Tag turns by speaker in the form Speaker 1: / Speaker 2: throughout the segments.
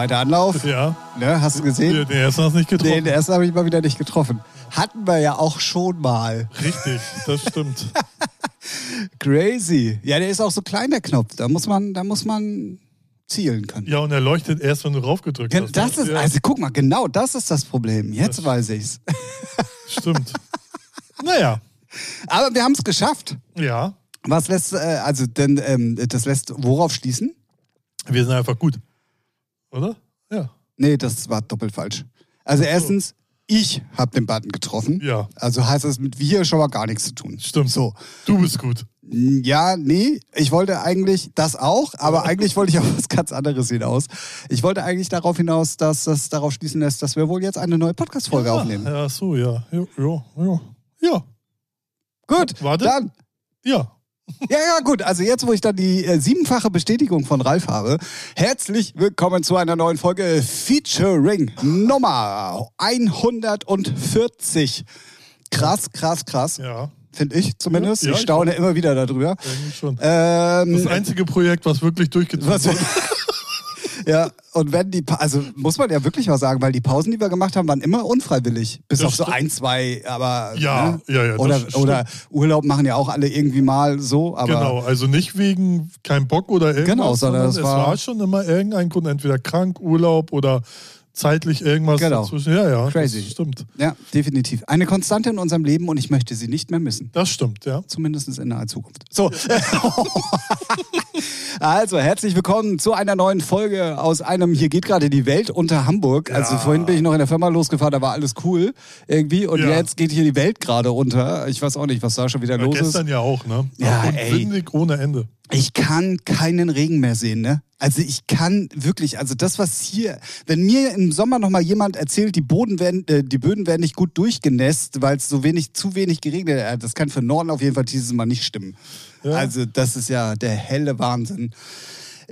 Speaker 1: Zweiter Anlauf.
Speaker 2: Ja.
Speaker 1: Ne, hast du gesehen?
Speaker 2: Den ersten hast du nicht getroffen.
Speaker 1: den ersten habe ich mal wieder nicht getroffen. Hatten wir ja auch schon mal.
Speaker 2: Richtig, das stimmt.
Speaker 1: Crazy. Ja, der ist auch so klein, der Knopf. Da muss man, da muss man zielen können.
Speaker 2: Ja, und er leuchtet erst, wenn du raufgedrückt hast.
Speaker 1: Das
Speaker 2: ne?
Speaker 1: ist,
Speaker 2: ja,
Speaker 1: also guck mal, genau das ist das Problem. Jetzt
Speaker 2: Das-
Speaker 1: weiß ich's.
Speaker 2: Stimmt. naja,
Speaker 1: Aber wir haben es geschafft.
Speaker 2: ja.
Speaker 1: Was lässt, äh, also denn ähm, das lässt worauf schließen?
Speaker 2: Wir sind einfach gut. Oder? Ja.
Speaker 1: Nee, das war doppelt falsch. Also erstens, ich habe den Button getroffen.
Speaker 2: Ja.
Speaker 1: Also heißt das mit wir schon mal gar nichts zu tun.
Speaker 2: Stimmt.
Speaker 1: So.
Speaker 2: Du bist gut.
Speaker 1: Ja, nee, ich wollte eigentlich das auch, aber eigentlich wollte ich auf was ganz anderes hinaus. Ich wollte eigentlich darauf hinaus, dass das darauf schließen lässt, dass wir wohl jetzt eine neue Podcast-Folge
Speaker 2: ja,
Speaker 1: aufnehmen.
Speaker 2: Ja, so, ja. Ja, ja, ja. Ja,
Speaker 1: Gut,
Speaker 2: Warte.
Speaker 1: dann.
Speaker 2: ja.
Speaker 1: Ja, ja, gut. Also jetzt, wo ich dann die äh, siebenfache Bestätigung von Ralf habe, herzlich willkommen zu einer neuen Folge Featuring Nummer 140. Krass, krass, krass.
Speaker 2: Ja,
Speaker 1: Finde ich zumindest.
Speaker 2: Ja,
Speaker 1: ich
Speaker 2: ich
Speaker 1: staune immer wieder darüber.
Speaker 2: schon.
Speaker 1: Ähm,
Speaker 2: Das einzige Projekt, was wirklich durchgezogen wurde.
Speaker 1: Ja, und wenn die, Pa- also muss man ja wirklich was sagen, weil die Pausen, die wir gemacht haben, waren immer unfreiwillig. Bis
Speaker 2: Das
Speaker 1: auf so
Speaker 2: stimmt.
Speaker 1: ein, zwei, aber.
Speaker 2: Ja,
Speaker 1: ne?
Speaker 2: ja, ja,
Speaker 1: Oder, oder Urlaub machen ja auch alle irgendwie mal so, aber.
Speaker 2: Genau, also nicht wegen kein Bock oder irgendwas,
Speaker 1: Genau, sondern es
Speaker 2: es
Speaker 1: war-
Speaker 2: war schon immer irgendein Grund, entweder krank, Urlaub oder zeitlich irgendwas
Speaker 1: Genau.
Speaker 2: dazwischen. Ja, ja,
Speaker 1: Crazy.
Speaker 2: das stimmt.
Speaker 1: Ja, definitiv. Eine Konstante in unserem Leben und ich möchte sie nicht mehr missen.
Speaker 2: Das stimmt, ja.
Speaker 1: Zumindest in naher Zukunft. So. also, herzlich willkommen zu einer neuen Folge aus einem Hier geht gerade die Welt unter Hamburg. Also,
Speaker 2: Ja.
Speaker 1: vorhin bin ich noch in der Firma losgefahren, da war alles cool irgendwie. Und
Speaker 2: Ja.
Speaker 1: jetzt geht hier die Welt gerade unter. Ich weiß auch nicht, was da schon wieder
Speaker 2: ja
Speaker 1: los ist.
Speaker 2: gestern ja auch, ne?
Speaker 1: Ja,
Speaker 2: Und
Speaker 1: ey.
Speaker 2: ohne Ende.
Speaker 1: Ich kann keinen Regen mehr sehen, ne? Also ich kann wirklich, also das, was hier, wenn mir im Sommer noch mal jemand erzählt, die Boden werden, äh, die Böden werden nicht gut durchgenässt, weil es so wenig, zu wenig geregnet hat, das kann für Norden auf jeden Fall dieses Mal nicht stimmen.
Speaker 2: Ja.
Speaker 1: Also das ist ja der helle Wahnsinn.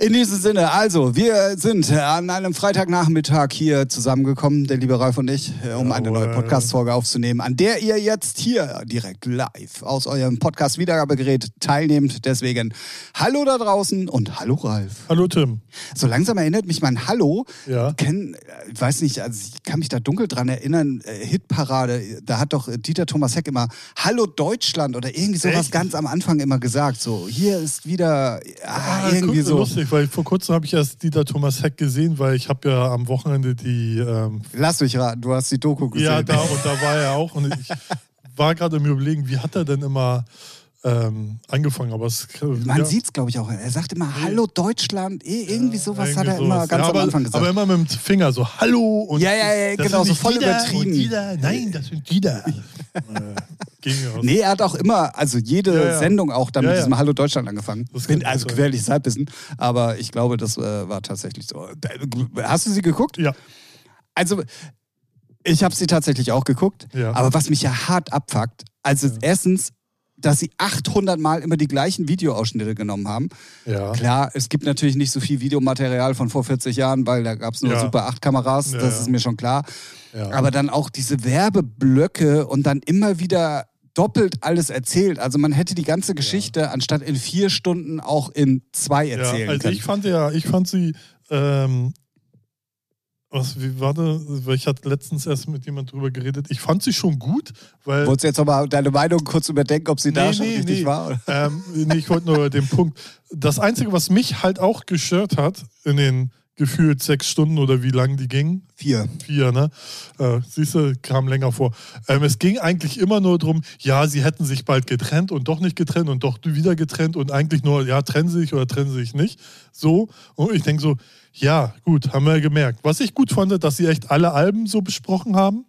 Speaker 1: In diesem Sinne, also, wir sind an einem Freitagnachmittag hier zusammengekommen, der liebe Ralf und ich, äh, um eine neue Podcast-Folge aufzunehmen, an der ihr jetzt hier direkt live aus eurem Podcast-Wiedergabegerät teilnehmt. Deswegen Hallo da draußen und Hallo Ralf.
Speaker 2: Hallo Tim.
Speaker 1: So langsam erinnert mich mein Hallo.
Speaker 2: Ja.
Speaker 1: Kenn, äh, ich weiß nicht, also ich kann mich da dunkel dran erinnern, äh, Hitparade, da hat doch äh, Dieter Thomas Heck immer Hallo Deutschland oder irgendwie sowas
Speaker 2: Echt?
Speaker 1: ganz am Anfang immer gesagt. So, hier ist wieder ah,
Speaker 2: Ah,
Speaker 1: irgendwie so.
Speaker 2: Lustig, weil vor kurzem habe ich erst Dieter Thomas Heck gesehen, weil ich habe ja am Wochenende die ähm,
Speaker 1: Lass mich raten, du hast die Doku gesehen.
Speaker 2: Ja, da und da war er auch. Und ich war gerade im Überlegen, wie hat er denn immer ähm, angefangen? Aber es,
Speaker 1: Man
Speaker 2: ja,
Speaker 1: sieht's, glaube ich, auch. Er sagt immer Hallo Deutschland. Eh, irgendwie sowas hat er
Speaker 2: irgendwie
Speaker 1: immer
Speaker 2: sowas.
Speaker 1: ganz
Speaker 2: ja,
Speaker 1: am
Speaker 2: aber,
Speaker 1: Anfang gesagt.
Speaker 2: Aber immer mit dem Finger so Hallo und
Speaker 1: Ja, ja, ja,
Speaker 2: das
Speaker 1: genau,
Speaker 2: sind
Speaker 1: so voll übertrieben.
Speaker 2: Dieter. Nein, das sind ging mir aus.
Speaker 1: Nee, er hat auch immer, also jede
Speaker 2: Ja, ja.
Speaker 1: Sendung auch dann
Speaker 2: Ja,
Speaker 1: mit diesem Hallo Deutschland angefangen.
Speaker 2: Das
Speaker 1: Bin also gefährliches Halbwissen, aber ich glaube, das äh, war tatsächlich so. Hast du sie geguckt?
Speaker 2: Ja,
Speaker 1: Also, ich habe sie tatsächlich auch geguckt,
Speaker 2: Ja.
Speaker 1: aber was mich ja hart abfuckt, also erstens, dass sie 800 Mal immer die gleichen Videoausschnitte genommen haben.
Speaker 2: ja.
Speaker 1: Klar, es gibt natürlich nicht so viel Videomaterial von vor 40 Jahren, weil da gab es nur
Speaker 2: Ja.
Speaker 1: Super 8 Kameras,
Speaker 2: Ja,
Speaker 1: das ist mir schon klar. Aber dann auch diese Werbeblöcke und dann immer wieder doppelt alles erzählt. Also man hätte die ganze Geschichte anstatt in vier Stunden auch in zwei erzählen
Speaker 2: also
Speaker 1: können.
Speaker 2: ich fand ja, ich fand sie, ähm, was, wie war das? Weil Ich hatte letztens erst mit jemand drüber geredet. Ich fand sie schon gut, weil.
Speaker 1: Wolltest du jetzt nochmal deine Meinung kurz überdenken, ob sie da
Speaker 2: Nee,
Speaker 1: schon
Speaker 2: nee,
Speaker 1: richtig
Speaker 2: nee.
Speaker 1: war?
Speaker 2: Ähm, nee, ich wollte nur den Punkt. Das Einzige, was mich halt auch gestört hat, in den gefühlt sechs Stunden oder wie lang die gingen,
Speaker 1: Vier.
Speaker 2: vier, ne? Äh, Siehst du, kam länger vor. Ähm, es ging eigentlich immer nur darum, ja, sie hätten sich bald getrennt und doch nicht getrennt und doch wieder getrennt und eigentlich nur, ja, trennen sie sich oder trennen sie sich nicht. So. Und ich denke so, ja, gut, haben wir gemerkt. Was ich gut fand, dass sie echt alle Alben so besprochen haben.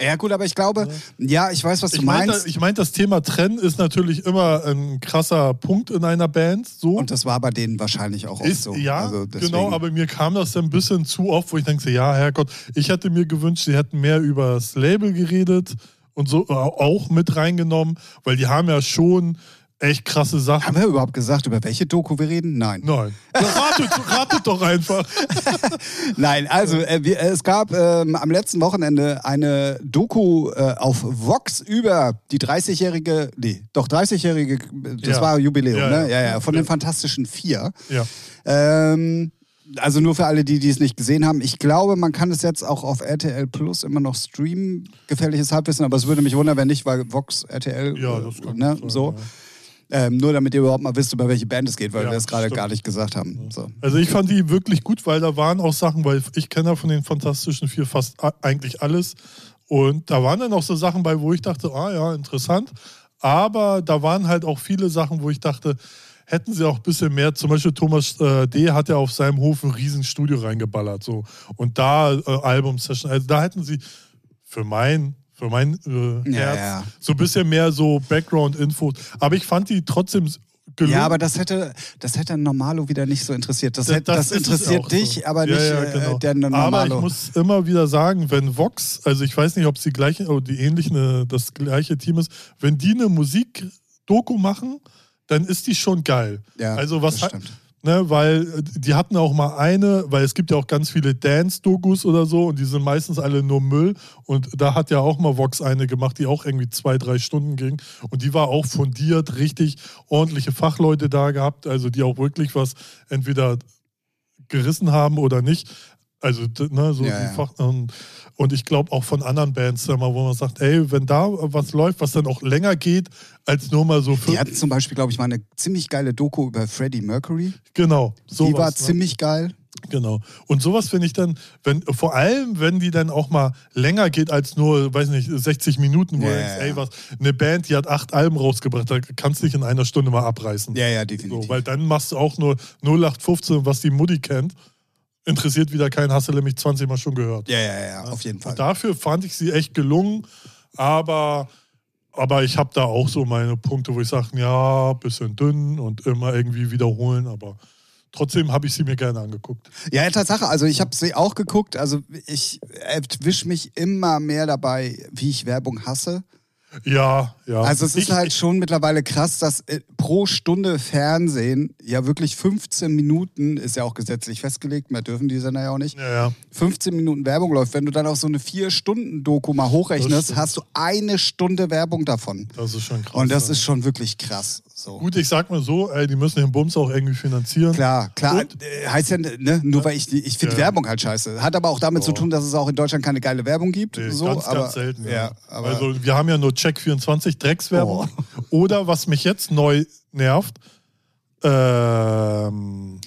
Speaker 1: Ja gut, aber ich glaube, ja, ich weiß, was du
Speaker 2: Ich meine,
Speaker 1: meinst.
Speaker 2: ich mein, das Thema Trennen ist natürlich immer ein krasser Punkt in einer Band. So.
Speaker 1: und das war bei denen wahrscheinlich auch oft
Speaker 2: Ist,
Speaker 1: so.
Speaker 2: ja,
Speaker 1: also
Speaker 2: genau, aber mir kam das dann ein bisschen zu oft, wo ich denke, ja, Herrgott, ich hätte mir gewünscht, sie hätten mehr über das Label geredet und so äh, auch mit reingenommen, weil die haben ja schon echt krasse Sachen.
Speaker 1: Haben wir überhaupt gesagt, über welche Doku wir reden? Nein.
Speaker 2: Nein. Ratet, ratet doch einfach.
Speaker 1: Nein, also äh, wir, äh, es gab ähm, am letzten Wochenende eine Doku äh, auf Vox über die 30-jährige, nee, doch 30-jährige, das
Speaker 2: Ja.
Speaker 1: war Jubiläum,
Speaker 2: Ja,
Speaker 1: ne?
Speaker 2: ja.
Speaker 1: Ja, von den Fantastischen Vier.
Speaker 2: Ja.
Speaker 1: Ähm, also nur für alle, die, die es nicht gesehen haben. Ich glaube, man kann es jetzt auch auf RTL Plus immer noch streamen. Gefährliches Halbwissen, aber es würde mich wundern, wenn nicht, weil Vox RTL,
Speaker 2: Ja, das kann
Speaker 1: ne,
Speaker 2: sein,
Speaker 1: so.
Speaker 2: ja.
Speaker 1: Ähm, nur damit ihr überhaupt mal wisst, über welche Band es geht, weil
Speaker 2: Ja,
Speaker 1: wir es gerade gar nicht gesagt haben. So.
Speaker 2: Also ich fand die wirklich gut, weil da waren auch Sachen, weil ich kenne ja von den Fantastischen Vier fast eigentlich alles. Und da waren dann auch so Sachen bei, wo ich dachte, ah ja, interessant. Aber da waren halt auch viele Sachen, wo ich dachte, hätten sie auch ein bisschen mehr, zum Beispiel Thomas äh, D. hat ja auf seinem Hof ein riesen Studio reingeballert. So. Und da äh, Album-Session, also da hätten sie für mein, für mein äh,
Speaker 1: Ja,
Speaker 2: Herz
Speaker 1: ja.
Speaker 2: so ein bisschen mehr so Background-Infos. Aber ich fand die trotzdem gelungen.
Speaker 1: Ja, aber das hätte, das hätte ein Normalo wieder nicht so interessiert. Das,
Speaker 2: Da-
Speaker 1: hätte, das,
Speaker 2: es
Speaker 1: interessiert dich,
Speaker 2: so.
Speaker 1: aber nicht
Speaker 2: ja,
Speaker 1: äh,
Speaker 2: genau.
Speaker 1: der
Speaker 2: Aber
Speaker 1: Normalo.
Speaker 2: ich muss immer wieder sagen, wenn Vox, also ich weiß nicht, ob es die gleiche oder die ähnliche, ne, das gleiche Team ist, wenn die eine Musikdoku machen, dann ist die schon geil.
Speaker 1: ja,
Speaker 2: also was
Speaker 1: das stimmt.
Speaker 2: Ne, weil äh, die hatten auch mal eine, weil es gibt ja auch ganz viele Dance-Dokus oder so und die sind meistens alle nur Müll. Und da hat ja auch mal Vox eine gemacht, die auch irgendwie zwei, drei Stunden ging. Und die war auch fundiert, richtig ordentliche Fachleute da gehabt, also die auch wirklich was entweder gerissen haben oder nicht. Also, ne, so
Speaker 1: Ja,
Speaker 2: die. Fach und, und ich glaube auch von anderen Bands, sag mal, wo man sagt, ey, wenn da was läuft, was dann auch länger geht, als nur mal so
Speaker 1: Die
Speaker 2: fünf.
Speaker 1: hatten zum Beispiel, glaube ich, mal eine ziemlich geile Doku über Freddie Mercury.
Speaker 2: Genau.
Speaker 1: die
Speaker 2: sowas,
Speaker 1: war
Speaker 2: ne?
Speaker 1: ziemlich geil.
Speaker 2: Genau. Und sowas finde ich dann, wenn, vor allem, wenn die dann auch mal länger geht als nur, weiß nicht, 60 Minuten, wo du denkst, ey, was, eine Band, die hat acht Alben rausgebracht, da kannst du dich in einer Stunde mal abreißen.
Speaker 1: Ja, ja, definitiv.
Speaker 2: So, weil dann machst du auch nur 0815, was die Mutti kennt. Interessiert wieder keinen, hast du nämlich 20 Mal schon gehört.
Speaker 1: ja, ja, ja, auf jeden Fall.
Speaker 2: Und dafür fand ich sie echt gelungen, aber, aber ich habe da auch so meine Punkte, wo ich sage, ja, bisschen dünn und immer irgendwie wiederholen, aber trotzdem habe ich sie mir gerne angeguckt.
Speaker 1: Ja, Tatsache. Also ich habe sie auch geguckt. Also ich erwische mich immer mehr dabei, wie ich Werbung hasse.
Speaker 2: Ja, ja.
Speaker 1: Also es ist
Speaker 2: ich,
Speaker 1: halt schon mittlerweile krass, dass äh, pro Stunde Fernsehen ja wirklich 15 Minuten, ist ja auch gesetzlich festgelegt, mehr dürfen die Sender ja auch nicht,
Speaker 2: Ja, ja.
Speaker 1: 15 Minuten Werbung läuft. Wenn du dann auf so eine 4-Stunden-Doku mal hochrechnest, hast du eine Stunde Werbung davon.
Speaker 2: Das ist schon krass.
Speaker 1: Und das
Speaker 2: ja.
Speaker 1: ist schon wirklich krass. So.
Speaker 2: Gut, ich sag mal so, ey, die müssen den Bums auch irgendwie finanzieren.
Speaker 1: Klar, klar.
Speaker 2: Und-
Speaker 1: äh, heißt ja, ne, nur weil ich, ich finde. Werbung halt scheiße. Hat aber auch damit zu
Speaker 2: Oh.
Speaker 1: tun, dass es auch in Deutschland keine geile Werbung gibt.
Speaker 2: Nee,
Speaker 1: so,
Speaker 2: ganz,
Speaker 1: aber,
Speaker 2: ganz selten.
Speaker 1: Ja, aber
Speaker 2: also wir haben ja nur Check24 Dreckswerbung. Oder was mich jetzt neu nervt, ähm,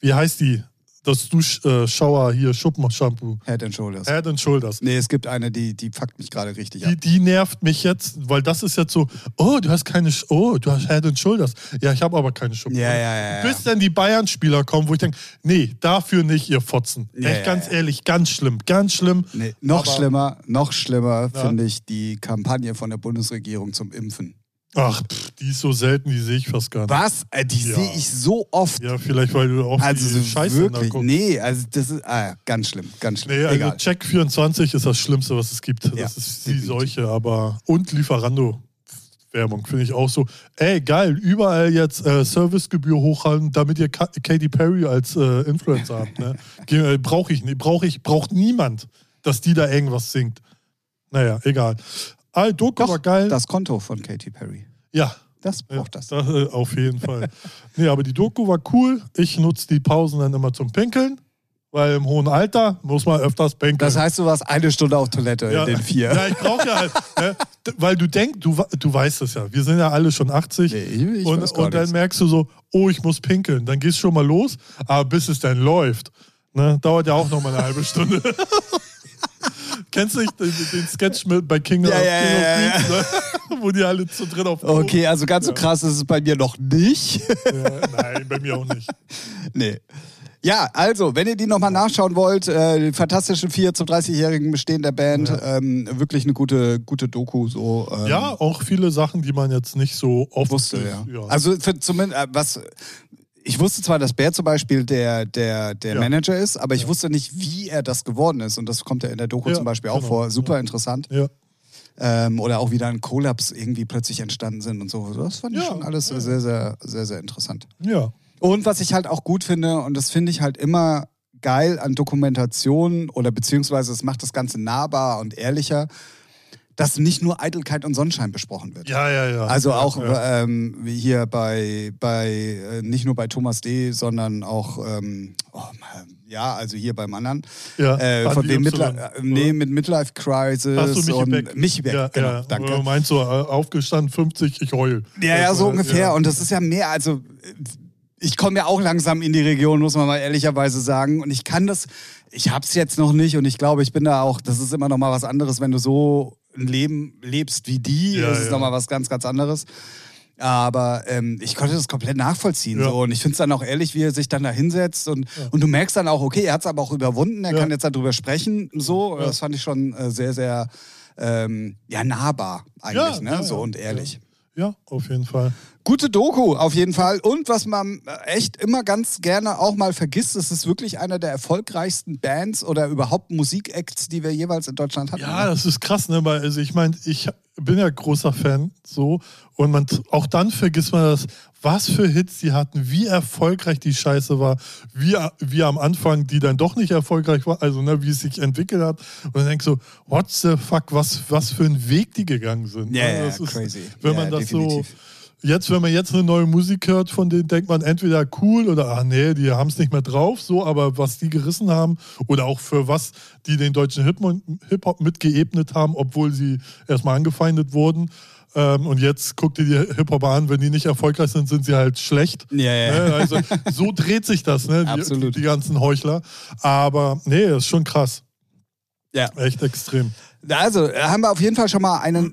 Speaker 2: wie heißt die? Das Duschschauer hier, Schuppenshampoo.
Speaker 1: Head and Shoulders.
Speaker 2: Head and Shoulders.
Speaker 1: Nee, es gibt eine, die, die fuckt mich gerade richtig
Speaker 2: Die,
Speaker 1: ab.
Speaker 2: die nervt mich jetzt, weil das ist jetzt so, oh, du hast keine, Sch oh, du hast Head and Shoulders. Ja, ich habe aber keine Schuppen.
Speaker 1: Ja, ja, ja, ja.
Speaker 2: Bis dann die Bayern-Spieler kommen, wo ich denke, nee, dafür nicht, ihr Fotzen.
Speaker 1: Ja,
Speaker 2: Echt
Speaker 1: ja,
Speaker 2: ganz ehrlich, ganz schlimm, ganz schlimm.
Speaker 1: Nee, noch
Speaker 2: Aber-
Speaker 1: schlimmer, noch schlimmer finde ich die Kampagne von der Bundesregierung zum Impfen.
Speaker 2: Ach, pff, die ist so selten, die sehe ich fast gar nicht.
Speaker 1: Was? Äh, die
Speaker 2: Ja.
Speaker 1: sehe ich so oft.
Speaker 2: Ja, vielleicht, weil du auch
Speaker 1: also
Speaker 2: die Scheiße
Speaker 1: wirklich,
Speaker 2: guckst.
Speaker 1: nee, also das ist ah, ganz schlimm, ganz schlimm.
Speaker 2: Nee, also
Speaker 1: Egal.
Speaker 2: Check24 ist das Schlimmste, was es gibt.
Speaker 1: Ja,
Speaker 2: das ist die. Seuche, aber. Und Lieferando. Werbung finde ich auch so. Ey, geil, überall jetzt äh, Servicegebühr hochhalten, damit ihr Ka Katy Perry als äh, Influencer habt. Ne? Äh, Brauche ich nicht, brauche ich, braucht niemand, dass die da irgendwas singt. Naja, egal. Ah, Doku
Speaker 1: Doch,
Speaker 2: war geil.
Speaker 1: das Konto von Katy Perry.
Speaker 2: ja,
Speaker 1: Das
Speaker 2: ja,
Speaker 1: braucht das.
Speaker 2: das, äh, auf jeden Fall. nee, aber die Doku war cool. Ich nutze die Pausen dann immer zum Pinkeln, weil im hohen Alter muss man öfters pinkeln.
Speaker 1: Das heißt, du warst eine Stunde auf Toilette in den vier.
Speaker 2: Ja, ich brauche ja halt, ne, weil du denkst, du, du weißt es ja, wir sind ja alle schon 80
Speaker 1: Nee, ich, ich
Speaker 2: und, und dann merkst du so, oh, ich muss pinkeln, dann gehst du schon mal los, aber bis es dann läuft, ne, dauert ja auch noch mal eine halbe Stunde. Kennst du nicht den, den Sketch mit bei King,
Speaker 1: Ja,
Speaker 2: of,
Speaker 1: ja,
Speaker 2: King
Speaker 1: ja,
Speaker 2: of Queens, ne? wo die alle zu dritt auf
Speaker 1: Okay, also ganz so krass ist es bei mir noch nicht.
Speaker 2: Ja, nein, bei mir auch nicht.
Speaker 1: nee. Ja, also, wenn ihr die nochmal nachschauen wollt, äh, die Fantastischen Vier zum 30-jährigen Bestehen der Band, ähm, wirklich eine gute, gute Doku. So, ähm,
Speaker 2: Ja, auch viele Sachen, die man jetzt nicht so oft
Speaker 1: wusste,
Speaker 2: ja.
Speaker 1: ja. Also für zumindest äh, was. Ich wusste zwar, dass Bär zum Beispiel der, der, der
Speaker 2: Ja.
Speaker 1: Manager ist, aber ich wusste nicht, wie er das geworden ist. Und das kommt ja in der Doku
Speaker 2: Ja,
Speaker 1: zum Beispiel auch
Speaker 2: genau,
Speaker 1: vor. Super
Speaker 2: ja.
Speaker 1: interessant.
Speaker 2: ja.
Speaker 1: Ähm, oder auch wie dann Collabs irgendwie plötzlich entstanden sind und so. Das fand ich
Speaker 2: Ja,
Speaker 1: schon alles
Speaker 2: ja.
Speaker 1: sehr, sehr, sehr, sehr interessant.
Speaker 2: ja.
Speaker 1: Und was ich halt auch gut finde, und das finde ich halt immer geil an Dokumentationen oder beziehungsweise es macht das Ganze nahbar und ehrlicher, dass nicht nur Eitelkeit und Sonnenschein besprochen wird.
Speaker 2: Ja, ja, ja.
Speaker 1: Also auch
Speaker 2: ja.
Speaker 1: Ähm, hier bei, bei äh, nicht nur bei Thomas D., sondern auch, ähm, oh, ja, also hier beim anderen.
Speaker 2: Ja,
Speaker 1: äh, von
Speaker 2: Andi
Speaker 1: wem
Speaker 2: Y,
Speaker 1: Midli äh, nee, mit Midlife Crisis
Speaker 2: Ach so, Michi
Speaker 1: und
Speaker 2: Beck.
Speaker 1: Michi Beck,
Speaker 2: ja,
Speaker 1: genau,
Speaker 2: ja.
Speaker 1: danke.
Speaker 2: Du meinst so, äh, aufgestanden 50, ich heul.
Speaker 1: Ja, ja, so
Speaker 2: äh,
Speaker 1: ungefähr.
Speaker 2: ja.
Speaker 1: Und das ist ja mehr, also ich komme ja auch langsam in die Region, muss man mal ehrlicherweise sagen. Und ich kann das, ich hab's jetzt noch nicht und ich glaube, ich bin da auch, das ist immer noch mal was anderes, wenn du so ein Leben lebst wie die,
Speaker 2: Ja,
Speaker 1: das ist
Speaker 2: ja.
Speaker 1: noch mal was ganz, ganz anderes. Aber ähm, ich konnte das komplett nachvollziehen.
Speaker 2: Ja.
Speaker 1: So. Und ich finde es dann auch ehrlich, wie er sich dann da hinsetzt. Und, und du merkst dann auch, okay, er hat es aber auch überwunden, er
Speaker 2: Ja.
Speaker 1: kann jetzt darüber sprechen. So,
Speaker 2: Ja.
Speaker 1: das fand ich schon äh, sehr, sehr ähm, ja, nahbar eigentlich,
Speaker 2: Ja,
Speaker 1: ne?
Speaker 2: ja,
Speaker 1: so
Speaker 2: ja.
Speaker 1: und ehrlich.
Speaker 2: Ja, auf jeden Fall.
Speaker 1: Gute Doku auf jeden Fall. Und was man echt immer ganz gerne auch mal vergisst, es ist wirklich einer der erfolgreichsten Bands oder überhaupt Musikacts, die wir jeweils in Deutschland hatten.
Speaker 2: Ja, das ist krass, ne? Weil, also ich meine, ich bin ja großer Fan so und man auch dann vergisst man das, was für Hits die hatten, wie erfolgreich die Scheiße war, wie, wie am Anfang die dann doch nicht erfolgreich war, also ne, wie es sich entwickelt hat. Und dann denkst du, what the fuck, was, was für ein Weg die gegangen sind.
Speaker 1: Ja,
Speaker 2: Ne?
Speaker 1: ja,
Speaker 2: das ist,
Speaker 1: crazy.
Speaker 2: Wenn
Speaker 1: Ja,
Speaker 2: man das
Speaker 1: definitiv.
Speaker 2: so. Jetzt, wenn man jetzt eine neue Musik hört, von denen denkt man entweder cool oder ach nee, die haben es nicht mehr drauf, so, aber was die gerissen haben oder auch für was die den deutschen Hip- Hip-Hop mitgeebnet haben, obwohl sie erstmal angefeindet wurden. Ähm, und jetzt guck dir die Hip-Hopper an, wenn die nicht erfolgreich sind, sind sie halt schlecht.
Speaker 1: Ja, ja.
Speaker 2: Ne? Also so dreht sich das, ne? Die,
Speaker 1: Absolut.
Speaker 2: die ganzen Heuchler. Aber nee, das ist schon krass.
Speaker 1: Ja.
Speaker 2: Echt extrem.
Speaker 1: Also, haben wir auf jeden Fall schon mal einen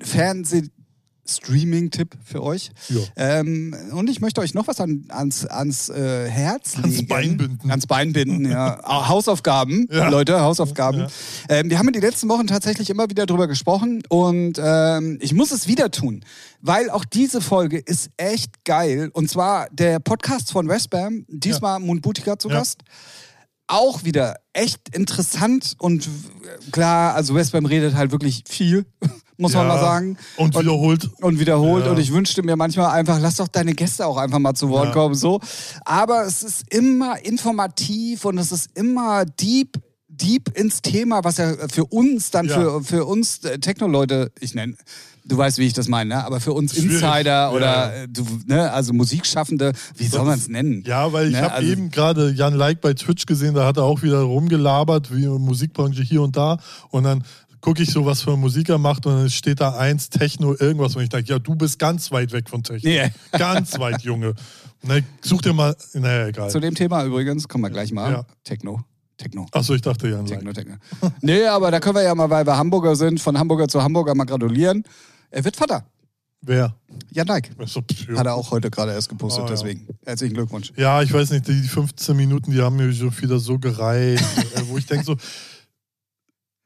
Speaker 1: Fernseh-Streaming-Tipp für euch.
Speaker 2: Ja.
Speaker 1: Ähm, und ich möchte euch noch was an, ans, ans äh, Herz
Speaker 2: Ans
Speaker 1: legen.
Speaker 2: Bein binden.
Speaker 1: Ans Bein binden, ja. Ah, Hausaufgaben,
Speaker 2: Ja.
Speaker 1: Leute, Hausaufgaben.
Speaker 2: Ja.
Speaker 1: Ähm, wir haben in den letzten Wochen tatsächlich immer wieder drüber gesprochen und ähm, ich muss es wieder tun, weil auch diese Folge ist echt geil. Und zwar der Podcast von Westbam, diesmal Mundbutika zu
Speaker 2: Ja.
Speaker 1: Gast auch wieder echt interessant und äh, klar, also Westbam redet halt wirklich viel, muss man
Speaker 2: Ja.
Speaker 1: mal sagen.
Speaker 2: Und wiederholt.
Speaker 1: Und wiederholt.
Speaker 2: Ja.
Speaker 1: Und ich wünschte mir manchmal einfach, lass doch deine Gäste auch einfach mal zu Wort
Speaker 2: Ja.
Speaker 1: kommen. So. Aber es ist immer informativ und es ist immer deep, deep ins Thema, was ja für uns dann,
Speaker 2: Ja.
Speaker 1: für, für uns äh, Techno-Leute, ich nenne. Du weißt, wie ich das meine, ne? aber für uns
Speaker 2: Schwierig.
Speaker 1: Insider oder
Speaker 2: Ja.
Speaker 1: äh, du, ne, also Musikschaffende, wie soll man es nennen?
Speaker 2: Ja, weil ich
Speaker 1: Ne,
Speaker 2: habe
Speaker 1: also-
Speaker 2: eben gerade Jan Like bei Twitch gesehen, da hat er auch wieder rumgelabert, wie Musikbranche hier und da. Und dann gucke ich so, was für Musik er macht und dann steht da eins, Techno, irgendwas. Und ich denke, ja, du bist ganz weit weg von Techno.
Speaker 1: Ja.
Speaker 2: Ganz weit, Junge. Ne, such dir mal, naja, egal.
Speaker 1: Zu dem Thema übrigens, kommen wir gleich mal.
Speaker 2: Ja.
Speaker 1: Techno. Techno.
Speaker 2: Achso, ich dachte Like.
Speaker 1: Techno, Techno. nee, aber da können wir ja mal, weil wir Hamburger sind, von Hamburger zu Hamburger mal gratulieren. Er wird Vater.
Speaker 2: Wer?
Speaker 1: Jan Dijk. Hat er auch heute gerade erst gepostet,
Speaker 2: Ah, ja.
Speaker 1: deswegen. Herzlichen Glückwunsch.
Speaker 2: Ja, ich weiß nicht, die 15 Minuten, die haben mir schon wieder so gereicht, äh, wo ich denke so,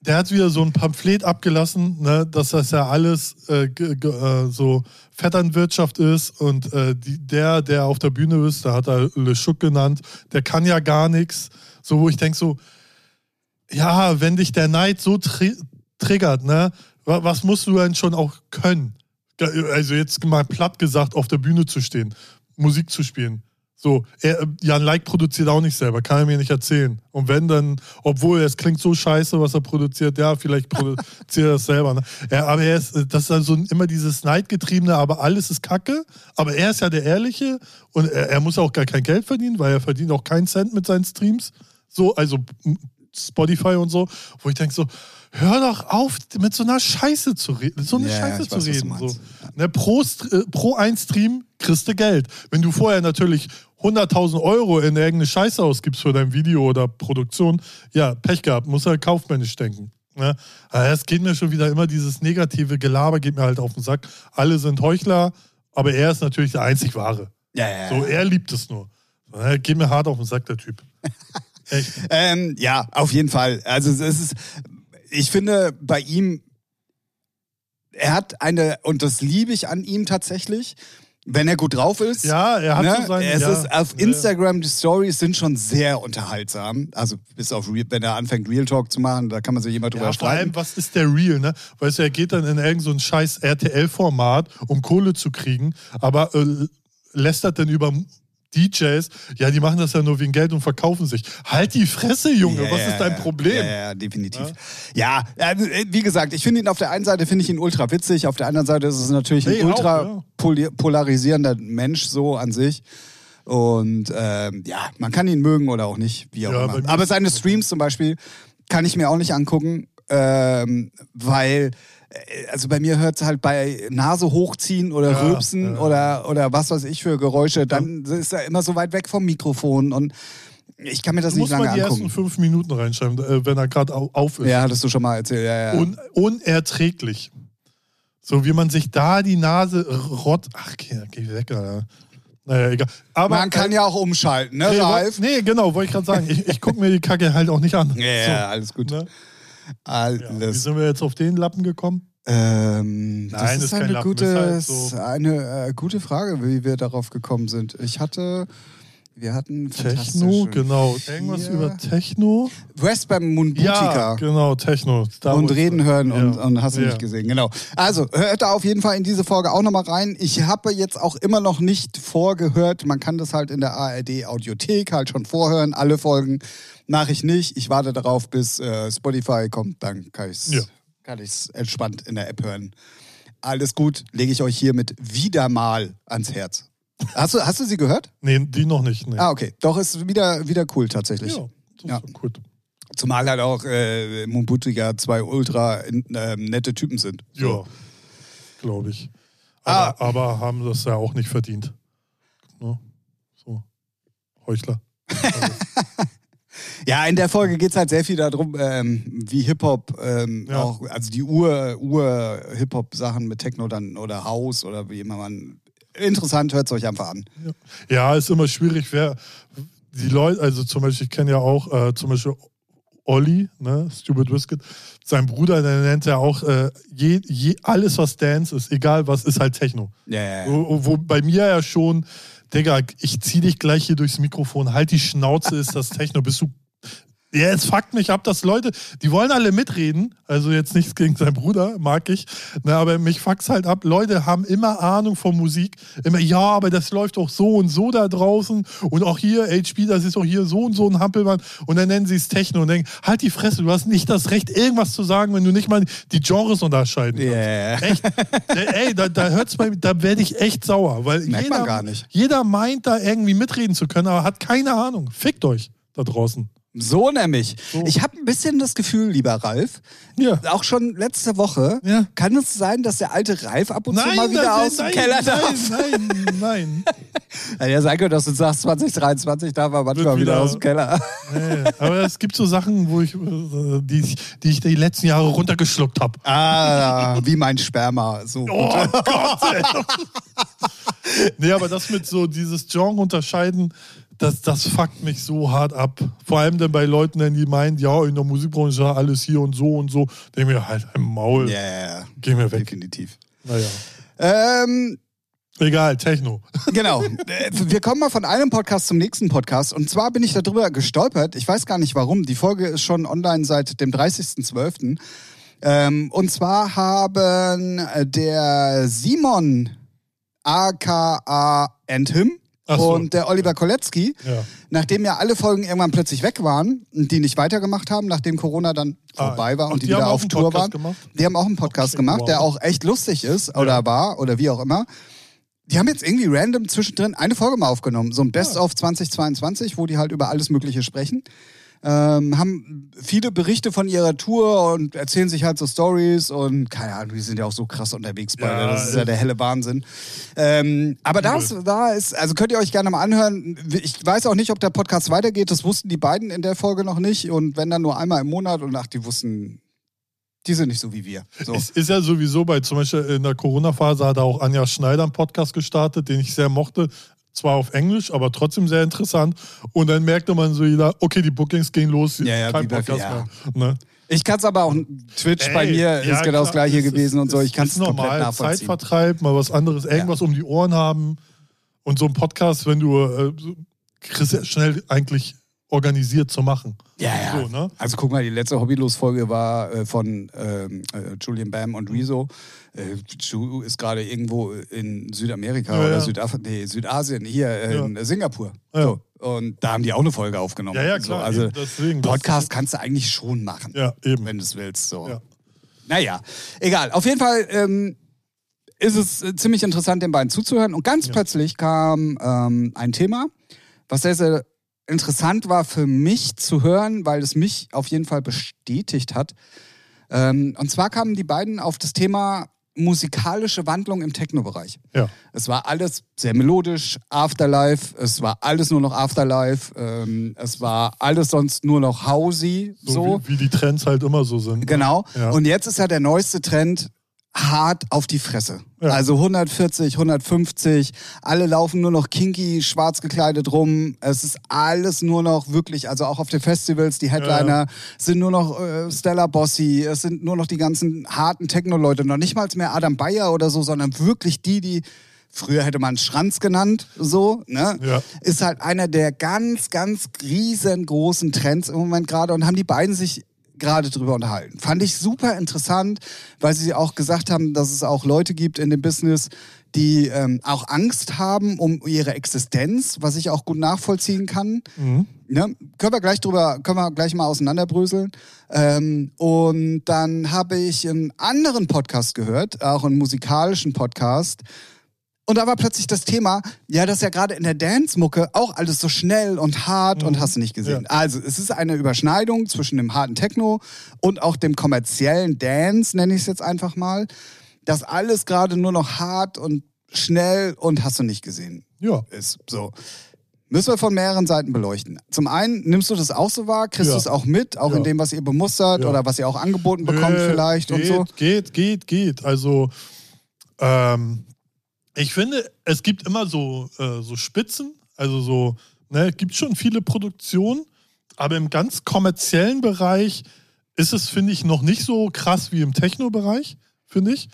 Speaker 2: der hat wieder so ein Pamphlet abgelassen, ne, dass das ja alles äh, äh, so Vetternwirtschaft ist und äh, die, der, der auf der Bühne ist, da hat er Le Schuck genannt, der kann ja gar nichts. So, wo ich denke so, ja, wenn dich der Neid so tri triggert, ne, wa- was musst du denn schon auch können? Also jetzt mal platt gesagt, auf der Bühne zu stehen, Musik zu spielen. So, er, Jan Like produziert auch nicht selber, kann er mir nicht erzählen. Und wenn dann, obwohl es klingt so scheiße, was er produziert, ja, vielleicht produziert er es selber. Ne? Er, aber er ist, das ist also immer dieses Neidgetriebene, aber alles ist Kacke. Aber er ist ja der Ehrliche und er, er muss auch gar kein Geld verdienen, weil er verdient auch keinen Cent mit seinen Streams. So, also Spotify und so, wo ich denke so, hör doch auf, mit so einer Scheiße zu reden, so eine
Speaker 1: ja,
Speaker 2: Scheiße zu
Speaker 1: weiß, du
Speaker 2: reden. So. Ne, pro, äh, pro ein Stream kriegst du Geld. Wenn du vorher natürlich 100.000 Euro in irgendeine Scheiße ausgibst für dein Video oder Produktion, ja, Pech gehabt, muss er kaufmännisch denken. Ne? Es geht mir schon wieder immer dieses negative Gelaber, geht mir halt auf den Sack. Alle sind Heuchler, aber er ist natürlich der einzig Wahre.
Speaker 1: Ja, ja.
Speaker 2: So, er liebt es nur. Ne, Geht mir hart auf den Sack, der Typ. Echt.
Speaker 1: Ähm, ja, auf jeden Fall. Also es ist, ich finde bei ihm, er hat eine, und das liebe ich an ihm tatsächlich, wenn er gut drauf ist.
Speaker 2: Ja, er hat
Speaker 1: ne?
Speaker 2: so seine.
Speaker 1: es
Speaker 2: ja,
Speaker 1: ist auf. Instagram, die Stories sind schon sehr unterhaltsam. Also bis auf, Real, wenn er anfängt, Real Talk zu machen, da kann man sich immer drüber
Speaker 2: Ja, vor
Speaker 1: streiten.
Speaker 2: allem, was ist der Real, ne? Weißt du, er geht dann in irgendein so ein scheiß RTL-Format, um Kohle zu kriegen, aber äh, lästert dann über DJs, ja, die machen das ja nur wegen Geld und verkaufen sich. Halt die Fresse, Junge,
Speaker 1: Ja,
Speaker 2: was
Speaker 1: ja,
Speaker 2: ist dein. Problem?
Speaker 1: Ja, ja, definitiv. Ja, also, äh, wie gesagt, ich finde ihn auf der einen Seite finde ich ihn ultra witzig, auf der anderen Seite ist es natürlich ein
Speaker 2: Nee, auch,
Speaker 1: ultra poli- polarisierender Mensch so an sich. Und ähm, ja, man kann ihn mögen oder auch nicht, wie auch immer. Aber seine Streams zum Beispiel kann ich mir auch nicht angucken, ähm, weil also bei mir hört es halt bei Nase hochziehen oder
Speaker 2: Ja,
Speaker 1: rülpsen
Speaker 2: ja.
Speaker 1: oder, oder was weiß ich für Geräusche, dann ist er immer so weit weg vom Mikrofon und ich kann mir das
Speaker 2: Du
Speaker 1: nicht
Speaker 2: musst
Speaker 1: lange
Speaker 2: mal die
Speaker 1: angucken.
Speaker 2: ersten fünf Minuten reinschreiben, äh, wenn er gerade au- auf ist.
Speaker 1: Ja, hattest du schon mal erzählt. Ja, ja.
Speaker 2: Un unerträglich. So wie man sich da die Nase rott. Ach, geh, geh weg, Alter. Naja, egal. Aber,
Speaker 1: Man kann ja auch umschalten, ne,
Speaker 2: nee,
Speaker 1: Ralf?
Speaker 2: nee, genau, wollte ich gerade sagen. Ich, ich gucke mir die Kacke halt auch nicht an.
Speaker 1: Ja, ja, alles gut.
Speaker 2: So, ne? ja, wie
Speaker 1: Alles.
Speaker 2: sind wir jetzt auf den Lappen gekommen?
Speaker 1: Ähm, das
Speaker 2: Nein,
Speaker 1: ist
Speaker 2: ist
Speaker 1: eine,
Speaker 2: Lappen,
Speaker 1: gute,
Speaker 2: ist halt so-
Speaker 1: eine äh, gute Frage, wie wir darauf gekommen sind. Ich hatte, wir hatten
Speaker 2: Techno, genau. Irgendwas
Speaker 1: Vier-
Speaker 2: über Techno?
Speaker 1: West beim
Speaker 2: Ja,
Speaker 1: Munbutika.
Speaker 2: genau, Techno. Da
Speaker 1: und reden hören und,
Speaker 2: Ja.
Speaker 1: und hast du
Speaker 2: Ja.
Speaker 1: nicht gesehen, genau. Also, hört da auf jeden Fall in diese Folge auch nochmal rein. Ich habe jetzt auch immer noch nicht vorgehört. Man kann das halt in der ARD Audiothek halt schon vorhören. Alle Folgen mache ich nicht. Ich warte darauf, bis äh, Spotify kommt. Dann kann ich es
Speaker 2: Ja.
Speaker 1: kann entspannt in der App hören. Alles gut, lege ich euch hiermit wieder mal ans Herz. Hast du, hast du sie gehört?
Speaker 2: Nee, die noch nicht. Nee.
Speaker 1: Ah, okay. Doch, ist wieder, wieder cool tatsächlich.
Speaker 2: ja, das
Speaker 1: Ja.
Speaker 2: gut.
Speaker 1: Zumal halt auch äh, Mumbutika zwei ultra ähm, nette Typen sind.
Speaker 2: Ja, glaube ich.
Speaker 1: Ah.
Speaker 2: Aber, aber haben das ja auch nicht verdient. Ne? So, Heuchler.
Speaker 1: Ja, in der Folge geht es halt sehr viel darum, ähm, wie Hip-Hop ähm,
Speaker 2: Ja.
Speaker 1: auch, also die Ur- Ur-Hip-Hop-Sachen mit Techno dann oder House oder wie immer man. Interessant, hört es euch einfach an.
Speaker 2: Ja, ist immer schwierig, wer die Leute, also zum Beispiel, ich kenne ja auch äh, zum Beispiel Olli, ne, Stupid Biscuit, sein Bruder, der nennt ja auch äh, je, je, alles, was Dance ist, egal was, ist halt Techno.
Speaker 1: Ja, ja, ja.
Speaker 2: Wo, wo bei mir ja schon, Digga, ich zieh dich gleich hier durchs Mikrofon, halt die Schnauze, ist das Techno, bist du. Ja, es fuckt mich ab, dass Leute, die wollen alle mitreden, also jetzt nichts gegen seinen Bruder, mag ich, ne, aber mich fuckt's halt ab. Leute haben immer Ahnung von Musik, immer, ja, aber das läuft auch so und so da draußen und auch hier, HP, das ist auch hier so und so ein Hampelmann und dann nennen sie es Techno und denken, halt die Fresse, du hast nicht das Recht, irgendwas zu sagen, wenn du nicht mal die Genres unterscheiden kannst.
Speaker 1: Yeah.
Speaker 2: Echt? Ey, da, da hört's bei mir, da werde ich echt sauer, weil
Speaker 1: Merkt
Speaker 2: jeder,
Speaker 1: man gar nicht.
Speaker 2: jeder meint da irgendwie mitreden zu können, aber hat keine Ahnung. Fickt euch da draußen.
Speaker 1: So nämlich.
Speaker 2: So.
Speaker 1: Ich habe ein bisschen das Gefühl, lieber Ralf,
Speaker 2: Ja.
Speaker 1: auch schon letzte Woche,
Speaker 2: Ja.
Speaker 1: kann es sein, dass der alte Ralf ab und zu mal wieder aus dem
Speaker 2: nein,
Speaker 1: Keller
Speaker 2: nein,
Speaker 1: darf?
Speaker 2: nein, nein.
Speaker 1: Ja, ja, sein könnte, dass du sagst, 2023 darf er manchmal wieder,
Speaker 2: wieder-
Speaker 1: aus dem Keller.
Speaker 2: nee. Aber es gibt so Sachen, wo ich, äh, die, ich- die ich die letzten Jahre runtergeschluckt habe.
Speaker 1: Ah, wie mein Sperma. So.
Speaker 2: Oh Gott! Ey. nee, aber das mit so dieses Genre unterscheiden, das, das fuckt mich so hart ab. Vor allem dann bei Leuten, die meinen, ja, in der Musikbranche ist alles hier und so und so. Denke mir halt im Maul.
Speaker 1: Ja, ja, ja.
Speaker 2: Geh mir weg.
Speaker 1: Definitiv.
Speaker 2: Naja.
Speaker 1: Ähm,
Speaker 2: Egal, Techno.
Speaker 1: Genau. Äh, Wir kommen mal von einem Podcast zum nächsten Podcast. Und zwar bin ich darüber gestolpert. Ich weiß gar nicht warum. Die Folge ist schon online seit dem 30.12. Ähm, und zwar haben äh, der Simon aka
Speaker 2: Ach so.
Speaker 1: und der Oliver Kolecki,
Speaker 2: Ja.
Speaker 1: nachdem ja alle Folgen irgendwann plötzlich weg waren und die nicht weitergemacht haben, nachdem Corona dann
Speaker 2: Ah,
Speaker 1: vorbei war und, die,
Speaker 2: die
Speaker 1: wieder
Speaker 2: auch
Speaker 1: auf Tour waren.
Speaker 2: gemacht?
Speaker 1: Die haben auch einen Podcast
Speaker 2: Okay,
Speaker 1: gemacht,
Speaker 2: wow.
Speaker 1: der auch echt lustig ist oder war oder wie auch immer. Die haben jetzt irgendwie random zwischendrin eine Folge mal aufgenommen, so ein Best of 2022, wo die halt über alles Mögliche sprechen. Ähm, haben viele Berichte von ihrer Tour und erzählen sich halt so Stories und keine Ahnung, die sind ja auch so krass unterwegs beide.
Speaker 2: Ja,
Speaker 1: das ist ja der helle Wahnsinn. Ähm, aber da ist, da ist, also könnt ihr euch gerne mal anhören. Ich weiß auch nicht, ob der Podcast weitergeht. Das wussten die beiden in der Folge noch nicht. Und wenn dann nur einmal im Monat und ach, die wussten, die sind nicht so wie wir. So.
Speaker 2: Es ist ja sowieso bei, zum Beispiel in der Corona-Phase hat auch Anja Schneider einen Podcast gestartet, den ich sehr mochte. Zwar auf Englisch, aber trotzdem sehr interessant. Und dann merkte man so jeder, okay, die Bookings gehen los,
Speaker 1: Ja, ja,
Speaker 2: kein
Speaker 1: bei-
Speaker 2: Podcast mehr. Ne?
Speaker 1: Ich kann es aber auch, Twitch bei
Speaker 2: Ey,
Speaker 1: mir ist
Speaker 2: ja,
Speaker 1: genau das gleiche
Speaker 2: es
Speaker 1: gewesen
Speaker 2: ist-
Speaker 1: und so. Ich kann es
Speaker 2: normal,
Speaker 1: nachvollziehen.
Speaker 2: Zeitvertreib, mal was anderes, irgendwas um die Ohren haben. Und so ein Podcast, wenn du, äh, kriegst ja schnell eigentlich organisiert zu machen.
Speaker 1: Ja, ja.
Speaker 2: So, ne?
Speaker 1: Also guck mal, die letzte Hobbylos-Folge war äh, von ähm, äh, Julian Bam und Rezo. Äh, Ju ist gerade irgendwo in Südamerika
Speaker 2: Ja,
Speaker 1: oder
Speaker 2: ja.
Speaker 1: Südaf nee, Südasien, hier äh, in Singapur.
Speaker 2: Ja.
Speaker 1: So. Und da haben die auch eine Folge aufgenommen.
Speaker 2: Ja, ja,
Speaker 1: So,
Speaker 2: klar.
Speaker 1: also
Speaker 2: eben deswegen,
Speaker 1: Podcast kannst du eigentlich schon machen,
Speaker 2: Ja, eben.
Speaker 1: wenn du es willst. So.
Speaker 2: Ja.
Speaker 1: Naja, egal. Auf jeden Fall ähm, ist es äh, ziemlich interessant, den beiden zuzuhören. Und ganz plötzlich kam ähm, ein Thema, was sehr, sehr interessant war für mich zu hören, weil es mich auf jeden Fall bestätigt hat. Ähm, und zwar kamen die beiden auf das Thema musikalische Wandlung im Techno-Bereich.
Speaker 2: Ja.
Speaker 1: Es war alles sehr melodisch, Afterlife, es war alles nur noch Afterlife, ähm, es war alles sonst nur noch Housey,
Speaker 2: So,
Speaker 1: so.
Speaker 2: Wie, wie die Trends halt immer so sind.
Speaker 1: Genau.
Speaker 2: Ja.
Speaker 1: Und jetzt ist ja der neueste Trend hart auf die Fresse.
Speaker 2: Ja.
Speaker 1: Also 140, 150, alle laufen nur noch kinky, schwarz gekleidet rum. Es ist alles nur noch wirklich, also auch auf den Festivals, die Headliner sind nur noch äh, Stella Bossi, es sind nur noch die ganzen harten Techno-Leute, noch nicht mal mehr Adam Bayer oder so, sondern wirklich die, die Früher hätte man Schranz genannt, so, ne?
Speaker 2: Ja.
Speaker 1: Ist halt einer der ganz, ganz riesengroßen Trends im Moment gerade und haben die beiden sich gerade drüber unterhalten. Fand ich super interessant, weil sie auch gesagt haben, dass es auch Leute gibt in dem Business, die ähm, auch Angst haben um ihre Existenz, was ich auch gut nachvollziehen kann. Ne? Können wir gleich drüber, können wir gleich mal auseinanderbröseln. Ähm, und dann habe ich einen anderen Podcast gehört, auch einen musikalischen Podcast. Und da war plötzlich das Thema, ja, dass ja gerade in der Dance-Mucke auch alles so schnell und hart und hast du nicht gesehen.
Speaker 2: Ja.
Speaker 1: Also es ist eine Überschneidung zwischen dem harten Techno und auch dem kommerziellen Dance, nenne ich es jetzt einfach mal. Dass alles gerade nur noch hart und schnell und hast du nicht gesehen
Speaker 2: Ja.
Speaker 1: ist. So. Müssen wir von mehreren Seiten beleuchten. Zum einen, nimmst du das auch so wahr? Kriegst
Speaker 2: Ja.
Speaker 1: du es auch mit? Auch
Speaker 2: Ja.
Speaker 1: in dem, was ihr bemustert
Speaker 2: Ja.
Speaker 1: oder was ihr auch angeboten bekommt
Speaker 2: Nö,
Speaker 1: vielleicht
Speaker 2: geht,
Speaker 1: und so?
Speaker 2: Geht, geht, geht. Also, ähm, ich finde, es gibt immer so, äh, so Spitzen, also so, ne, gibt schon viele Produktionen, aber im ganz kommerziellen Bereich ist es, finde ich, noch nicht so krass wie im Techno-Bereich, finde ich.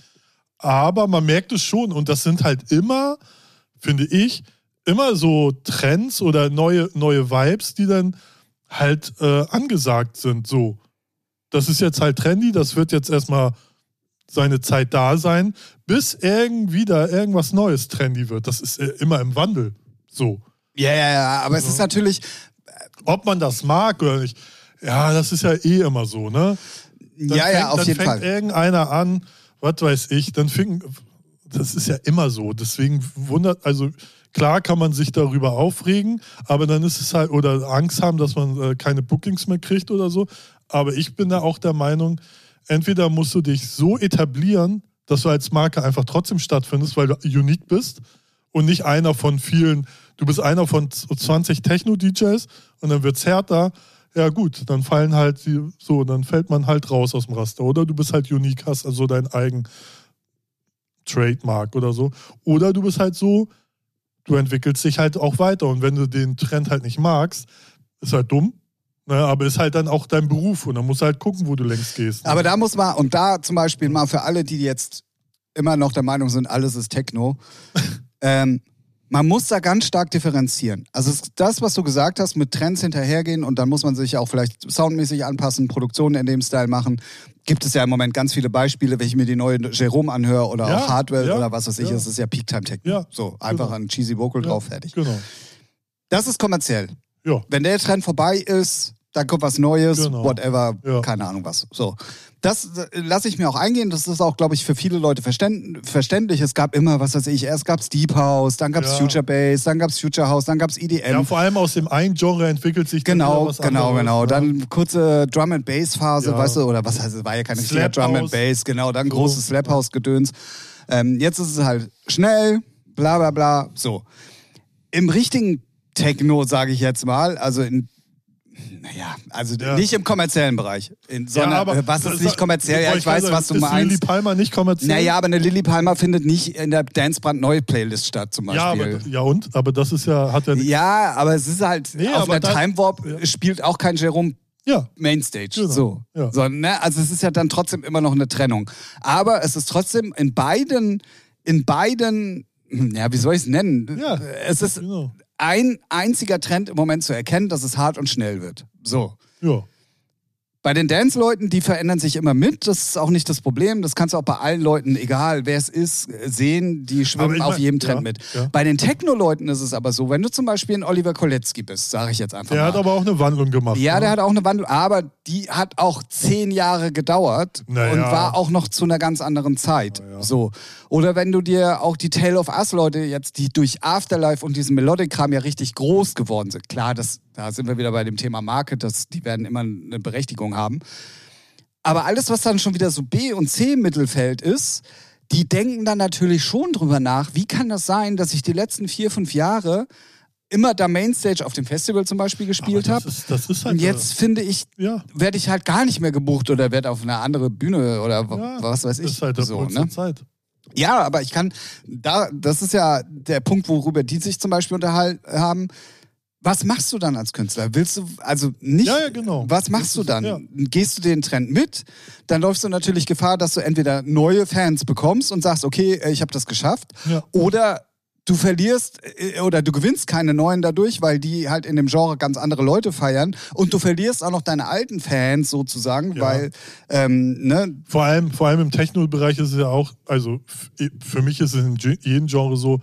Speaker 2: Aber man merkt es schon und das sind halt immer, finde ich, immer so Trends oder neue, neue Vibes, die dann halt äh, angesagt sind. So, das ist jetzt halt trendy, das wird jetzt erstmal seine Zeit da sein, bis irgendwie da irgendwas Neues trendy wird. Das ist äh, immer im Wandel. So.
Speaker 1: Ja, ja, ja. Aber es
Speaker 2: Ja.
Speaker 1: ist natürlich,
Speaker 2: Ob man das mag oder nicht, ja, das ist ja eh immer so, ne? Dann
Speaker 1: ja, ja,
Speaker 2: fängt,
Speaker 1: auf
Speaker 2: dann
Speaker 1: jeden
Speaker 2: fängt
Speaker 1: Fall.
Speaker 2: irgendeiner an, was weiß ich, dann fing, das ist ja immer so. Deswegen wundert, also klar kann man sich darüber aufregen, aber dann ist es halt, oder Angst haben, dass man äh, keine Bookings mehr kriegt oder so. Aber ich bin da auch der Meinung, entweder musst du dich so etablieren, dass du als Marke einfach trotzdem stattfindest, weil du unique bist und nicht einer von vielen, du bist einer von 20 Techno-DJs und dann wird's härter. Ja gut, dann fallen halt die, so, dann fällt man halt raus aus dem Raster. Oder du bist halt unique, hast also dein eigen Trademark oder so. Oder du bist halt so, du entwickelst dich halt auch weiter. Und wenn du den Trend halt nicht magst, ist halt dumm. Ne, aber ist halt dann auch dein Beruf und dann musst du halt gucken, wo du längst gehst.
Speaker 1: Aber da muss man, und da zum Beispiel mal für alle, die jetzt immer noch der Meinung sind, alles ist Techno, ähm, man muss da ganz stark differenzieren. Also das, was du gesagt hast, mit Trends hinterhergehen und dann muss man sich auch vielleicht soundmäßig anpassen, Produktionen in dem Style machen. Gibt es ja im Moment ganz viele Beispiele, wenn ich mir die neue Jerome anhöre oder
Speaker 2: Ja,
Speaker 1: auch Hardware
Speaker 2: ja,
Speaker 1: oder was weiß ich,
Speaker 2: ja.
Speaker 1: es ist ja Peak Time Techno.
Speaker 2: Ja,
Speaker 1: so, einfach
Speaker 2: genau.
Speaker 1: ein cheesy Vocal drauf, fertig.
Speaker 2: Genau.
Speaker 1: Das ist kommerziell.
Speaker 2: Ja.
Speaker 1: Wenn der Trend vorbei ist, dann kommt was Neues,
Speaker 2: Genau.
Speaker 1: whatever,
Speaker 2: Ja.
Speaker 1: keine Ahnung was. So. Das äh, lasse ich mir auch eingehen. Das ist auch, glaube ich, für viele Leute verständ verständlich. Es gab immer, was weiß ich, erst gab's Deep House, dann gab's
Speaker 2: Ja.
Speaker 1: Future Bass, dann gab's Future House, dann gab's EDM.
Speaker 2: Ja, vor allem aus dem einen Genre entwickelt sich dann
Speaker 1: Genau,
Speaker 2: was
Speaker 1: genau,
Speaker 2: anderes,
Speaker 1: genau.
Speaker 2: ne?
Speaker 1: Dann kurze Drum and Bass Phase,
Speaker 2: Ja.
Speaker 1: weißt du, oder was heißt, es war ja keine
Speaker 2: Slap
Speaker 1: Drum and. Bass, genau, dann
Speaker 2: So.
Speaker 1: großes Slap House Gedöns. Ähm, jetzt ist es halt schnell, bla bla bla, so. Im richtigen Techno, sage ich jetzt mal, also in naja, also
Speaker 2: Ja.
Speaker 1: nicht im kommerziellen Bereich, in, sondern
Speaker 2: aber
Speaker 1: äh, was ist nicht kommerziell? Ja, ich weiß, was du
Speaker 2: ist
Speaker 1: meinst.
Speaker 2: Lily Palmer nicht kommerziell?
Speaker 1: Naja, aber eine Lilly Palmer findet nicht in der Dancebrand neue Playlist statt, zum
Speaker 2: ja,
Speaker 1: Beispiel.
Speaker 2: aber, ja und? Aber das ist ja, hat ja,
Speaker 1: Ja, aber es ist halt,
Speaker 2: Nee,
Speaker 1: auf
Speaker 2: aber
Speaker 1: einer
Speaker 2: da-
Speaker 1: Time Warp
Speaker 2: ja.
Speaker 1: spielt auch kein Jerome
Speaker 2: ja,
Speaker 1: Mainstage.
Speaker 2: Genau,
Speaker 1: So.
Speaker 2: ja.
Speaker 1: so ne? Also es ist ja dann trotzdem immer noch eine Trennung. Aber es ist trotzdem in beiden, in beiden, hm, ja, wie soll ich es nennen?
Speaker 2: Ja,
Speaker 1: Es ist
Speaker 2: genau.
Speaker 1: Ein einziger Trend im Moment zu erkennen, dass es hart und schnell wird. So.
Speaker 2: Ja.
Speaker 1: Bei den Dance-Leuten, die verändern sich immer mit. Das ist auch nicht das Problem. Das kannst du auch bei allen Leuten, egal wer es ist, sehen. Die schwimmen auf jedem Trend
Speaker 2: ja,
Speaker 1: mit.
Speaker 2: ja.
Speaker 1: Bei den Techno-Leuten ist es aber so, wenn du zum Beispiel ein Oliver Kolecki bist, sage ich jetzt einfach
Speaker 2: Der
Speaker 1: mal.
Speaker 2: hat aber auch eine Wandlung gemacht.
Speaker 1: ja,
Speaker 2: ne?
Speaker 1: der hat auch eine Wandlung, aber die hat auch zehn Jahre gedauert
Speaker 2: Naja.
Speaker 1: und war auch noch zu einer ganz anderen Zeit.
Speaker 2: Naja.
Speaker 1: So. Oder wenn du dir auch die Tale of Us Leute jetzt, die durch Afterlife und diesen Melodic-Kram ja richtig groß geworden sind. Klar, das, da sind wir wieder bei dem Thema Market, das, die werden immer eine Berechtigung haben. Aber alles, was dann schon wieder so B- und C-Mittelfeld ist, die denken dann natürlich schon drüber nach, wie kann das sein, dass ich die letzten vier, fünf Jahre immer da Mainstage auf dem Festival zum Beispiel gespielt habe.
Speaker 2: das ist, das halt
Speaker 1: Und jetzt finde ich,
Speaker 2: ja,
Speaker 1: werde ich halt gar nicht mehr gebucht oder werde auf eine andere Bühne oder
Speaker 2: ja,
Speaker 1: was weiß ich.
Speaker 2: Ist halt
Speaker 1: so, ne?
Speaker 2: Zeit.
Speaker 1: Ja, aber ich kann, da, das ist ja der Punkt, worüber die sich zum Beispiel unterhalten haben. Was machst du dann als Künstler? Willst du, also nicht,
Speaker 2: Ja, ja, genau.
Speaker 1: was machst du dann?
Speaker 2: ja.
Speaker 1: Gehst du den Trend mit? Dann läufst du natürlich Gefahr, dass du entweder neue Fans bekommst und sagst, okay, äh, ich habe das geschafft. Oder du verlierst äh, oder du gewinnst keine neuen dadurch, weil die halt in dem Genre ganz andere Leute feiern. Und du verlierst auch noch deine alten Fans sozusagen,
Speaker 2: Ja.
Speaker 1: weil, ähm, ne,
Speaker 2: Vor allem, vor allem im Techno-Bereich ist es ja auch, also für mich ist es in jedem Genre so,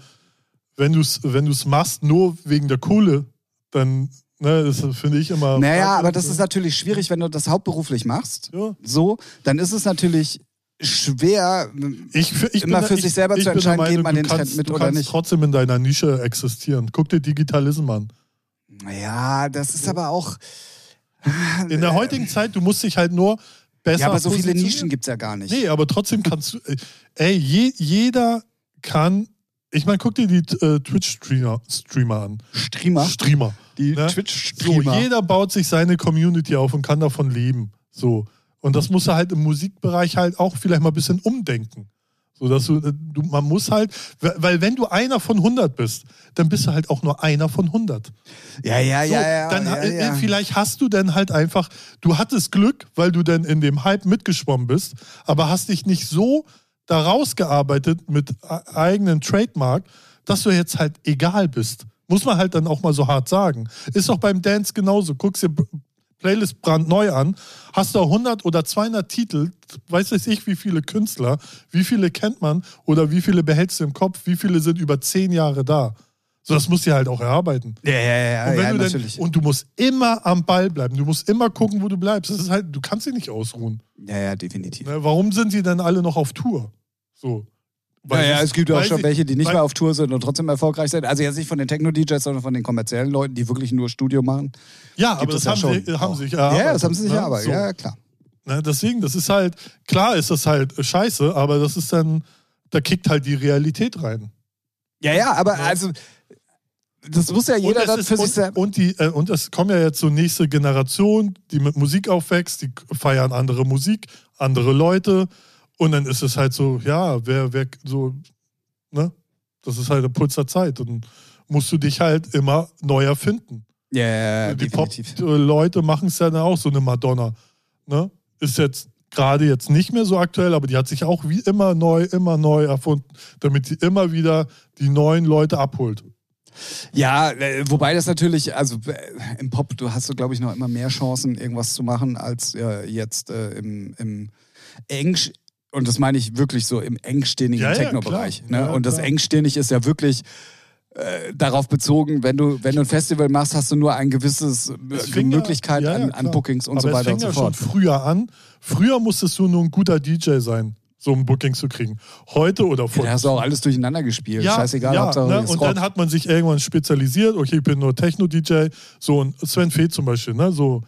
Speaker 2: wenn du es wenn du's machst, nur wegen der Kohle, dann, ne, das finde ich immer.
Speaker 1: Naja, aber das ist natürlich schwierig, wenn du das hauptberuflich machst.
Speaker 2: Ja.
Speaker 1: So, dann ist es natürlich schwer.
Speaker 2: Ich, ich
Speaker 1: Immer
Speaker 2: bin,
Speaker 1: für
Speaker 2: ich,
Speaker 1: sich selber zu entscheiden, geht man
Speaker 2: du
Speaker 1: den Trend
Speaker 2: kannst,
Speaker 1: mit
Speaker 2: du
Speaker 1: oder
Speaker 2: kannst
Speaker 1: nicht.
Speaker 2: trotzdem in deiner Nische existieren. Guck dir Digitalism an.
Speaker 1: Ja, das ist aber auch.
Speaker 2: In der heutigen Zeit, du musst dich halt nur besser
Speaker 1: Ja, aber so viele. Nischen gibt es ja gar nicht.
Speaker 2: Nee, aber trotzdem kannst du. Ey, je, jeder kann. Ich meine, guck dir die äh, Twitch-Streamer Streamer an.
Speaker 1: Streamer.
Speaker 2: Streamer.
Speaker 1: Die
Speaker 2: ne? So,
Speaker 1: Twitch-Streamer.
Speaker 2: jeder baut sich seine Community auf und kann davon leben. So. Und das muss er halt im Musikbereich halt auch vielleicht mal ein bisschen umdenken. So dass du, äh, du, man muss halt, weil- wenn du einer von 100 bist, dann bist du halt auch nur einer von 100.
Speaker 1: ja, ja,
Speaker 2: So,
Speaker 1: ja, ja.
Speaker 2: dann
Speaker 1: ja,
Speaker 2: äh,
Speaker 1: ja.
Speaker 2: vielleicht hast du dann halt einfach, du hattest Glück, weil du dann in dem Hype mitgeschwommen bist, aber hast dich nicht so da rausgearbeitet mit e- eigenen Trademark, dass du jetzt halt egal bist. Muss man halt dann auch mal so hart sagen. Ist auch beim Dance genauso. Guckst dir Playlist brandneu an, hast da 100 oder 200 Titel, weiß weiß ich, wie viele Künstler, wie viele kennt man oder wie viele behältst du im Kopf, wie viele sind über 10 Jahre da. So, das musst du halt auch erarbeiten.
Speaker 1: ja, ja, ja,
Speaker 2: Und,
Speaker 1: ja
Speaker 2: du denn,
Speaker 1: natürlich.
Speaker 2: und du musst immer am Ball bleiben. Du musst immer gucken, wo du bleibst. Das ist halt, du kannst dich nicht ausruhen.
Speaker 1: ja, ja, definitiv.
Speaker 2: Ne? Warum sind die denn alle noch auf Tour? So.
Speaker 1: Ja, ja, es gibt auch schon
Speaker 2: sie-
Speaker 1: welche, die nicht mehr auf Tour sind und trotzdem erfolgreich sind. Also jetzt nicht von den Techno-DJs, sondern von den kommerziellen Leuten, die wirklich nur Studio machen.
Speaker 2: Ja, aber das
Speaker 1: es ja
Speaker 2: haben, sie, haben
Speaker 1: auch.
Speaker 2: sich
Speaker 1: Ja,
Speaker 2: erarbeitet.
Speaker 1: ja, das haben sie sich
Speaker 2: ne?
Speaker 1: erarbeitet.
Speaker 2: So.
Speaker 1: Ja, klar.
Speaker 2: Ne? Deswegen, das ist halt, klar ist das halt scheiße, aber das ist dann, da kickt halt die Realität rein.
Speaker 1: Ja, ja, aber
Speaker 2: Ja.
Speaker 1: also das muss ja jeder dann
Speaker 2: es
Speaker 1: für
Speaker 2: ist,
Speaker 1: sich
Speaker 2: und,
Speaker 1: selbst.
Speaker 2: und, die, äh, und es kommen ja jetzt so nächste Generation, die mit Musik aufwächst, die feiern andere Musik, andere Leute. Und dann ist es halt so, ja, wer, wer so, ne? Das ist halt Puls der Zeit. Und musst du dich halt immer neu erfinden.
Speaker 1: Ja, ja, ja,
Speaker 2: die. Pop-Leute machen es ja dann auch so eine Madonna. Ne? Ist jetzt gerade jetzt nicht mehr so aktuell, aber die hat sich auch wie immer neu, immer neu erfunden, damit sie immer wieder die neuen Leute abholt.
Speaker 1: Ja, äh, wobei das natürlich, also äh, im Pop, du hast du, glaube ich, noch immer mehr Chancen, irgendwas zu machen, als äh, jetzt äh, im, im Engsch, und das meine ich wirklich so im engstirnigen
Speaker 2: Ja, ja,
Speaker 1: Techno-Bereich.
Speaker 2: klar.
Speaker 1: Ne?
Speaker 2: Ja,
Speaker 1: und das engstirnig ist ja wirklich äh, darauf bezogen, wenn du, wenn du ein Festival machst, hast du nur ein gewisses
Speaker 2: Es
Speaker 1: äh,
Speaker 2: fing ja-
Speaker 1: Möglichkeit
Speaker 2: ja, ja,
Speaker 1: an, an. Bookings und
Speaker 2: aber
Speaker 1: so weiter
Speaker 2: es fing
Speaker 1: und so
Speaker 2: ja
Speaker 1: fort.
Speaker 2: schon früher an. Früher musstest du nur ein guter DJ sein, so ein Booking zu kriegen. Heute oder vor.
Speaker 1: Da hast du auch alles durcheinander gespielt.
Speaker 2: ja,
Speaker 1: Scheißegal,
Speaker 2: ja,
Speaker 1: Hauptsache
Speaker 2: ne?
Speaker 1: es
Speaker 2: Und dann hat man sich irgendwann spezialisiert. Okay, ich bin nur Techno-DJ. So und Sven Fee zum Beispiel, ne? So.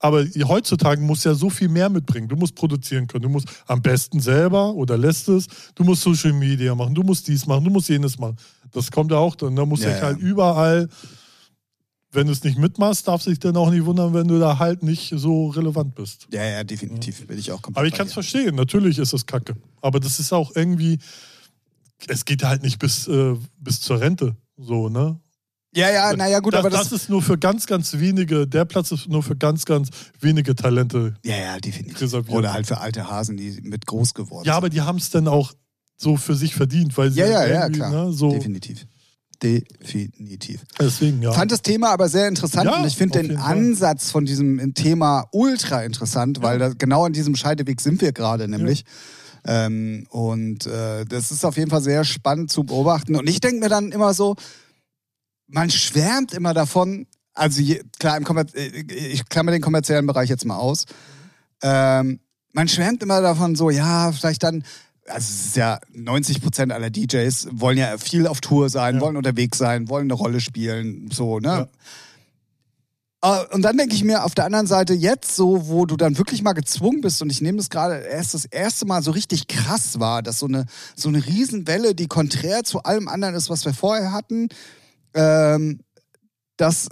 Speaker 2: Aber heutzutage musst du ja so viel mehr mitbringen. Du musst produzieren können. Du musst am besten selber oder lässt es. Du musst Social Media machen. Du musst dies machen. Du musst jenes machen. Das kommt ja auch dann. Da musst du
Speaker 1: Ja, ja.
Speaker 2: halt überall, wenn du es nicht mitmachst, darfst du dich dann auch nicht wundern, wenn du da halt nicht so relevant bist.
Speaker 1: ja, ja, definitiv. Bin ich auch komplett
Speaker 2: Aber ich kann es verstehen. Natürlich ist es kacke. Aber das ist auch irgendwie, es geht halt nicht bis, äh, bis zur Rente. So, ne?
Speaker 1: Ja, ja, naja, gut,
Speaker 2: das,
Speaker 1: aber
Speaker 2: das,
Speaker 1: das.
Speaker 2: ist nur für ganz, ganz wenige, der Platz ist nur für ganz, ganz wenige Talente.
Speaker 1: ja, ja, definitiv.
Speaker 2: reserviert.
Speaker 1: Oder halt für alte Hasen, die mit groß geworden
Speaker 2: Ja,
Speaker 1: sind.
Speaker 2: aber die haben es dann auch so für sich verdient, weil sie
Speaker 1: Ja, ja,
Speaker 2: halt
Speaker 1: ja, klar.
Speaker 2: Ne, so,
Speaker 1: Definitiv. Definitiv.
Speaker 2: Deswegen, ja.
Speaker 1: Fand das Thema aber sehr interessant
Speaker 2: Ja,
Speaker 1: und ich finde den
Speaker 2: jeden Fall.
Speaker 1: Ansatz von diesem Thema ultra interessant, weil da, genau an diesem Scheideweg sind wir gerade nämlich. Ähm, und äh, das ist auf jeden Fall sehr spannend zu beobachten. Und ich denke mir dann immer so, man schwärmt immer davon, also je, klar, im Kommer äh, ich klammer den kommerziellen Bereich jetzt mal aus. Ähm, man schwärmt immer davon so, ja, vielleicht dann, also es ist ja 90 Prozent aller DJs wollen ja viel auf Tour sein,
Speaker 2: Ja.
Speaker 1: wollen unterwegs sein, wollen eine Rolle spielen, so, ne?
Speaker 2: Ja.
Speaker 1: Äh, Und dann denke ich mir auf der anderen Seite jetzt so, wo du dann wirklich mal gezwungen bist und ich nehme das gerade erst das erste Mal so richtig krass war, dass so eine so eine Riesenwelle, die konträr zu allem anderen ist, was wir vorher hatten, ähm, dass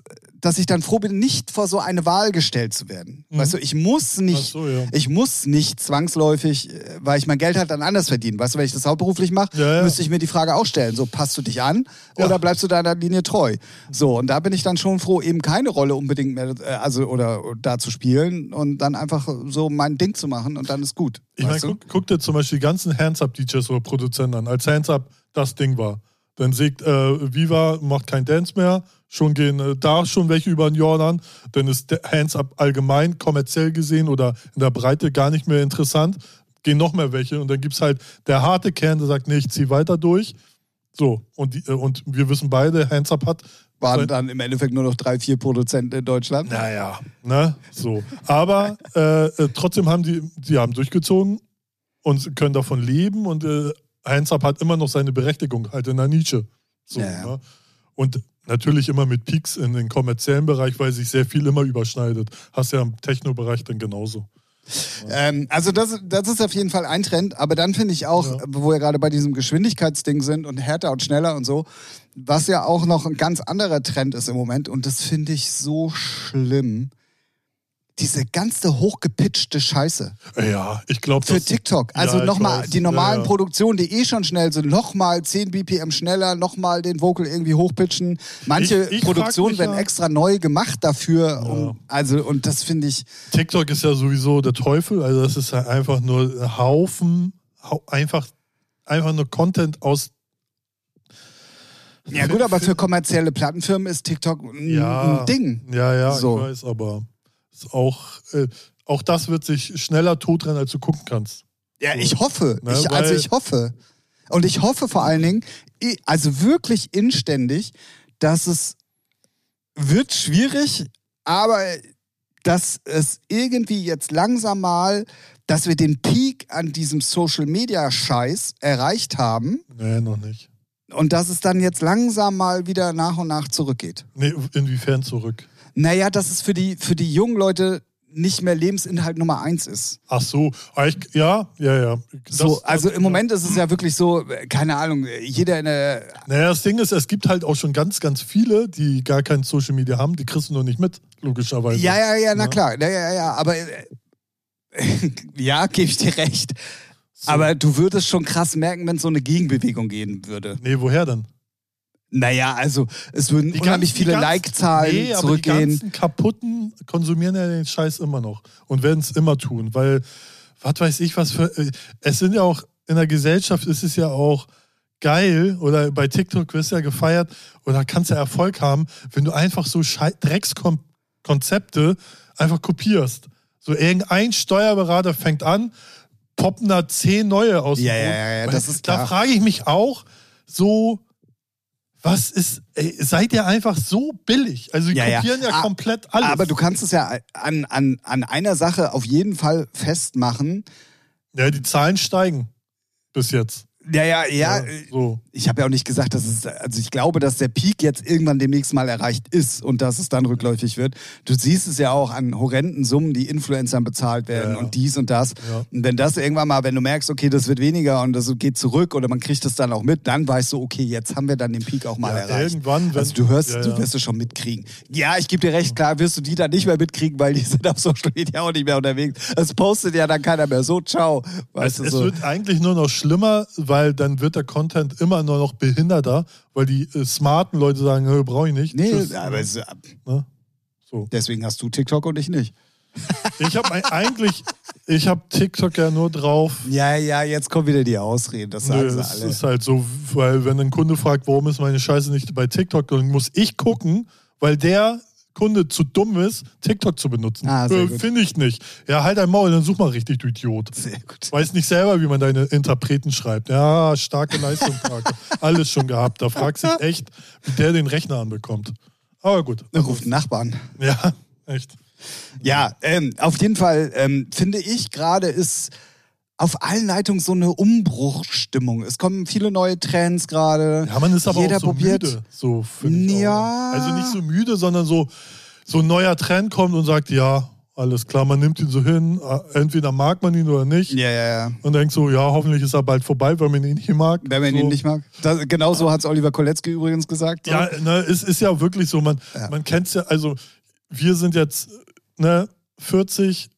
Speaker 1: dass ich dann froh bin, nicht vor so eine Wahl gestellt zu werden.
Speaker 2: Mhm.
Speaker 1: Weißt du, ich muss nicht
Speaker 2: so, ja.
Speaker 1: ich muss nicht zwangsläufig, äh, weil ich mein Geld halt dann anders verdienen. Weißt du, wenn ich das hauptberuflich mache,
Speaker 2: Ja, ja.
Speaker 1: müsste ich mir die Frage auch stellen. So, passt du dich an oder bleibst du deiner Linie treu? So, und da bin ich dann schon froh, eben keine Rolle unbedingt mehr, äh, also oder, da zu spielen und dann einfach so mein Ding zu machen und dann ist gut.
Speaker 2: Ich meine, guck, guck dir zum Beispiel die ganzen Hands-Up-DJs oder Produzenten an. Als Hands-Up das Ding war. Dann sägt äh, Viva, macht kein Dance mehr. Schon gehen äh, da schon welche über den Jordan. Dann ist der Hands-Up allgemein, kommerziell gesehen oder in der Breite gar nicht mehr interessant. Gehen noch mehr welche. Und dann gibt es halt der harte Kern, der sagt, nee, ich zieh weiter durch. So, und, die, äh, und wir wissen beide, Hands-Up hat
Speaker 1: Waren dann im Endeffekt nur noch drei, vier Produzenten in Deutschland.
Speaker 2: naja, ne? So. Aber äh, äh, trotzdem haben die, die haben durchgezogen und können davon leben und äh, Heinz Up hat immer noch seine Berechtigung halt in der Nische. So,
Speaker 1: Ja, ja.
Speaker 2: Ne? Und natürlich immer mit Peaks in den kommerziellen Bereich, weil sich sehr viel immer überschneidet. Hast ja im Techno-Bereich dann genauso.
Speaker 1: Ähm, also das, das ist auf jeden Fall ein Trend, aber dann finde ich auch,
Speaker 2: Ja.
Speaker 1: wo wir gerade bei diesem Geschwindigkeitsding sind und härter und schneller und so, was ja auch noch ein ganz anderer Trend ist im Moment und das finde ich so schlimm. Diese ganze hochgepitchte Scheiße
Speaker 2: Ja, ich glaube,
Speaker 1: für TikTok. Also
Speaker 2: Ja,
Speaker 1: nochmal die normalen
Speaker 2: Ja, ja.
Speaker 1: Produktionen, die eh schon schnell sind, nochmal 10 BPM schneller, nochmal den Vocal irgendwie hochpitchen. Manche
Speaker 2: Ich- ich
Speaker 1: Produktionen werden extra neu gemacht dafür. Um, also, und das finde ich,
Speaker 2: TikTok ist ja sowieso der Teufel. Also das ist ja einfach nur ein Haufen, hau- einfach, einfach nur Content aus
Speaker 1: Ja gut, aber für kommerzielle Plattenfirmen ist TikTok ein,
Speaker 2: Ja.
Speaker 1: Ding.
Speaker 2: Ja, ja,
Speaker 1: So.
Speaker 2: ich weiß, aber ist auch, äh, auch das wird sich schneller totrennen, als du gucken kannst.
Speaker 1: Ja, ich hoffe.
Speaker 2: Ne,
Speaker 1: ich, also ich hoffe. Und ich hoffe vor allen Dingen, also wirklich inständig, dass es wird schwierig, aber dass es irgendwie jetzt langsam mal, dass wir den Peak an diesem Social Media Scheiß erreicht haben
Speaker 2: Nee, noch nicht.
Speaker 1: und dass es dann jetzt langsam mal wieder nach und nach zurückgeht.
Speaker 2: Nee, inwiefern zurück?
Speaker 1: Naja, dass es für die, für die jungen Leute nicht mehr Lebensinhalt Nummer eins ist.
Speaker 2: Ach so, ah, ja, ja, ja. Das-
Speaker 1: So, also
Speaker 2: das-
Speaker 1: im Moment ist es ja wirklich so, keine Ahnung, jeder in der.
Speaker 2: Naja, das Ding ist, es gibt halt auch schon ganz, ganz viele, die gar kein Social Media haben, die kriegst du noch nicht mit, logischerweise.
Speaker 1: Ja, ja, ja, na
Speaker 2: Ja.
Speaker 1: klar. Ja, ja, ja, aber. Äh, ja, gebe ich dir recht.
Speaker 2: So.
Speaker 1: Aber du würdest schon krass merken, wenn es so eine Gegenbewegung geben würde.
Speaker 2: Nee, woher denn?
Speaker 1: Naja, also es würden
Speaker 2: Die
Speaker 1: unheimlich
Speaker 2: ganzen-
Speaker 1: viele Like-Zahlen
Speaker 2: nee, aber
Speaker 1: zurückgehen.
Speaker 2: Die ganzen Kaputten konsumieren ja den Scheiß immer noch und werden es immer tun, weil, was weiß ich, was für. äh, Es sind ja auch, in der Gesellschaft ist es ja auch geil oder bei TikTok wirst du ja gefeiert oder kannst ja Erfolg haben, wenn du einfach so Dreckskonzepte einfach kopierst. So irgendein Steuerberater fängt an, poppen da zehn neue aus.
Speaker 1: Ja, ja, ja, das ist
Speaker 2: Da frage ich mich auch so, was ist, ey, seid ihr einfach so billig? Also die
Speaker 1: Ja, ja.
Speaker 2: kopieren ja,
Speaker 1: Ah,
Speaker 2: komplett alles.
Speaker 1: Aber du kannst es ja an, an, an einer Sache auf jeden Fall festmachen.
Speaker 2: ja, die Zahlen steigen bis jetzt.
Speaker 1: Ja, ja, ja. äh,
Speaker 2: so.
Speaker 1: Ich habe ja auch nicht gesagt, dass es, also ich glaube, dass der Peak jetzt irgendwann demnächst mal erreicht ist und dass es dann rückläufig wird. Du siehst es ja auch an horrenden Summen, die Influencern bezahlt werden
Speaker 2: Ja, ja.
Speaker 1: und dies und das. Und wenn das irgendwann mal, wenn du merkst, okay, das wird weniger und das geht zurück oder man kriegt das dann auch mit, dann weißt du, okay, jetzt haben wir dann den Peak auch mal erreicht.
Speaker 2: irgendwann, wenn-
Speaker 1: also du hörst, du wirst es schon mitkriegen. Ja, ich gebe dir recht, klar wirst du die dann nicht mehr mitkriegen, weil die sind auf Social Media auch nicht mehr unterwegs. Es postet ja dann keiner mehr. So, ciao. Weißt
Speaker 2: Es,
Speaker 1: du
Speaker 2: es
Speaker 1: so.
Speaker 2: wird eigentlich nur noch schlimmer, weil dann wird der Content immer nur noch behinderter, weil die äh, smarten Leute sagen, brauche ich nicht.
Speaker 1: Nee,
Speaker 2: Tschüss.
Speaker 1: aber es,
Speaker 2: Ne? So.
Speaker 1: deswegen hast du TikTok und ich nicht.
Speaker 2: Ich habe eigentlich, Ich habe TikTok ja nur drauf.
Speaker 1: Ja, ja, jetzt kommen wieder die Ausreden, das sagen
Speaker 2: Nö,
Speaker 1: sie alle.
Speaker 2: ist halt so, weil wenn ein Kunde fragt, warum ist meine Scheiße nicht bei TikTok, dann muss ich gucken, weil der Kunde zu dumm ist, TikTok zu benutzen.
Speaker 1: Ah,
Speaker 2: äh. Finde ich nicht. Ja, halt dein Maul, dann such mal richtig, du Idiot.
Speaker 1: Sehr gut.
Speaker 2: Weiß nicht selber, wie man deine Interpreten schreibt. Ja, starke Leistung, Frage. Alles schon gehabt. Da fragt sich echt, wie der den Rechner anbekommt. Aber gut.
Speaker 1: Er ruft einen Nachbarn.
Speaker 2: Ja, echt.
Speaker 1: Ja, ähm, auf jeden Fall ähm, finde ich gerade ist auf allen Leitungen so eine Umbruchstimmung. Es kommen viele neue Trends gerade.
Speaker 2: Ja, man ist aber
Speaker 1: Jeder
Speaker 2: auch so
Speaker 1: probiert.
Speaker 2: müde. So
Speaker 1: Ja.
Speaker 2: auch. Also nicht so müde, sondern so, so ein neuer Trend kommt und sagt, ja, alles klar, man nimmt ihn so hin. Entweder mag man ihn oder nicht.
Speaker 1: Ja, ja, ja.
Speaker 2: Und denkt so, ja, hoffentlich ist er bald vorbei, weil man ihn nicht mag.
Speaker 1: Wenn man
Speaker 2: so.
Speaker 1: ihn nicht mag. Das, genau so hat es Oliver Koletzki übrigens gesagt. So.
Speaker 2: Ja, ne, es ist ja wirklich so, man,
Speaker 1: Ja.
Speaker 2: man kennt es ja, also wir sind jetzt ne, 40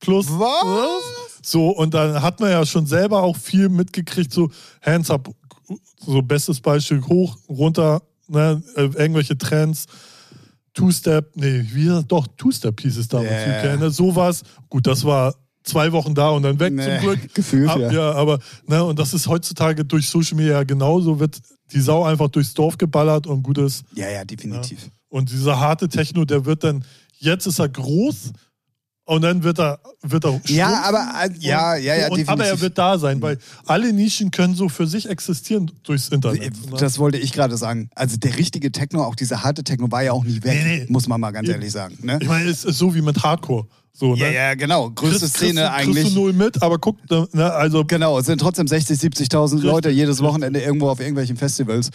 Speaker 2: plus.
Speaker 1: Was?
Speaker 2: So, und dann hat man ja schon selber auch viel mitgekriegt, so Hands up, so bestes Beispiel, hoch, runter, ne, äh, irgendwelche Trends. Two-Step, nee, wie doch, Two-Step hieß es damals,
Speaker 1: Ja.
Speaker 2: UK, ne, sowas. Gut, das war zwei Wochen da und dann weg
Speaker 1: Nee,
Speaker 2: zum Glück.
Speaker 1: gefühlt,
Speaker 2: Ab,
Speaker 1: ja.
Speaker 2: ja. aber, ne, und das ist heutzutage durch Social Media genauso, wird die Sau einfach durchs Dorf geballert und gut ist.
Speaker 1: Ja, ja, definitiv.
Speaker 2: Und dieser harte Techno, der wird dann, jetzt ist er groß und dann wird er, wird er
Speaker 1: Ja, aber, äh, ja, ja, ja,
Speaker 2: und, aber er wird da sein, weil alle Nischen können so für sich existieren durchs Internet. ne?
Speaker 1: Das wollte ich gerade sagen. Also der richtige Techno, auch dieser harte Techno, war ja auch nie weg,
Speaker 2: Nee, nee.
Speaker 1: muss man mal ganz
Speaker 2: Eben.
Speaker 1: ehrlich sagen. Ne?
Speaker 2: ich meine, es ist so wie mit Hardcore. So,
Speaker 1: Ja,
Speaker 2: ne?
Speaker 1: ja, genau. Größte
Speaker 2: Kriegst-
Speaker 1: Szene
Speaker 2: du-
Speaker 1: eigentlich.
Speaker 2: Kriegst du null mit, aber guck, ne, also
Speaker 1: Genau, es sind trotzdem 60, 70.000
Speaker 2: Richtig,
Speaker 1: Leute jedes. Wochenende irgendwo auf irgendwelchen Festivals.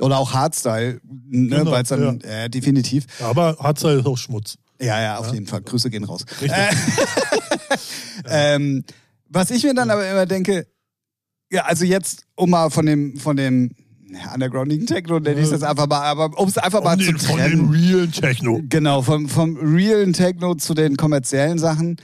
Speaker 1: Oder auch Hardstyle, ne,
Speaker 2: Genau,
Speaker 1: weil es dann, äh, definitiv.
Speaker 2: aber Hardstyle ist auch Schmutz.
Speaker 1: Ja, ja, auf jeden Fall. Grüße gehen raus.
Speaker 2: Richtig.
Speaker 1: Ähm, was ich mir dann aber immer denke, ja, also jetzt, um mal von dem, von dem ja, undergroundigen Techno, nenne ich das einfach mal, aber um es einfach mal
Speaker 2: Von
Speaker 1: zu
Speaker 2: den, von
Speaker 1: trennen.
Speaker 2: den realen Techno.
Speaker 1: Genau, vom, vom realen Techno zu den kommerziellen Sachen.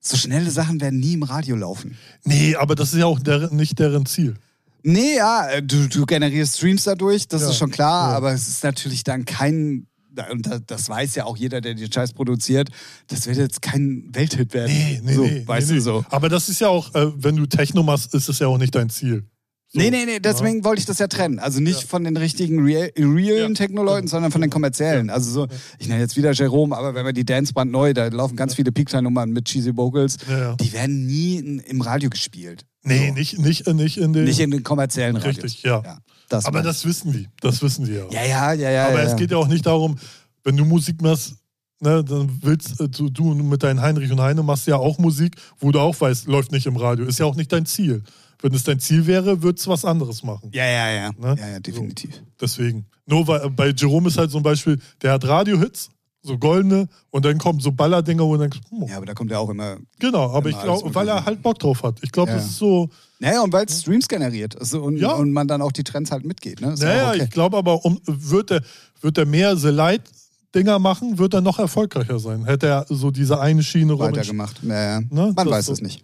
Speaker 1: So schnelle Sachen werden nie im Radio laufen.
Speaker 2: Nee, aber das ist ja auch der, nicht deren Ziel.
Speaker 1: Nee, ja, äh, du, du generierst Streams dadurch, das
Speaker 2: Ja,
Speaker 1: ist schon klar,
Speaker 2: ja.
Speaker 1: aber es ist natürlich dann kein, und da- das weiß ja auch jeder, der den Scheiß produziert, das wird jetzt kein Welthit werden.
Speaker 2: Nee, nee,
Speaker 1: so,
Speaker 2: nee.
Speaker 1: Weißt
Speaker 2: nee,
Speaker 1: du so.
Speaker 2: Aber das ist ja auch, äh, wenn du Techno machst, ist es ja auch nicht dein Ziel. So.
Speaker 1: Nee, nee, nee, deswegen wollte ich das ja trennen. Also nicht von den richtigen real, realen
Speaker 2: Ja.
Speaker 1: Techno-Leuten, sondern von den kommerziellen. Also so, ich nenne jetzt wieder Jerome, aber wenn wir die Danceband neu, da laufen ganz viele Peak-Nummern mit cheesy Vocals,
Speaker 2: Ja, ja.
Speaker 1: die werden nie in, im Radio gespielt.
Speaker 2: Nee,
Speaker 1: So.
Speaker 2: nicht, nicht, nicht in den.
Speaker 1: Nicht in den kommerziellen Radios.
Speaker 2: Richtig, ja.
Speaker 1: Das
Speaker 2: aber das wissen die. Das wissen die ja.
Speaker 1: Ja, ja, ja, ja.
Speaker 2: aber
Speaker 1: ja,
Speaker 2: es
Speaker 1: ja.
Speaker 2: geht ja auch nicht darum, wenn du Musik machst, ne, dann willst äh, du, du mit deinen Heinrich und Heine machst ja auch Musik, wo du auch weißt, läuft nicht im Radio. Ist ja auch nicht dein Ziel. Wenn es dein Ziel wäre, würdest du was anderes machen.
Speaker 1: Ja, ja, ja.
Speaker 2: Ne?
Speaker 1: Ja, ja, definitiv.
Speaker 2: Deswegen. Nur weil, bei Jerome ist halt zum Beispiel, der hat Radiohits, so goldene, und dann kommen so Ballerdinger, wo du denkst, hm,
Speaker 1: Ja, aber da kommt ja auch immer.
Speaker 2: genau, aber
Speaker 1: Immer
Speaker 2: ich glaube, weil er halt Bock drauf hat. Ich glaube,
Speaker 1: Ja.
Speaker 2: das ist so,
Speaker 1: Naja, und weil es Streams generiert also und,
Speaker 2: Ja.
Speaker 1: und man dann auch die Trends halt mitgeht. Ne? Ist
Speaker 2: naja,
Speaker 1: okay.
Speaker 2: ich glaube aber, um, wird, er, wird er mehr The Light-Dinger machen, wird er noch erfolgreicher sein. Hätte er so diese eine Schiene rum.
Speaker 1: weitergemacht. Naja,
Speaker 2: Ne,
Speaker 1: man
Speaker 2: das
Speaker 1: weiß
Speaker 2: so.
Speaker 1: es nicht.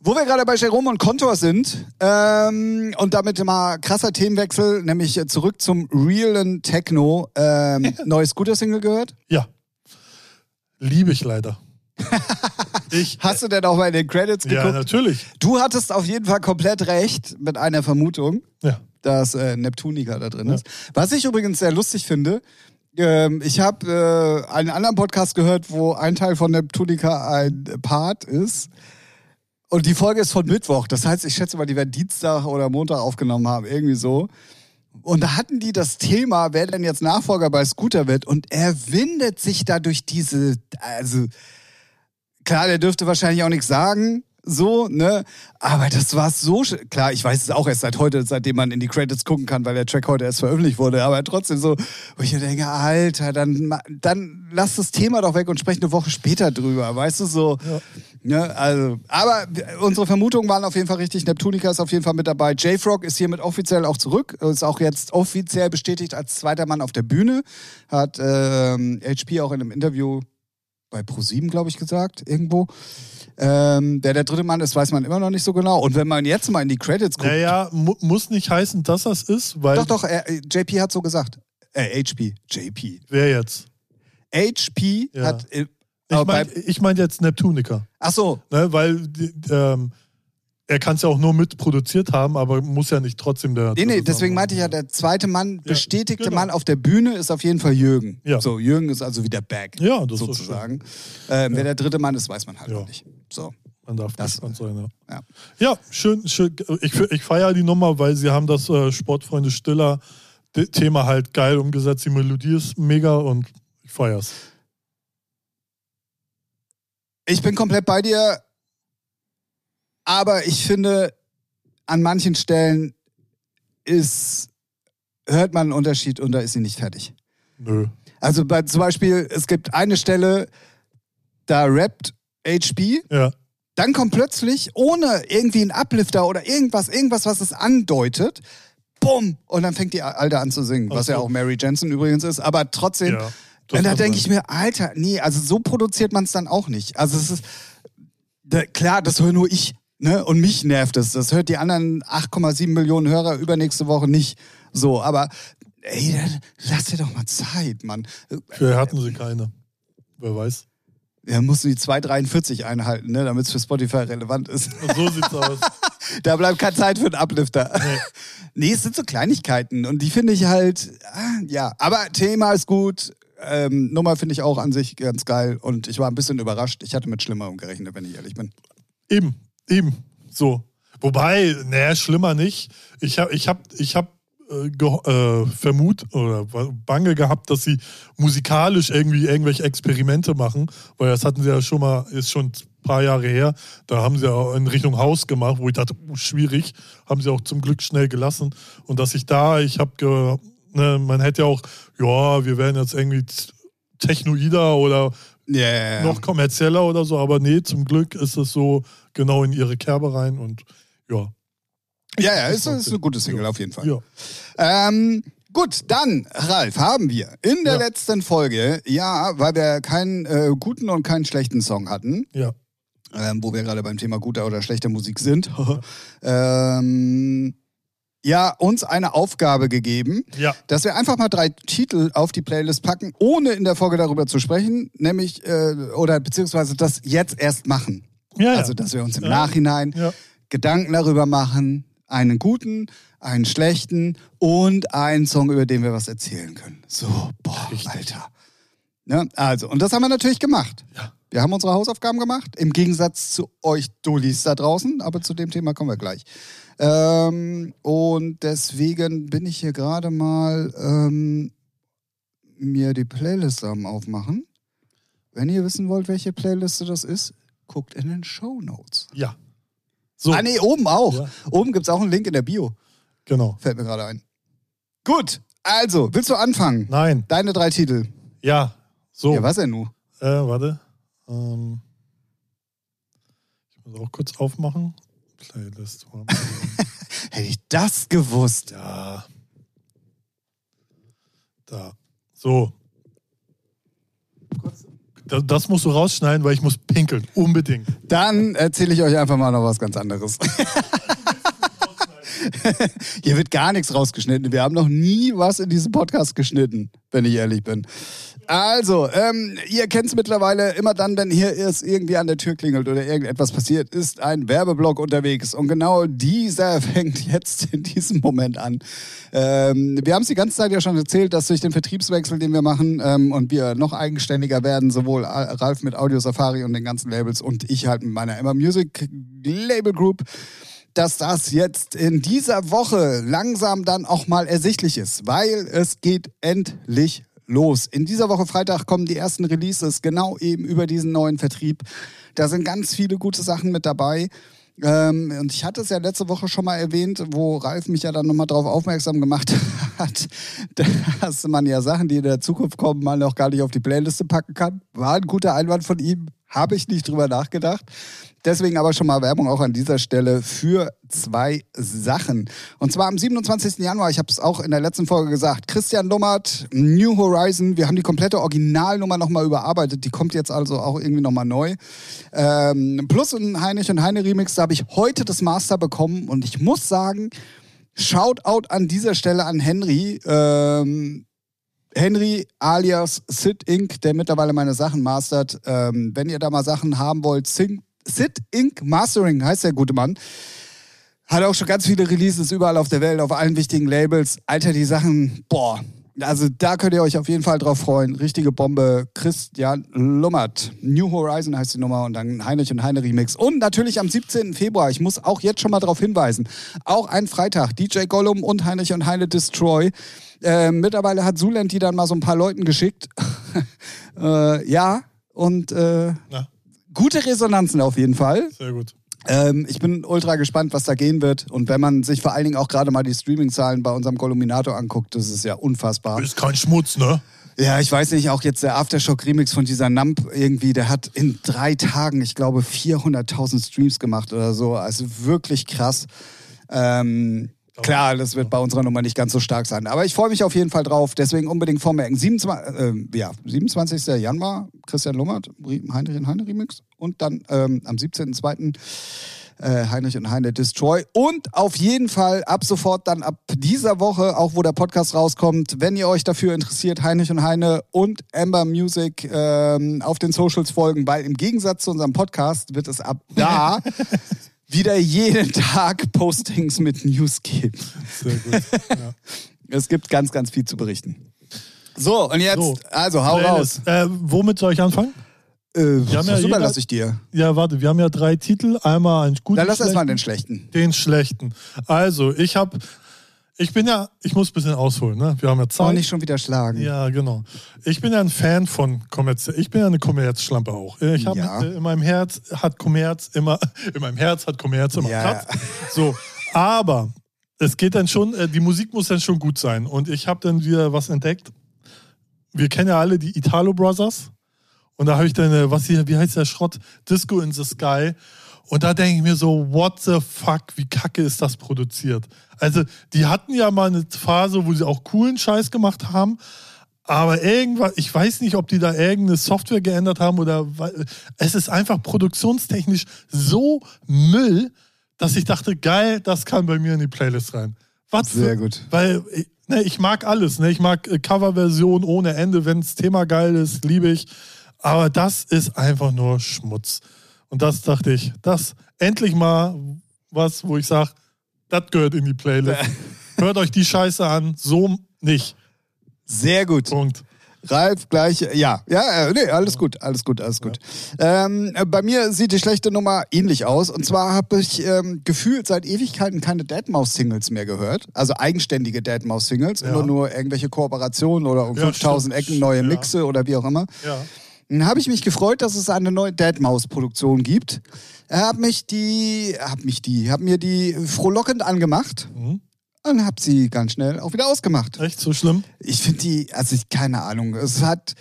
Speaker 1: Wo wir gerade bei Jerome und Kontor sind ähm, und damit mal krasser Themenwechsel, nämlich zurück zum realen Techno. Ähm, neues Scooter-Single gehört?
Speaker 2: Ja. Liebe ich leider. ich,
Speaker 1: Hast du denn auch mal in den Credits
Speaker 2: ja,
Speaker 1: geguckt?
Speaker 2: natürlich.
Speaker 1: du hattest auf jeden Fall komplett recht mit einer Vermutung.
Speaker 2: Ja.
Speaker 1: dass äh, Neptunica da drin ist. Was ich übrigens sehr lustig finde, ähm, ich habe äh, einen anderen Podcast gehört, wo ein Teil von Neptunica ein Part ist. Und die Folge ist von Mittwoch. Das heißt, ich schätze mal, die werden Dienstag oder Montag aufgenommen haben, irgendwie so. Und da hatten die das Thema, wer denn jetzt Nachfolger bei Scooter wird. Und er windet sich da durch diese, also klar, der dürfte wahrscheinlich auch nichts sagen, so, ne? Aber das war so, klar, ich weiß es auch erst seit heute, seitdem man in die Credits gucken kann, weil der Track heute erst veröffentlicht wurde, aber trotzdem so, wo ich mir denke, Alter, dann, dann lass das Thema doch weg und sprech eine Woche später drüber, weißt du, so. Ne? Also, aber unsere Vermutungen waren auf jeden Fall richtig. Neptunica ist auf jeden Fall mit dabei. J-Frog ist hiermit offiziell auch zurück. Ist auch jetzt offiziell bestätigt als zweiter Mann auf der Bühne. Hat ähm, HP auch in einem Interview bei ProSieben, glaube ich, gesagt, irgendwo. Ähm, der der dritte Mann ist, weiß man immer noch nicht so genau. Und wenn man jetzt mal in die Credits guckt,
Speaker 2: Naja, mu muss nicht heißen, dass das ist, weil.
Speaker 1: doch, doch, äh, JP hat so gesagt. Äh, HP, JP.
Speaker 2: Wer jetzt?
Speaker 1: HP
Speaker 2: Ja.
Speaker 1: hat, äh,
Speaker 2: Ich meine ich mein jetzt Neptunica.
Speaker 1: Ach so,
Speaker 2: Ne, weil die, ähm, er kann es ja auch nur mitproduziert haben, aber muss ja nicht trotzdem der.
Speaker 1: Nee, nee, deswegen meinte ich ja, der zweite Mann, bestätigte
Speaker 2: genau.
Speaker 1: Mann auf der Bühne ist auf jeden Fall Jürgen.
Speaker 2: Ja.
Speaker 1: So, Jürgen ist also wieder back.
Speaker 2: Ja, das ist
Speaker 1: sozusagen. Ähm, Wer der dritte Mann ist, weiß man halt
Speaker 2: Ja.
Speaker 1: nicht. So.
Speaker 2: Man darf
Speaker 1: Das-
Speaker 2: gespannt sein, ja.
Speaker 1: Ja.
Speaker 2: Ja, schön, schön. Ich, ich feiere die Nummer, weil sie haben das äh, Sportfreunde Stiller Thema halt geil umgesetzt. Die Melodie ist mega und ich feier's.
Speaker 1: Ich bin komplett bei dir, aber ich finde, an manchen Stellen ist, hört man einen Unterschied und da ist sie nicht fertig.
Speaker 2: Nö.
Speaker 1: Also bei, zum Beispiel, es gibt eine Stelle, da rappt HB,
Speaker 2: Ja.
Speaker 1: dann kommt plötzlich, ohne irgendwie ein Uplifter oder irgendwas, irgendwas, was es andeutet, bumm, und dann fängt die Alte an zu singen, was
Speaker 2: so.
Speaker 1: ja auch Mary Jensen übrigens ist, aber trotzdem,
Speaker 2: ja.
Speaker 1: Und da denke ich mir, Alter, nee, also so produziert man es dann auch nicht. Also es ist, da, klar, das höre nur ich, ne, und mich nervt es. Das hört die anderen 8,7 Millionen Hörer übernächste Woche nicht so, aber ey, lass dir doch mal Zeit, Mann.
Speaker 2: Vielleicht hatten sie keine. Wer weiß.
Speaker 1: Ja, musst du die 2,43 einhalten, ne, damit es für Spotify relevant ist.
Speaker 2: Und so sieht's aus.
Speaker 1: Da bleibt keine Zeit für einen Uplifter.
Speaker 2: Nee.
Speaker 1: Nee, es sind so Kleinigkeiten und die finde ich halt, ah, ja. Aber Thema ist gut. Ähm, Nummer finde ich auch an sich ganz geil und ich war ein bisschen überrascht. Ich hatte mit Schlimmerem gerechnet, wenn ich ehrlich bin.
Speaker 2: Eben, eben. So. Wobei, naja, schlimmer nicht. Ich habe ich hab, ich hab, äh, äh, vermut oder bange gehabt, dass sie musikalisch irgendwie irgendwelche Experimente machen, weil das hatten sie ja schon mal, ist schon ein paar Jahre her, da haben sie ja in Richtung Haus gemacht, wo ich dachte, uh, schwierig, haben sie auch zum Glück schnell gelassen. Und dass ich da, ich habe, ne, man hätte ja auch, ja, wir werden jetzt irgendwie technoider oder
Speaker 1: Ja, ja, ja.
Speaker 2: noch kommerzieller oder so, aber nee, zum Glück ist es so genau in ihre Kerbe rein und ja.
Speaker 1: ja, ja, ist, ist eine gute Single auf jeden Fall.
Speaker 2: Ja.
Speaker 1: Ähm, gut, dann, Ralf, haben wir in der
Speaker 2: Ja.
Speaker 1: letzten Folge, ja, weil wir keinen äh, guten und keinen schlechten Song hatten,
Speaker 2: Ja.
Speaker 1: ähm, wo wir gerade beim Thema guter oder schlechter Musik sind, ähm, ja, uns eine Aufgabe gegeben,
Speaker 2: Ja.
Speaker 1: dass wir einfach mal drei Titel auf die Playlist packen, ohne in der Folge darüber zu sprechen, nämlich, äh, oder beziehungsweise das jetzt erst machen.
Speaker 2: Ja.
Speaker 1: Also, dass wir uns im. Nachhinein. Gedanken darüber machen, einen guten, einen schlechten und einen Song, über den wir was erzählen können. So, boah,
Speaker 2: Richtig.
Speaker 1: Alter. Ne? Also, und das haben wir natürlich gemacht.
Speaker 2: Ja.
Speaker 1: Wir haben unsere Hausaufgaben gemacht, im Gegensatz zu euch Dullis da draußen, aber zu dem Thema kommen wir gleich. Ähm, und deswegen bin ich hier gerade mal ähm, mir die Playlist am Aufmachen. Wenn ihr wissen wollt, welche Playliste das ist, guckt in den Show Notes.
Speaker 2: Ja. So,
Speaker 1: Ah, nee, oben auch.
Speaker 2: Ja.
Speaker 1: Oben gibt es auch einen Link in der Bio.
Speaker 2: genau.
Speaker 1: Fällt mir gerade ein. Gut, also, willst du anfangen?
Speaker 2: Nein.
Speaker 1: Deine drei Titel.
Speaker 2: Ja. So.
Speaker 1: Ja, was denn nu?
Speaker 2: Äh, warte. Ähm, ich muss auch kurz aufmachen. Playlist.
Speaker 1: Hätte ich das gewusst.
Speaker 2: ja. Da. So. Das, das musst du rausschneiden, weil ich muss pinkeln. Unbedingt.
Speaker 1: Dann erzähle ich euch einfach mal noch was ganz anderes. Hier wird gar nichts rausgeschnitten. Wir haben noch nie was in diesem Podcast geschnitten, wenn ich ehrlich bin. Also, ähm, ihr kennt es mittlerweile, immer dann, wenn hier es irgendwie an der Tür klingelt oder irgendetwas passiert, ist ein Werbeblock unterwegs. Und genau dieser fängt jetzt in diesem Moment an. Ähm, wir haben es die ganze Zeit ja schon erzählt, dass durch den Vertriebswechsel, den wir machen ähm, und wir noch eigenständiger werden, sowohl Ralf mit Audio Safari und den ganzen Labels und ich halt mit meiner Emma Music Label Group, dass das jetzt in dieser Woche langsam dann auch mal ersichtlich ist, weil es geht endlich los. In dieser Woche Freitag kommen die ersten Releases genau eben über diesen neuen Vertrieb. Da sind ganz viele gute Sachen mit dabei. Ähm, und ich hatte es ja letzte Woche schon mal erwähnt, wo Ralf mich ja dann nochmal darauf aufmerksam gemacht hat, dass man ja Sachen, die in der Zukunft kommen, mal noch gar nicht auf die Playliste packen kann. War ein guter Einwand von ihm, habe ich nicht drüber nachgedacht. Deswegen aber schon mal Werbung auch an dieser Stelle für zwei Sachen. Und zwar am 27. Januar, ich habe es auch in der letzten Folge gesagt, Christian Lummert, New Horizon, wir haben die komplette Originalnummer nochmal überarbeitet, die kommt jetzt also auch irgendwie nochmal neu. Ähm, plus ein Heinrich und Heine Remix, da habe ich heute das Master bekommen und ich muss sagen, Shoutout an dieser Stelle an Henry. Ähm, Henry alias Sid Inc., der mittlerweile meine Sachen mastert. Ähm, wenn ihr da mal Sachen haben wollt, Sing, Sid Inc. Mastering heißt der gute Mann. Hat auch schon ganz viele Releases überall auf der Welt, auf allen wichtigen Labels. Alter, die Sachen, boah. Also da könnt ihr euch auf jeden Fall drauf freuen. Richtige Bombe. Christian Lummert. New Horizon heißt die Nummer und dann Heinrich und Heine Remix. Und natürlich am 17. Februar, ich muss auch jetzt schon mal darauf hinweisen, auch ein Freitag, DJ Gollum und Heinrich und Heine Destroy. Äh, mittlerweile hat Zulent die dann mal so ein paar Leuten geschickt. äh, ja, und äh, gute Resonanzen auf jeden Fall.
Speaker 2: Sehr gut.
Speaker 1: Ähm, ich bin ultra gespannt, was da gehen wird. Und wenn man sich vor allen Dingen auch gerade mal die Streaming-Zahlen bei unserem Colluminator anguckt, das ist ja unfassbar.
Speaker 2: Ist kein Schmutz, ne?
Speaker 1: Ja, ich weiß nicht, auch jetzt der Aftershock-Remix von dieser Nump irgendwie, der hat in drei Tagen, ich glaube, 400.000 Streams gemacht oder so. Also wirklich krass. Ähm, Klar, das wird bei unserer Nummer nicht ganz so stark sein. Aber ich freue mich auf jeden Fall drauf. Deswegen unbedingt vormerken. 27, äh, ja, 27. Januar, Christian Lummert, Heinrich und Heine Remix. Und dann ähm, am 17.02. Äh, Heinrich und Heine Destroy. Und auf jeden Fall ab sofort dann ab dieser Woche, auch wo der Podcast rauskommt, wenn ihr euch dafür interessiert, Heinrich und Heine und Amber Music ähm, auf den Socials folgen, weil im Gegensatz zu unserem Podcast wird es ab da wieder jeden Tag Postings mit News geben. Sehr gut. Ja. es gibt ganz, ganz viel zu berichten. So, und jetzt, so, also hau raus.
Speaker 2: Äh, womit soll ich anfangen?
Speaker 1: Äh, wir haben ja jeder, überlasse ich dir.
Speaker 2: Ja, warte, wir haben ja drei Titel. Einmal einen guten.
Speaker 1: Dann lass erstmal den schlechten.
Speaker 2: Den schlechten. Also, ich habe ich bin ja, ich muss ein bisschen ausholen, ne? Wir haben ja Zeit.
Speaker 1: Auch nicht schon wieder schlagen.
Speaker 2: Ja, genau. Ich bin ja ein Fan von Kommerz. Ich bin ja eine Kommerzschlampe auch. Ich habe ja. in meinem Herz hat Kommerz immer, in meinem Herz hat Kommerz immer ja. Platz. So, aber es geht dann schon, äh, die Musik muss dann schon gut sein. Und ich habe dann wieder was entdeckt. Wir kennen ja alle die Italo Brothers. Und da habe ich dann, äh, was hier, wie heißt der Schrott? Disco in the Sky. Und da denke ich mir so, what the fuck, wie kacke ist das produziert? Also, die hatten ja mal eine Phase, wo sie auch coolen Scheiß gemacht haben. Aber irgendwas, ich weiß nicht, ob die da irgendeine Software geändert haben oder es ist einfach produktionstechnisch so Müll, dass ich dachte, geil, das kann bei mir in die Playlist rein.
Speaker 1: Was Sehr gut.
Speaker 2: Weil ne, ich mag alles. Ne? Ich mag äh, Coverversion ohne Ende. Wenn das Thema geil ist, liebe ich. Aber das ist einfach nur Schmutz. Und das dachte ich, das endlich mal was, wo ich sage, das gehört in die Playlist. Hört euch die Scheiße an, so nicht.
Speaker 1: Sehr gut.
Speaker 2: Punkt.
Speaker 1: Ralf gleich, ja, ja, äh, nee, alles gut, alles gut, alles gut. Ja. Ähm, bei mir sieht die schlechte Nummer ähnlich aus. Und zwar habe ich ähm, gefühlt seit Ewigkeiten keine Deadmaus-Singles mehr gehört. Also eigenständige Deadmaus-Singles, ja. immer nur irgendwelche Kooperationen oder um ja, 5000 stimmt. Ecken neue Mixe oder wie auch immer.
Speaker 2: Ja.
Speaker 1: Dann habe ich mich gefreut, dass es eine neue Deadmaus-Produktion gibt. Er hat mich die, hab mich die, hab mir die frohlockend angemacht. Mhm. Und hab sie ganz schnell auch wieder ausgemacht.
Speaker 2: Echt so schlimm?
Speaker 1: Ich finde die, also ich, keine Ahnung. Es hat,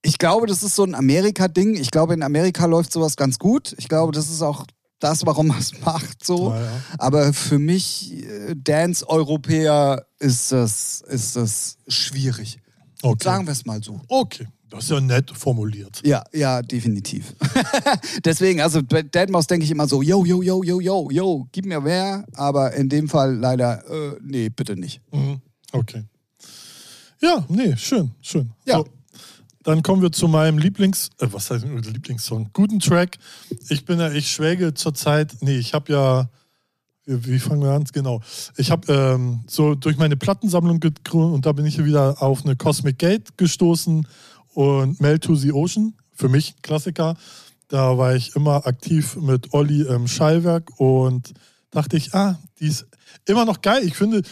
Speaker 1: ich glaube, das ist so ein Amerika-Ding. Ich glaube, in Amerika läuft sowas ganz gut. Ich glaube, das ist auch das, warum man es macht, so. Ja, ja. Aber für mich, äh, Dance-Europäer, ist das, ist das schwierig. Okay. Sagen wir es mal so.
Speaker 2: Okay. Das ist ja nett formuliert.
Speaker 1: Ja, ja, definitiv. Deswegen, also bei Deadmaus denke ich immer so, yo, yo, yo, yo, yo, yo, gib mir mehr. Aber in dem Fall leider, äh, nee, bitte nicht.
Speaker 2: Mhm. Okay. Ja, nee, schön, schön.
Speaker 1: Ja. So,
Speaker 2: dann kommen wir zu meinem Lieblings, äh, was heißt Lieblingssong? Guten Track. Ich bin ja, ich schwäge zurzeit, nee, ich habe ja, wie, fangen wir an? Genau. Ich habe ähm, so durch meine Plattensammlung gegründet und da bin ich wieder auf eine Cosmic Gate gestoßen und Mel to the Ocean, für mich Klassiker. Da war ich immer aktiv mit Olli im Schallwerk und dachte ich, ah, die ist immer noch geil. Ich finde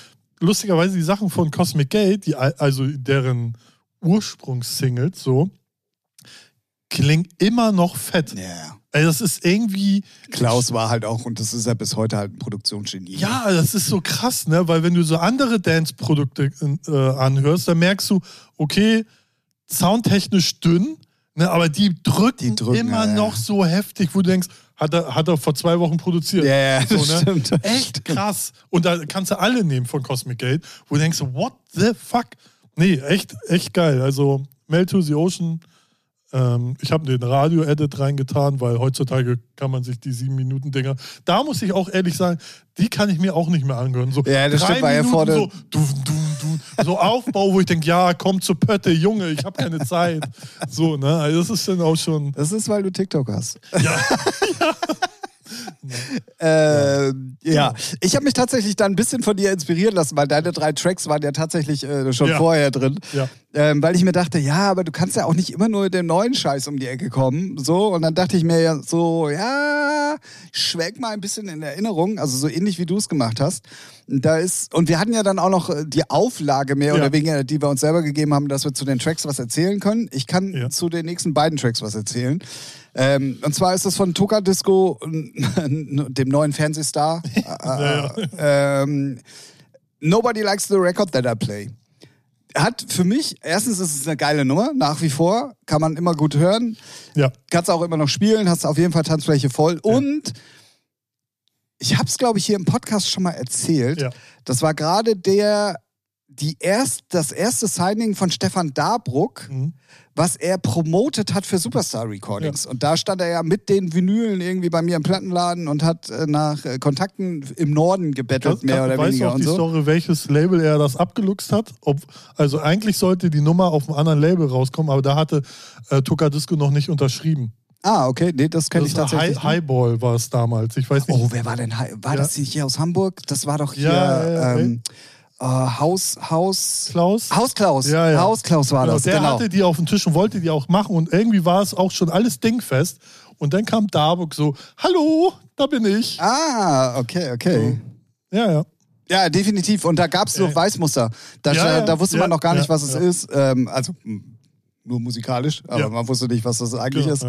Speaker 2: lustigerweise die Sachen von Cosmic Gate, die, also deren Ursprungssingles so, klingen immer noch fett.
Speaker 1: Ja. Yeah.
Speaker 2: Also das ist irgendwie.
Speaker 1: Klaus war halt auch, und das ist ja bis heute halt ein Produktionsgenie.
Speaker 2: Ja, das ist so krass, ne? Weil wenn du so andere Dance-Produkte äh, anhörst, dann merkst du, okay, soundtechnisch dünn, ne, aber die drücken, die drücken immer ja, noch so heftig, wo du denkst, hat er, hat er vor zwei Wochen produziert.
Speaker 1: Ja, ja so, ne? stimmt.
Speaker 2: Echt krass. Und da kannst du alle nehmen von Cosmic Gate, wo du denkst, what the fuck? Nee, echt, echt geil. Also Mel to the Ocean. Ähm, ich habe den Radio-Edit reingetan, weil heutzutage kann man sich die sieben Minuten Dinger. Da muss ich auch ehrlich sagen, die kann ich mir auch nicht mehr angehören. So
Speaker 1: ja, das stimmt, war ja vor
Speaker 2: so, du, du, so Aufbau, wo ich denke, ja, komm zur Pötte, Junge, ich habe keine Zeit. So, ne? Also das ist dann auch schon.
Speaker 1: Das ist, weil du TikTok hast.
Speaker 2: Ja.
Speaker 1: Äh, ja, ich habe mich tatsächlich dann ein bisschen von dir inspirieren lassen, weil deine drei Tracks waren ja tatsächlich äh, schon
Speaker 2: Ja.
Speaker 1: vorher drin.
Speaker 2: Ja.
Speaker 1: Ähm, weil ich mir dachte, ja, aber du kannst ja auch nicht immer nur mit dem neuen Scheiß um die Ecke kommen. So, und dann dachte ich mir ja so, ja, schwelg mal ein bisschen in Erinnerung, also so ähnlich wie du es gemacht hast. Und Da ist, und wir hatten ja dann auch noch äh, die Auflage mehr oder weniger, die wir uns selber gegeben haben, dass wir zu den Tracks was erzählen können. Ich kann zu den nächsten beiden Tracks was erzählen. Ähm, und zwar ist das von Toka Disco, dem neuen Fernsehstar.
Speaker 2: Ja,
Speaker 1: ähm, Nobody likes the record that I play. Hat für mich, erstens ist es eine geile Nummer, nach wie vor, kann man immer gut hören.
Speaker 2: Ja.
Speaker 1: Kannst auch immer noch spielen, hast auf jeden Fall Tanzfläche voll. Und ich habe es, glaube ich, hier im Podcast schon mal erzählt.
Speaker 2: Ja.
Speaker 1: Das war gerade der, die erst, das erste Signing von Stefan Dabruck,
Speaker 2: Mhm.
Speaker 1: was er promotet hat für Superstar Recordings. Und da stand er ja mit den Vinylen irgendwie bei mir im Plattenladen und hat äh, nach äh, Kontakten im Norden gebettelt,
Speaker 2: Das,
Speaker 1: mehr oder
Speaker 2: weißt du
Speaker 1: weniger
Speaker 2: auch
Speaker 1: und
Speaker 2: die
Speaker 1: so.
Speaker 2: Story, welches Label er das abgeluchst hat? Ob, also eigentlich sollte die Nummer auf einem anderen Label rauskommen, aber da hatte äh, Tuka Disco noch nicht unterschrieben.
Speaker 1: Ah, okay, nee, das kenne ich tatsächlich.
Speaker 2: High. Highball war es damals. Ich weiß nicht.
Speaker 1: Oh, wer war denn? Hi- War
Speaker 2: Ja.
Speaker 1: das hier aus Hamburg? Das war doch hier
Speaker 2: Ja, ja, ja,
Speaker 1: ähm, äh, Haus, Haus,
Speaker 2: Klaus?
Speaker 1: Haus Klaus.
Speaker 2: Ja, ja.
Speaker 1: Haus Klaus war
Speaker 2: Genau,
Speaker 1: das,
Speaker 2: der
Speaker 1: genau.
Speaker 2: hatte die auf dem Tisch und wollte die auch machen und irgendwie war es auch schon alles dingfest. Und dann kam Darburg so, hallo, da bin ich.
Speaker 1: Ah, okay, okay.
Speaker 2: Ja, ja.
Speaker 1: Ja, definitiv. Und da gab es noch
Speaker 2: Ja.
Speaker 1: Weißmuster. Da,
Speaker 2: Ja, ja.
Speaker 1: da wusste man
Speaker 2: Ja,
Speaker 1: noch gar nicht,
Speaker 2: ja,
Speaker 1: was es
Speaker 2: ja.
Speaker 1: ist. Ähm, also mh, nur musikalisch, aber
Speaker 2: Ja.
Speaker 1: man wusste nicht, was das eigentlich
Speaker 2: Genau,
Speaker 1: ist.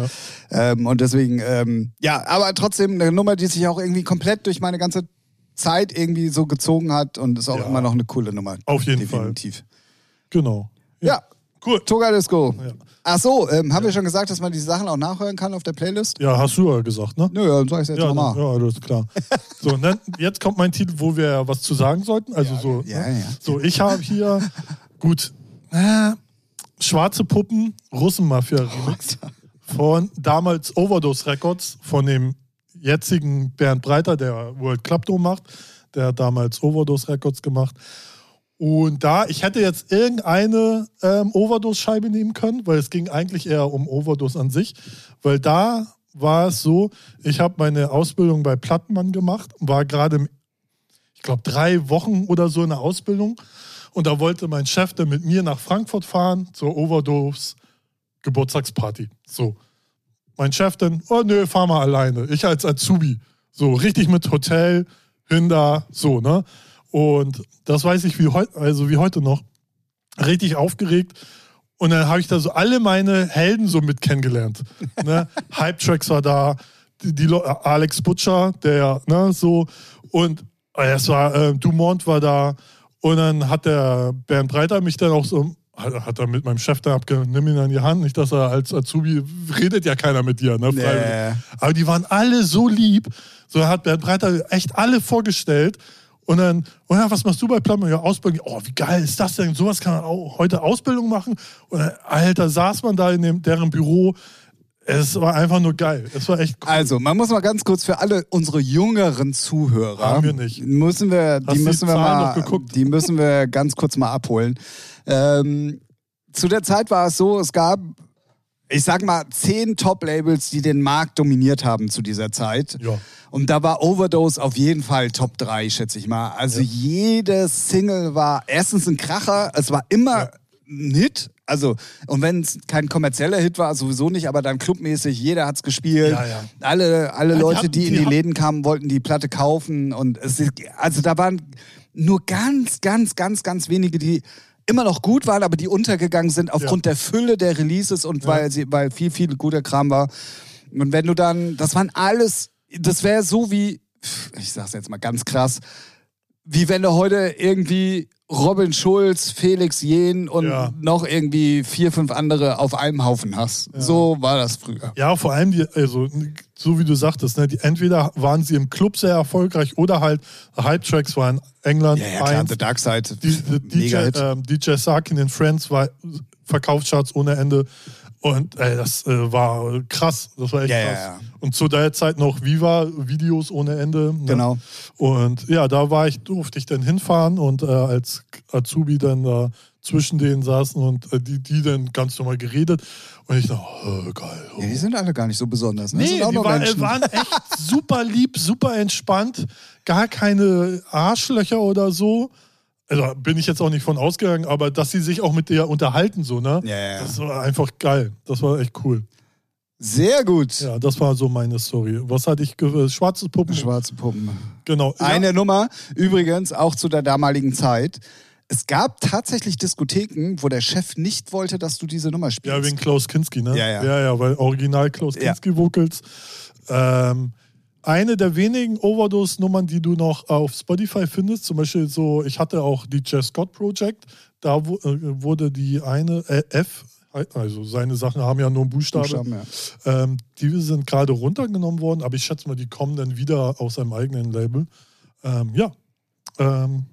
Speaker 2: ja.
Speaker 1: Ähm, und deswegen, ähm, ja, aber trotzdem eine Nummer, die sich auch irgendwie komplett durch meine ganze Zeit irgendwie so gezogen hat und ist auch
Speaker 2: Ja.
Speaker 1: immer noch eine coole Nummer.
Speaker 2: Auf jeden
Speaker 1: Definitiv.
Speaker 2: Genau.
Speaker 1: Ja,
Speaker 2: Cool.
Speaker 1: Toga Disco.
Speaker 2: Ja.
Speaker 1: Ach so, ähm, haben wir schon gesagt, dass man die Sachen auch nachhören kann auf der Playlist?
Speaker 2: Ja, hast du ja gesagt, ne?
Speaker 1: Nö, dann sag ich jetzt
Speaker 2: Ja,
Speaker 1: nochmal.
Speaker 2: ja, das ist klar. So, und dann, jetzt kommt mein Titel, wo wir was zu sagen sollten. Also so,
Speaker 1: ja,
Speaker 2: ne?
Speaker 1: ja.
Speaker 2: so ich habe hier, gut, äh, Schwarze Puppen, Russenmafia-Remix von damals Overdose Records, von dem jetzigen Bernd Breiter, der World Club Dome macht. Der hat damals Overdose Records gemacht. Und da, ich hätte jetzt irgendeine ähm, Overdose-Scheibe nehmen können, weil es ging eigentlich eher um Overdose an sich. Weil da war es so, ich habe meine Ausbildung bei Plattmann gemacht, war gerade, ich glaube, drei Wochen oder so in der Ausbildung. Und da wollte mein Chef dann mit mir nach Frankfurt fahren zur Overdose Geburtstagsparty. So. Mein Chef dann, oh nö, fahr mal alleine. Ich als Azubi. So, richtig mit Hotel, hin da, so, ne? Und das weiß ich wie heute, also wie heute noch. Richtig aufgeregt. Und dann habe ich da so alle meine Helden so mit kennengelernt. Ne? Hype Tracks war da, die, die Alex Butcher, der, ne, so. Und es war, äh, Dumont war da. Und dann hat der Bernd Breiter mich dann auch so, hat, er mit meinem Chef da abgenommen, nimm ihn an die Hand, nicht, dass er als Azubi, redet ja keiner mit dir, ne?
Speaker 1: Nee.
Speaker 2: Aber die waren alle so lieb. So hat Bernd Breiter echt alle vorgestellt. Und dann, oh ja, was machst du bei Plattmann? Ja, Ausbildung. Oh, wie geil ist das denn? Sowas kann man auch heute Ausbildung machen. Und dann, Alter, saß man da in dem, deren Büro. Es war einfach nur geil. Es war echt cool.
Speaker 1: Also, man muss mal ganz kurz für alle unsere jüngeren Zuhörer.
Speaker 2: Haben wir nicht.
Speaker 1: Müssen wir, die müssen
Speaker 2: die
Speaker 1: wir
Speaker 2: Zahlen
Speaker 1: mal,
Speaker 2: noch geguckt?
Speaker 1: die müssen wir ganz kurz mal abholen. Ähm, zu der Zeit war es so, es gab, ich sag mal, zehn Top-Labels, die den Markt dominiert haben zu dieser Zeit.
Speaker 2: Ja.
Speaker 1: Und da war Overdose auf jeden Fall Top 3, schätze ich mal. Also jede Single war erstens ein Kracher, es war immer
Speaker 2: Ja.
Speaker 1: ein Hit. Also, und wenn es kein kommerzieller Hit war, sowieso nicht, aber dann clubmäßig, jeder hat's gespielt.
Speaker 2: Ja, ja.
Speaker 1: Alle, alle
Speaker 2: Ja,
Speaker 1: Leute, die in
Speaker 2: die
Speaker 1: Läden kamen, wollten die Platte kaufen. Und es ist, also da waren nur ganz, ganz, ganz, ganz wenige, die immer noch gut waren, aber die untergegangen sind aufgrund der Fülle der Releases und weil sie, weil viel, viel guter Kram war. Und wenn du dann, das waren alles, das wäre so wie, ich sag's jetzt mal ganz krass, wie wenn du heute irgendwie Robin Schulz, Felix Jehn und
Speaker 2: Ja.
Speaker 1: noch irgendwie vier, fünf andere auf einem Haufen hast. So war das früher.
Speaker 2: Ja, vor allem, die, also, so wie du sagtest, ne, die, entweder waren sie im Club sehr erfolgreich oder halt Hype Tracks war in England.
Speaker 1: Ja, ja, klar,
Speaker 2: eins.
Speaker 1: The Dark Side.
Speaker 2: Die, die DJ, ähm, DJ Sarkin in Friends war Verkaufscharts ohne Ende. Und ey, das äh, war krass. Das war echt
Speaker 1: Ja, ja,
Speaker 2: krass.
Speaker 1: ja.
Speaker 2: Und zu der Zeit noch Viva-Videos ohne Ende. Ne?
Speaker 1: Genau.
Speaker 2: Und ja, da war ich, durfte ich dann hinfahren und äh, als Azubi dann da zwischen denen saßen und äh, die, die dann ganz normal geredet. Und ich dachte, oh, geil. Oh.
Speaker 1: Ja, die sind alle gar nicht so besonders. Ne?
Speaker 2: Nee, die
Speaker 1: nur
Speaker 2: war,
Speaker 1: Menschen.
Speaker 2: äh, waren echt super lieb, super entspannt, gar keine Arschlöcher oder so. Also bin ich jetzt auch nicht von ausgegangen, aber dass sie sich auch mit dir unterhalten, so, ne?
Speaker 1: Ja, ja.
Speaker 2: Das war einfach geil. Das war echt cool.
Speaker 1: Sehr gut.
Speaker 2: Ja, das war so meine Story. Was hatte ich? ge- Schwarze Puppen?
Speaker 1: Schwarze Puppen.
Speaker 2: Genau.
Speaker 1: Eine
Speaker 2: Ja,
Speaker 1: Nummer, übrigens auch zu der damaligen Zeit. Es gab tatsächlich Diskotheken, wo der Chef nicht wollte, dass du diese Nummer spielst.
Speaker 2: ja, wegen Klaus Kinski, ne?
Speaker 1: Ja, ja.
Speaker 2: Ja, ja, weil original Klaus
Speaker 1: Ja.
Speaker 2: Kinski Vocals. Ähm, eine der wenigen Overdose-Nummern, die du noch auf Spotify findest, zum Beispiel so, ich hatte auch die Jess Scott Project, da äh, wurde die eine äh, F, also seine Sachen haben ja nur einen Buchstabe,
Speaker 1: Buchstaben, ja.
Speaker 2: ähm, die sind gerade runtergenommen worden, aber ich schätze mal, die kommen dann wieder aus seinem eigenen Label. Ähm, ja, ähm,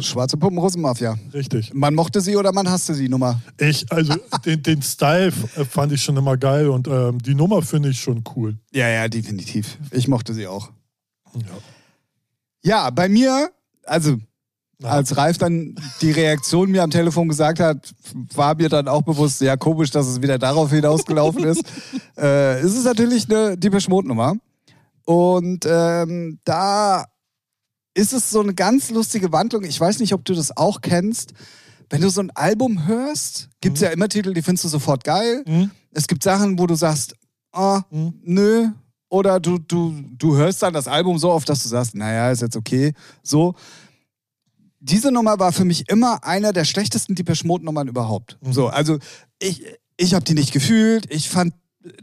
Speaker 1: Schwarze Puppen, Russenmafia.
Speaker 2: richtig.
Speaker 1: Man mochte sie oder man hasste sie Nummer.
Speaker 2: Ich, also den, den Style äh, fand ich schon immer geil und ähm, die Nummer finde ich schon cool.
Speaker 1: Ja, ja, definitiv. Ich mochte sie auch.
Speaker 2: Ja.
Speaker 1: Ja, bei mir, also
Speaker 2: Ja.
Speaker 1: als Ralf dann die Reaktion mir am Telefon gesagt hat, war mir dann auch bewusst, ja komisch, dass es wieder darauf hinausgelaufen ist. äh, es ist natürlich eine Deepesh Mode Nummer. Und ähm, da ist es so eine ganz lustige Wandlung. Ich weiß nicht, ob du das auch kennst. Wenn du so ein Album hörst, gibt es ja immer Titel, die findest du sofort geil.
Speaker 2: Hm?
Speaker 1: Es gibt Sachen, wo du sagst, ah,
Speaker 2: Hm?
Speaker 1: nö. Oder du, du, du hörst dann das Album so oft, dass du sagst, naja, ist jetzt okay. So. Diese Nummer war für mich immer einer der schlechtesten Depeche Mode Nummern überhaupt.
Speaker 2: Mhm.
Speaker 1: So, also ich, ich habe die nicht gefühlt. Ich fand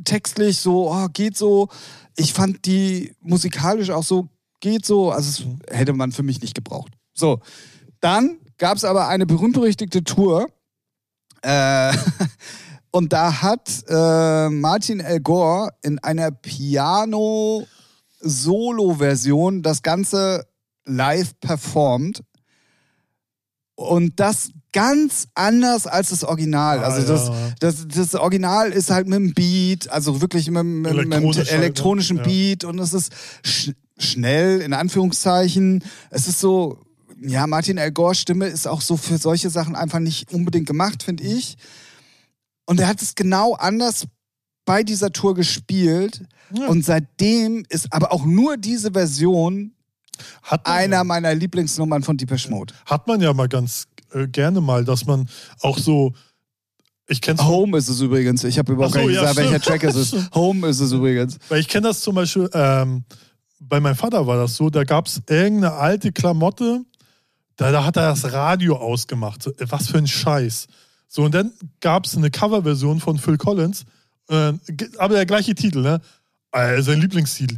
Speaker 1: textlich so, oh, geht so. Ich fand die musikalisch auch so, geht so. Also es hätte man für mich nicht gebraucht. So, dann gab es aber eine berühmt-berüchtigte Tour. Äh, und da hat äh, Martin El Gore in einer Piano-Solo-Version das Ganze live performt. Und das ganz anders als das Original.
Speaker 2: Ah,
Speaker 1: also das,
Speaker 2: ja.
Speaker 1: das, das Original ist halt mit dem Beat, also wirklich mit, mit, mit dem
Speaker 2: Elektronisch halt, ne?
Speaker 1: elektronischen
Speaker 2: Ja.
Speaker 1: Beat und es ist schnell, in Anführungszeichen. Es ist so, ja, Martin El Gore Stimme ist auch so für solche Sachen einfach nicht unbedingt gemacht, finde ich. Und er hat es genau anders bei dieser Tour gespielt.
Speaker 2: Ja.
Speaker 1: Und seitdem ist aber auch nur diese Version einer
Speaker 2: ja,
Speaker 1: meiner Lieblingsnummern von Deepesh Mode.
Speaker 2: hat man ja mal ganz äh, gerne mal, dass man auch so, ich kenne
Speaker 1: Home ist es übrigens. Ich habe überhaupt
Speaker 2: so,
Speaker 1: gar nicht
Speaker 2: ja,
Speaker 1: gesagt, welcher
Speaker 2: stimmt.
Speaker 1: Track ist es. Home ist es übrigens.
Speaker 2: Weil ich kenne das zum Beispiel, ähm, bei meinem Vater war das so, da gab es irgendeine alte Klamotte, da, da hat er das Radio ausgemacht. So, äh, was für ein Scheiß. So, und dann gab es eine Coverversion von Phil Collins, äh, aber der gleiche Titel, ne? Äh, sein Lieblingstitel.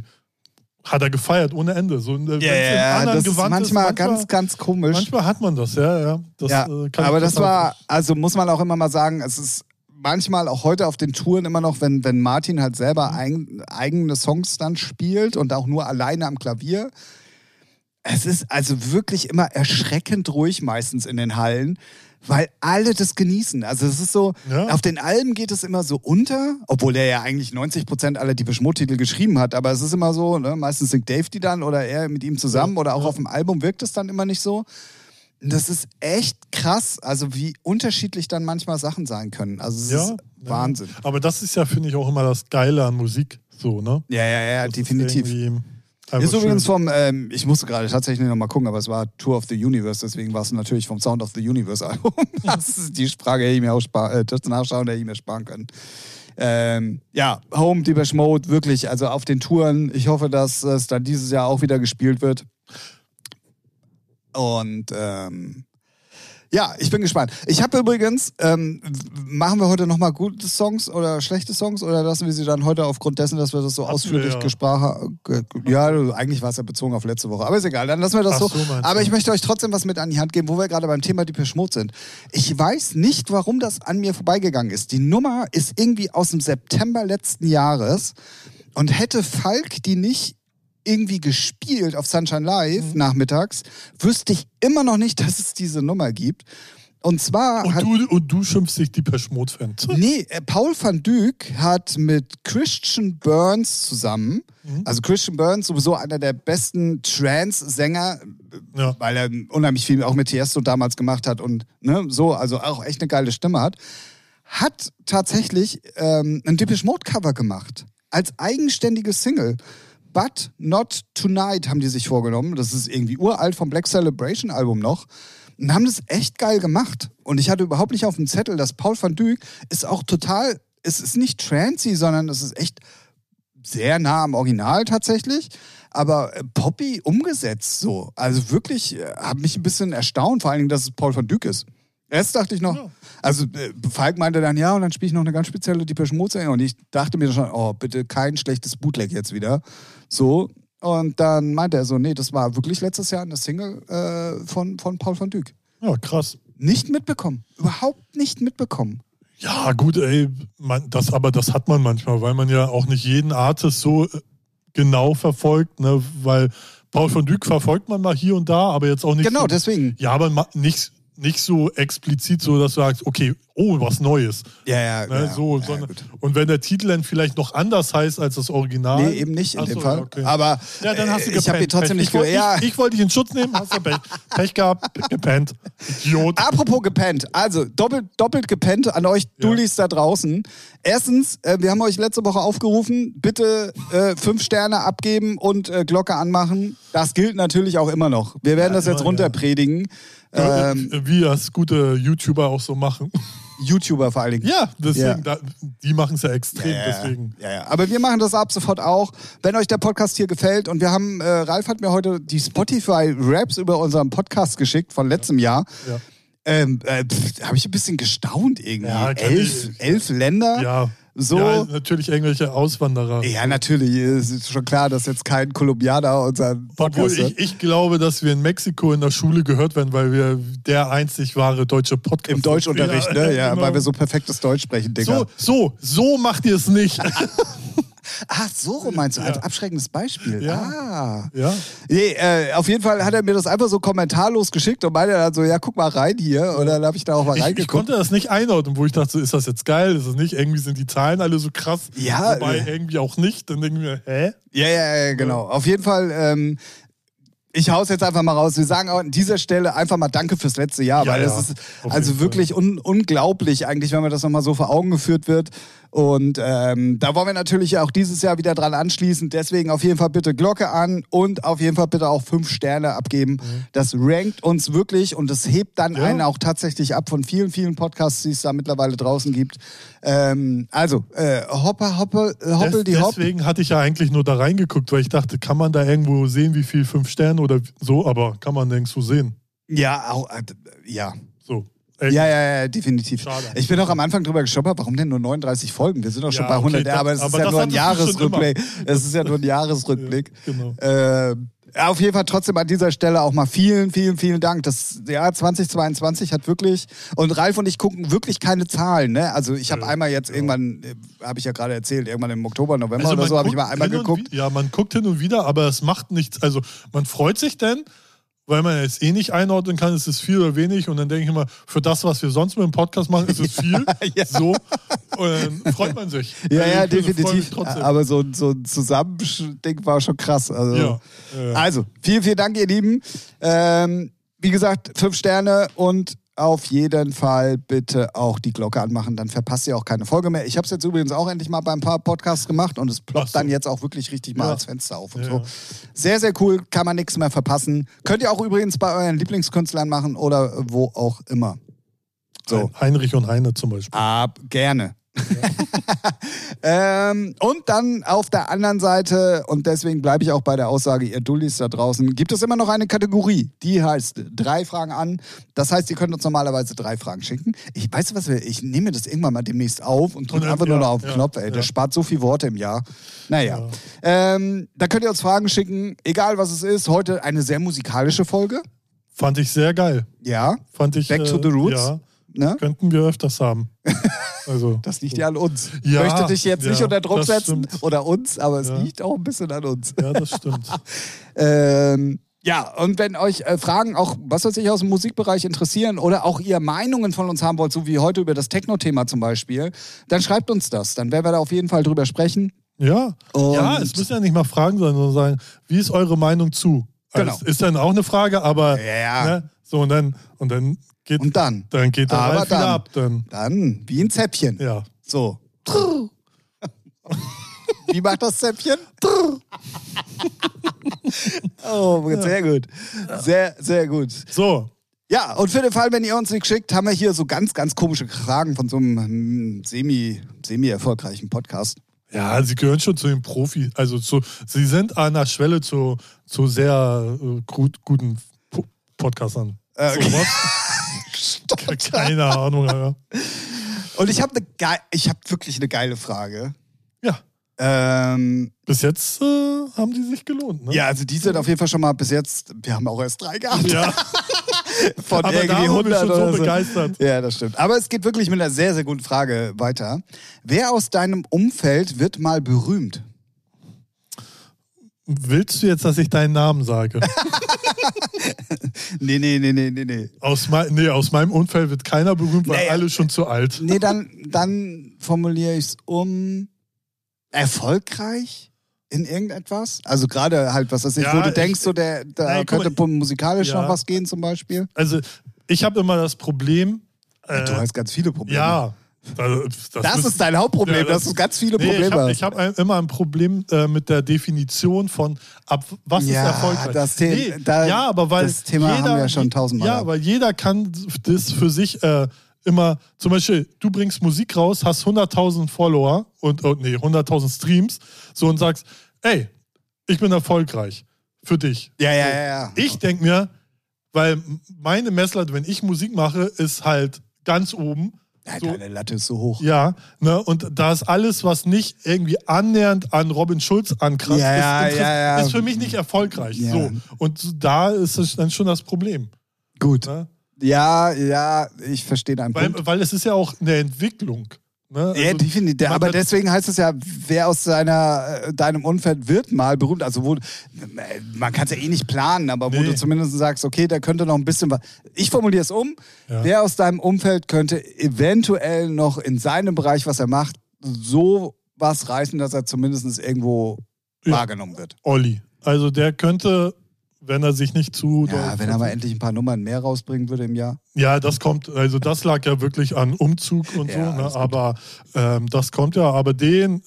Speaker 2: Hat er gefeiert ohne Ende. So, äh, wenn's im anderen
Speaker 1: das ist
Speaker 2: Gewand
Speaker 1: manchmal, ganz, ganz komisch.
Speaker 2: Manchmal hat man das, ja, ja. Das,
Speaker 1: ja,
Speaker 2: äh,
Speaker 1: aber das war, also muss man auch immer mal sagen, es ist manchmal auch heute auf den Touren immer noch, wenn, wenn Martin halt selber eigen, eigene Songs dann spielt und auch nur alleine am Klavier. Es ist also wirklich immer erschreckend ruhig meistens in den Hallen, weil alle das genießen. Also es ist so,
Speaker 2: Ja.
Speaker 1: auf den Alben geht es immer so unter, obwohl er ja eigentlich 90 Prozent aller die Titel geschrieben hat, aber es ist immer so, ne, meistens singt Dave die dann oder er mit ihm zusammen
Speaker 2: Ja,
Speaker 1: oder auch
Speaker 2: ja.
Speaker 1: auf dem Album wirkt es dann immer nicht so. Das ist echt krass, also wie unterschiedlich dann manchmal Sachen sein können. Also es
Speaker 2: Ja,
Speaker 1: ist
Speaker 2: ja.
Speaker 1: Wahnsinn.
Speaker 2: Aber das ist ja, finde ich, auch immer das Geile an Musik. So, ne?
Speaker 1: Ja, ja, ja,
Speaker 2: Das
Speaker 1: definitiv.
Speaker 2: Ist
Speaker 1: Ist übrigens vom, ähm, ich musste gerade tatsächlich nochmal gucken, aber es war Tour of the Universe, deswegen war es natürlich vom Sound of the Universe Album. das ist die Frage, hätte ich mir auch sparen, äh, das Nachschauen hätte ich mir sparen können. Ähm, ja, Home, Deepesh Mode, wirklich, also auf den Touren. Ich hoffe, dass es dann dieses Jahr auch wieder gespielt wird. Und ähm, ja, ich bin gespannt. Ich habe übrigens, ähm, machen wir heute nochmal gute Songs oder schlechte Songs oder lassen wir sie dann heute aufgrund dessen, dass wir das so
Speaker 2: Hatten
Speaker 1: ausführlich gesprochen haben? Ja, eigentlich war es ja bezogen auf letzte Woche, aber ist egal, dann lassen wir das
Speaker 2: Ach
Speaker 1: so.
Speaker 2: so,
Speaker 1: aber ich möchte euch trotzdem was mit an die Hand geben, wo wir gerade beim Thema die Schmutz sind. Ich weiß nicht, warum das an mir vorbeigegangen ist. Die Nummer ist irgendwie aus dem September letzten Jahres und hätte Falk die nicht irgendwie gespielt auf Sunshine Live
Speaker 2: Mhm.
Speaker 1: nachmittags, wüsste ich immer noch nicht, dass es diese Nummer gibt. und zwar.
Speaker 2: Und
Speaker 1: hat,
Speaker 2: du, und du schimpfst dich die Peschmod-Fan.
Speaker 1: Nee, äh, Paul van Dyk hat mit Christian Burns zusammen,
Speaker 2: Mhm.
Speaker 1: also Christian Burns, sowieso einer der besten Trance-Sänger, äh,
Speaker 2: Ja.
Speaker 1: weil er unheimlich viel auch mit Tiesto damals gemacht hat und ne, so, also auch echt eine geile Stimme hat, hat tatsächlich ähm, ein Depeche Mode Cover gemacht. Als eigenständige Single. But Not Tonight haben die sich vorgenommen. Das ist irgendwie uralt vom Black Celebration Album noch. Und haben das echt geil gemacht. Und ich hatte überhaupt nicht auf dem Zettel, dass Paul van Dyk ist auch total, es ist nicht trancy, sondern es ist echt sehr nah am Original tatsächlich. Aber äh, Poppy umgesetzt so. Also wirklich, äh, hat mich ein bisschen erstaunt, vor allen Dingen, dass es Paul van Dyk ist. Erst dachte ich noch,
Speaker 2: Ja.
Speaker 1: also äh, Falk meinte dann, ja, und dann spiele ich noch eine ganz spezielle Depeche Mode. Und ich dachte mir schon, oh, bitte kein schlechtes Bootleg jetzt wieder. So. Und dann meinte er so, nee, das war wirklich letztes Jahr eine Single äh, von, von Paul van Dyk.
Speaker 2: Ja, krass.
Speaker 1: Nicht mitbekommen. Überhaupt nicht mitbekommen.
Speaker 2: Ja, gut, ey, man, das, aber das hat man manchmal, weil man ja auch nicht jeden Artist so äh, genau verfolgt, ne? Weil Paul von Dyk verfolgt man mal hier und da, aber jetzt auch nicht.
Speaker 1: Genau,
Speaker 2: so,
Speaker 1: deswegen.
Speaker 2: Ja, aber nicht, nicht so explizit so, dass du sagst, okay, oh, was Neues.
Speaker 1: Ja, ja.
Speaker 2: Ne?
Speaker 1: ja,
Speaker 2: so,
Speaker 1: ja,
Speaker 2: sondern,
Speaker 1: gut.
Speaker 2: und wenn der Titel dann vielleicht noch anders heißt als das Original.
Speaker 1: Nee, eben nicht in
Speaker 2: Ach
Speaker 1: dem Fall.
Speaker 2: ja, okay.
Speaker 1: Aber
Speaker 2: ja, dann hast du
Speaker 1: äh, ich habe ihn trotzdem
Speaker 2: Pech.
Speaker 1: nicht
Speaker 2: ich.
Speaker 1: Ja.
Speaker 2: ich, ich wollte dich in Schutz nehmen, hast du Pech, Pech gehabt, gepennt. Idiot.
Speaker 1: Apropos gepennt, also doppelt, doppelt gepennt an euch Dullis da draußen. Erstens, äh, wir haben euch letzte Woche aufgerufen, bitte äh, fünf Sterne abgeben und äh, Glocke anmachen. Das gilt natürlich auch immer noch. Wir werden das jetzt
Speaker 2: ja.
Speaker 1: runterpredigen. Ähm,
Speaker 2: Äh, Wie das gute YouTuber auch so machen.
Speaker 1: YouTuber vor allen Dingen.
Speaker 2: Ja, deswegen,
Speaker 1: Ja.
Speaker 2: Da, die machen es ja extrem,
Speaker 1: Ja, ja.
Speaker 2: deswegen.
Speaker 1: Ja. Aber wir machen das ab sofort auch. Wenn euch der Podcast hier gefällt und wir haben, äh, Ralf hat mir heute die Spotify-Raps über unseren Podcast geschickt von letztem Jahr.
Speaker 2: Ja.
Speaker 1: Ähm, äh, habe ich ein bisschen gestaunt irgendwie. Elf,
Speaker 2: ich-
Speaker 1: elf Länder.
Speaker 2: Ja.
Speaker 1: So.
Speaker 2: Ja, natürlich irgendwelche Auswanderer.
Speaker 1: Ja, natürlich. Es ist schon klar, dass jetzt kein Kolumbianer unseren
Speaker 2: Obwohl
Speaker 1: Podcast hört.
Speaker 2: ich, ich glaube, dass wir in Mexiko in der Schule gehört werden, weil wir der einzig wahre deutsche Podcast
Speaker 1: Im Deutschunterricht,
Speaker 2: ja,
Speaker 1: ne? Ja,
Speaker 2: genau.
Speaker 1: weil wir so perfektes Deutsch sprechen, Digga.
Speaker 2: so, so, so macht ihr es nicht.
Speaker 1: Ach, so rum meinst du, als abschreckendes Beispiel.
Speaker 2: Ja.
Speaker 1: Ah.
Speaker 2: ja.
Speaker 1: Nee, äh, auf jeden Fall hat er mir das einfach so kommentarlos geschickt und meinte dann so, ja, guck mal rein hier. Und dann habe ich da auch mal
Speaker 2: Ich, ich
Speaker 1: reingeguckt.
Speaker 2: konnte das nicht einordnen, wo ich dachte, so, ist das jetzt geil? Ist das nicht? Irgendwie sind die Zahlen alle so krass.
Speaker 1: Ja,
Speaker 2: Wobei
Speaker 1: äh.
Speaker 2: irgendwie auch nicht. Dann denken wir, hä?
Speaker 1: Ja, ja, ja, genau. Auf jeden Fall, ähm, ich hau's jetzt einfach mal raus. Wir sagen auch an dieser Stelle einfach mal Danke fürs letzte Jahr,
Speaker 2: Ja,
Speaker 1: weil
Speaker 2: ja,
Speaker 1: es ist
Speaker 2: auf
Speaker 1: also wirklich un unglaublich eigentlich, wenn man das nochmal so vor Augen geführt wird. Und ähm, da wollen wir natürlich auch dieses Jahr wieder dran anschließen. Deswegen auf jeden Fall bitte Glocke an und auf jeden Fall bitte auch fünf Sterne abgeben. Das rankt uns wirklich und das hebt dann
Speaker 2: Ja.
Speaker 1: einen auch tatsächlich ab von vielen, vielen Podcasts, die es da mittlerweile draußen gibt. Ähm, also, äh, Hopper, Hoppe, äh, Hoppel,
Speaker 2: Des,
Speaker 1: die Hopp.
Speaker 2: deswegen hatte ich ja eigentlich nur da reingeguckt, weil ich dachte, kann man da irgendwo sehen, wie viel fünf Sterne oder so, aber kann man nirgendwo sehen.
Speaker 1: Ja, auch, äh, ja.
Speaker 2: So.
Speaker 1: Ja, ja, ja, definitiv.
Speaker 2: Schade.
Speaker 1: Ich bin auch am Anfang drüber gestolpert, warum denn nur 39 Folgen? Wir sind doch schon
Speaker 2: Ja,
Speaker 1: bei 100,
Speaker 2: okay,
Speaker 1: ja, aber es
Speaker 2: das-
Speaker 1: ist
Speaker 2: aber
Speaker 1: ja
Speaker 2: das
Speaker 1: nur ein
Speaker 2: hattest du schon
Speaker 1: Jahresrückblick. Es ist ja nur ein Jahresrückblick.
Speaker 2: Ja, genau.
Speaker 1: Äh, ja, auf jeden Fall trotzdem an dieser Stelle auch mal vielen, vielen, vielen Dank. Das Jahr 2022 hat wirklich, und Ralf und ich gucken wirklich keine Zahlen. Ne? Also ich habe
Speaker 2: Ja,
Speaker 1: einmal jetzt
Speaker 2: ja.
Speaker 1: irgendwann, äh, habe ich ja gerade erzählt, irgendwann im Oktober, November
Speaker 2: Also
Speaker 1: oder so, habe ich mal einmal geguckt.
Speaker 2: wi- Ja, man guckt hin und wieder, aber es macht nichts. Also man freut sich denn, weil man jetzt eh nicht einordnen kann, ist es viel oder wenig. Und dann denke ich immer, für das, was wir sonst mit dem Podcast machen, ist es viel.
Speaker 1: Ja.
Speaker 2: So. Und dann freut man sich.
Speaker 1: Ja,
Speaker 2: Also
Speaker 1: ja, definitiv. Aber so, so ein Zusammending war schon krass. Also,
Speaker 2: ja.
Speaker 1: also vielen, vielen Dank, ihr Lieben. Ähm, wie gesagt, fünf Sterne und auf jeden Fall bitte auch die Glocke anmachen, dann verpasst ihr auch keine Folge mehr. Ich habe es jetzt übrigens auch endlich mal bei ein paar Podcasts gemacht und es ploppt
Speaker 2: so.
Speaker 1: dann jetzt auch wirklich richtig mal
Speaker 2: Ja.
Speaker 1: als Fenster auf und
Speaker 2: Ja,
Speaker 1: so. Sehr, sehr cool, kann man nichts mehr verpassen. Könnt ihr auch übrigens bei euren Lieblingskünstlern machen oder wo auch immer. So.
Speaker 2: Heinrich und Heine zum Beispiel.
Speaker 1: Ab, gerne. ähm, und dann auf der anderen Seite, und deswegen bleibe ich auch bei der Aussage, ihr Dullis da draußen, gibt es immer noch eine Kategorie, die heißt drei Fragen an. Das heißt, ihr könnt uns normalerweise drei Fragen schicken. Ich weiß was wir, ich nehme das irgendwann mal demnächst auf und drücke einfach nur
Speaker 2: ja,
Speaker 1: noch auf den
Speaker 2: ja,
Speaker 1: Knopf, ey.
Speaker 2: ja.
Speaker 1: Der spart so viel Worte im Jahr. Naja. Ähm, da könnt ihr uns Fragen schicken, egal was es ist. Heute eine sehr musikalische Folge.
Speaker 2: Fand ich sehr geil.
Speaker 1: Ja.
Speaker 2: Fand ich.
Speaker 1: Back to the Roots.
Speaker 2: Ja,
Speaker 1: Ne?
Speaker 2: könnten wir öfters haben. Also.
Speaker 1: Das liegt ja an uns. Ich
Speaker 2: Ja,
Speaker 1: möchte dich jetzt nicht
Speaker 2: ja,
Speaker 1: unter Druck setzen
Speaker 2: stimmt.
Speaker 1: oder uns, aber es
Speaker 2: Ja.
Speaker 1: liegt auch ein bisschen an uns.
Speaker 2: Ja, das stimmt.
Speaker 1: Ähm, Ja, und wenn euch äh, Fragen auch, was weiß ich, aus dem Musikbereich interessieren oder auch ihr Meinungen von uns haben wollt, so wie heute über das Techno-Thema zum Beispiel, dann schreibt uns das. Dann werden wir da auf jeden Fall drüber sprechen.
Speaker 2: Ja.
Speaker 1: Und-
Speaker 2: ja, es müssen ja nicht mal Fragen sein, sondern sagen, wie ist eure Meinung zu? Also,
Speaker 1: Genau.
Speaker 2: es ist dann auch eine Frage, aber
Speaker 1: Ja.
Speaker 2: ne, so und dann und dann geht
Speaker 1: Und dann,
Speaker 2: dann geht der
Speaker 1: Aber
Speaker 2: Ralf
Speaker 1: dann.
Speaker 2: ab dann.
Speaker 1: dann wie ein Zäpfchen.
Speaker 2: Ja.
Speaker 1: So. Wie macht das Zäpfchen? oh, sehr gut. Sehr, sehr gut.
Speaker 2: So,
Speaker 1: Ja, und für den Fall, wenn ihr uns nicht schickt, haben wir hier so ganz, ganz komische Fragen von so einem hm, semi, semi-erfolgreichen Podcast.
Speaker 2: ja, sie gehören schon zu den Profis. Also zu, sie sind an der Schwelle zu, zu sehr äh, gut, guten Po- Podcastern.
Speaker 1: Äh,
Speaker 2: so, was? Keine Ahnung. Alter.
Speaker 1: Und ich habe ne ich hab wirklich eine geile Frage.
Speaker 2: Ja,
Speaker 1: Ähm,
Speaker 2: bis jetzt äh, haben die sich gelohnt. Ne?
Speaker 1: ja, also die sind auf jeden Fall schon mal bis jetzt, wir haben auch erst drei gehabt.
Speaker 2: ja.
Speaker 1: Von
Speaker 2: Aber
Speaker 1: irgendwie
Speaker 2: waren wir
Speaker 1: 100
Speaker 2: schon
Speaker 1: oder
Speaker 2: so. begeistert.
Speaker 1: Ja, das stimmt. Aber es geht wirklich mit einer sehr, sehr guten Frage weiter. Wer aus deinem Umfeld wird mal berühmt?
Speaker 2: Willst du jetzt, dass ich deinen Namen sage?
Speaker 1: Nee, nee, nee, nee, nee, nee.
Speaker 2: Aus, mei nee, aus meinem Umfeld wird keiner berühmt, weil
Speaker 1: Nee.
Speaker 2: alle schon zu alt.
Speaker 1: Nee, dann, dann formuliere ich es um erfolgreich in irgendetwas. Also gerade halt, was weiß ich,
Speaker 2: Ja,
Speaker 1: wo du
Speaker 2: ich-
Speaker 1: denkst, so der, da
Speaker 2: Nee,
Speaker 1: könnte
Speaker 2: mal,
Speaker 1: musikalisch
Speaker 2: ja.
Speaker 1: noch was gehen zum Beispiel.
Speaker 2: Also, ich habe immer das Problem. Äh,
Speaker 1: du hast ganz viele Probleme.
Speaker 2: ja. Das,
Speaker 1: Das
Speaker 2: müssen-
Speaker 1: ist dein Hauptproblem,
Speaker 2: Ja, das-
Speaker 1: dass du ganz viele
Speaker 2: Nee,
Speaker 1: Probleme
Speaker 2: ich habe
Speaker 1: hast.
Speaker 2: hab immer ein Problem äh, mit der Definition von ab was
Speaker 1: Ja,
Speaker 2: ist erfolgreich.
Speaker 1: das The- da-
Speaker 2: ja, aber weil
Speaker 1: das Thema
Speaker 2: jeder,
Speaker 1: haben wir schon tausendmal
Speaker 2: Ja,
Speaker 1: gehabt.
Speaker 2: weil jeder kann das für sich äh, immer. Zum Beispiel, du bringst Musik raus, hast 100.000 Follower und oh, nee 100.000 Streams, so und sagst, ey, ich bin erfolgreich für dich.
Speaker 1: Ja, ja, ja, ja.
Speaker 2: Ich denke mir, weil meine Messlatte, wenn ich Musik mache, ist halt ganz oben.
Speaker 1: Ja,
Speaker 2: So.
Speaker 1: Deine Latte ist so hoch.
Speaker 2: Ja, ne, und da ist alles, was nicht irgendwie annähernd an Robin Schulz ankratzt,
Speaker 1: Ja,
Speaker 2: ist,
Speaker 1: ja, ja.
Speaker 2: ist für mich nicht erfolgreich. So. Und da ist es dann schon das Problem.
Speaker 1: Gut.
Speaker 2: Ne?
Speaker 1: Ja, ja, ich verstehe deinen
Speaker 2: Weil,
Speaker 1: Punkt.
Speaker 2: weil es ist ja auch eine Entwicklung. Ne?
Speaker 1: Ja,
Speaker 2: Also,
Speaker 1: definitiv.
Speaker 2: man
Speaker 1: Aber
Speaker 2: wird-
Speaker 1: deswegen heißt es ja, wer aus seiner, äh, deinem Umfeld wird mal berühmt. Also wo, man kann es ja eh nicht planen, aber wo
Speaker 2: Nee.
Speaker 1: du zumindest sagst, okay, da könnte noch ein bisschen was. Ich formuliere es um.
Speaker 2: Ja.
Speaker 1: Wer aus deinem Umfeld könnte eventuell noch in seinem Bereich, was er macht, so was reißen, dass er zumindest irgendwo
Speaker 2: Ja.
Speaker 1: wahrgenommen wird.
Speaker 2: Olli. Also der könnte, wenn er sich nicht zu.
Speaker 1: Ja, wenn er mal endlich ein paar Nummern mehr rausbringen würde im Jahr.
Speaker 2: Ja, das kommt, also das lag ja wirklich an Umzug und
Speaker 1: Ja,
Speaker 2: so, ne? aber ähm, das kommt ja, aber den.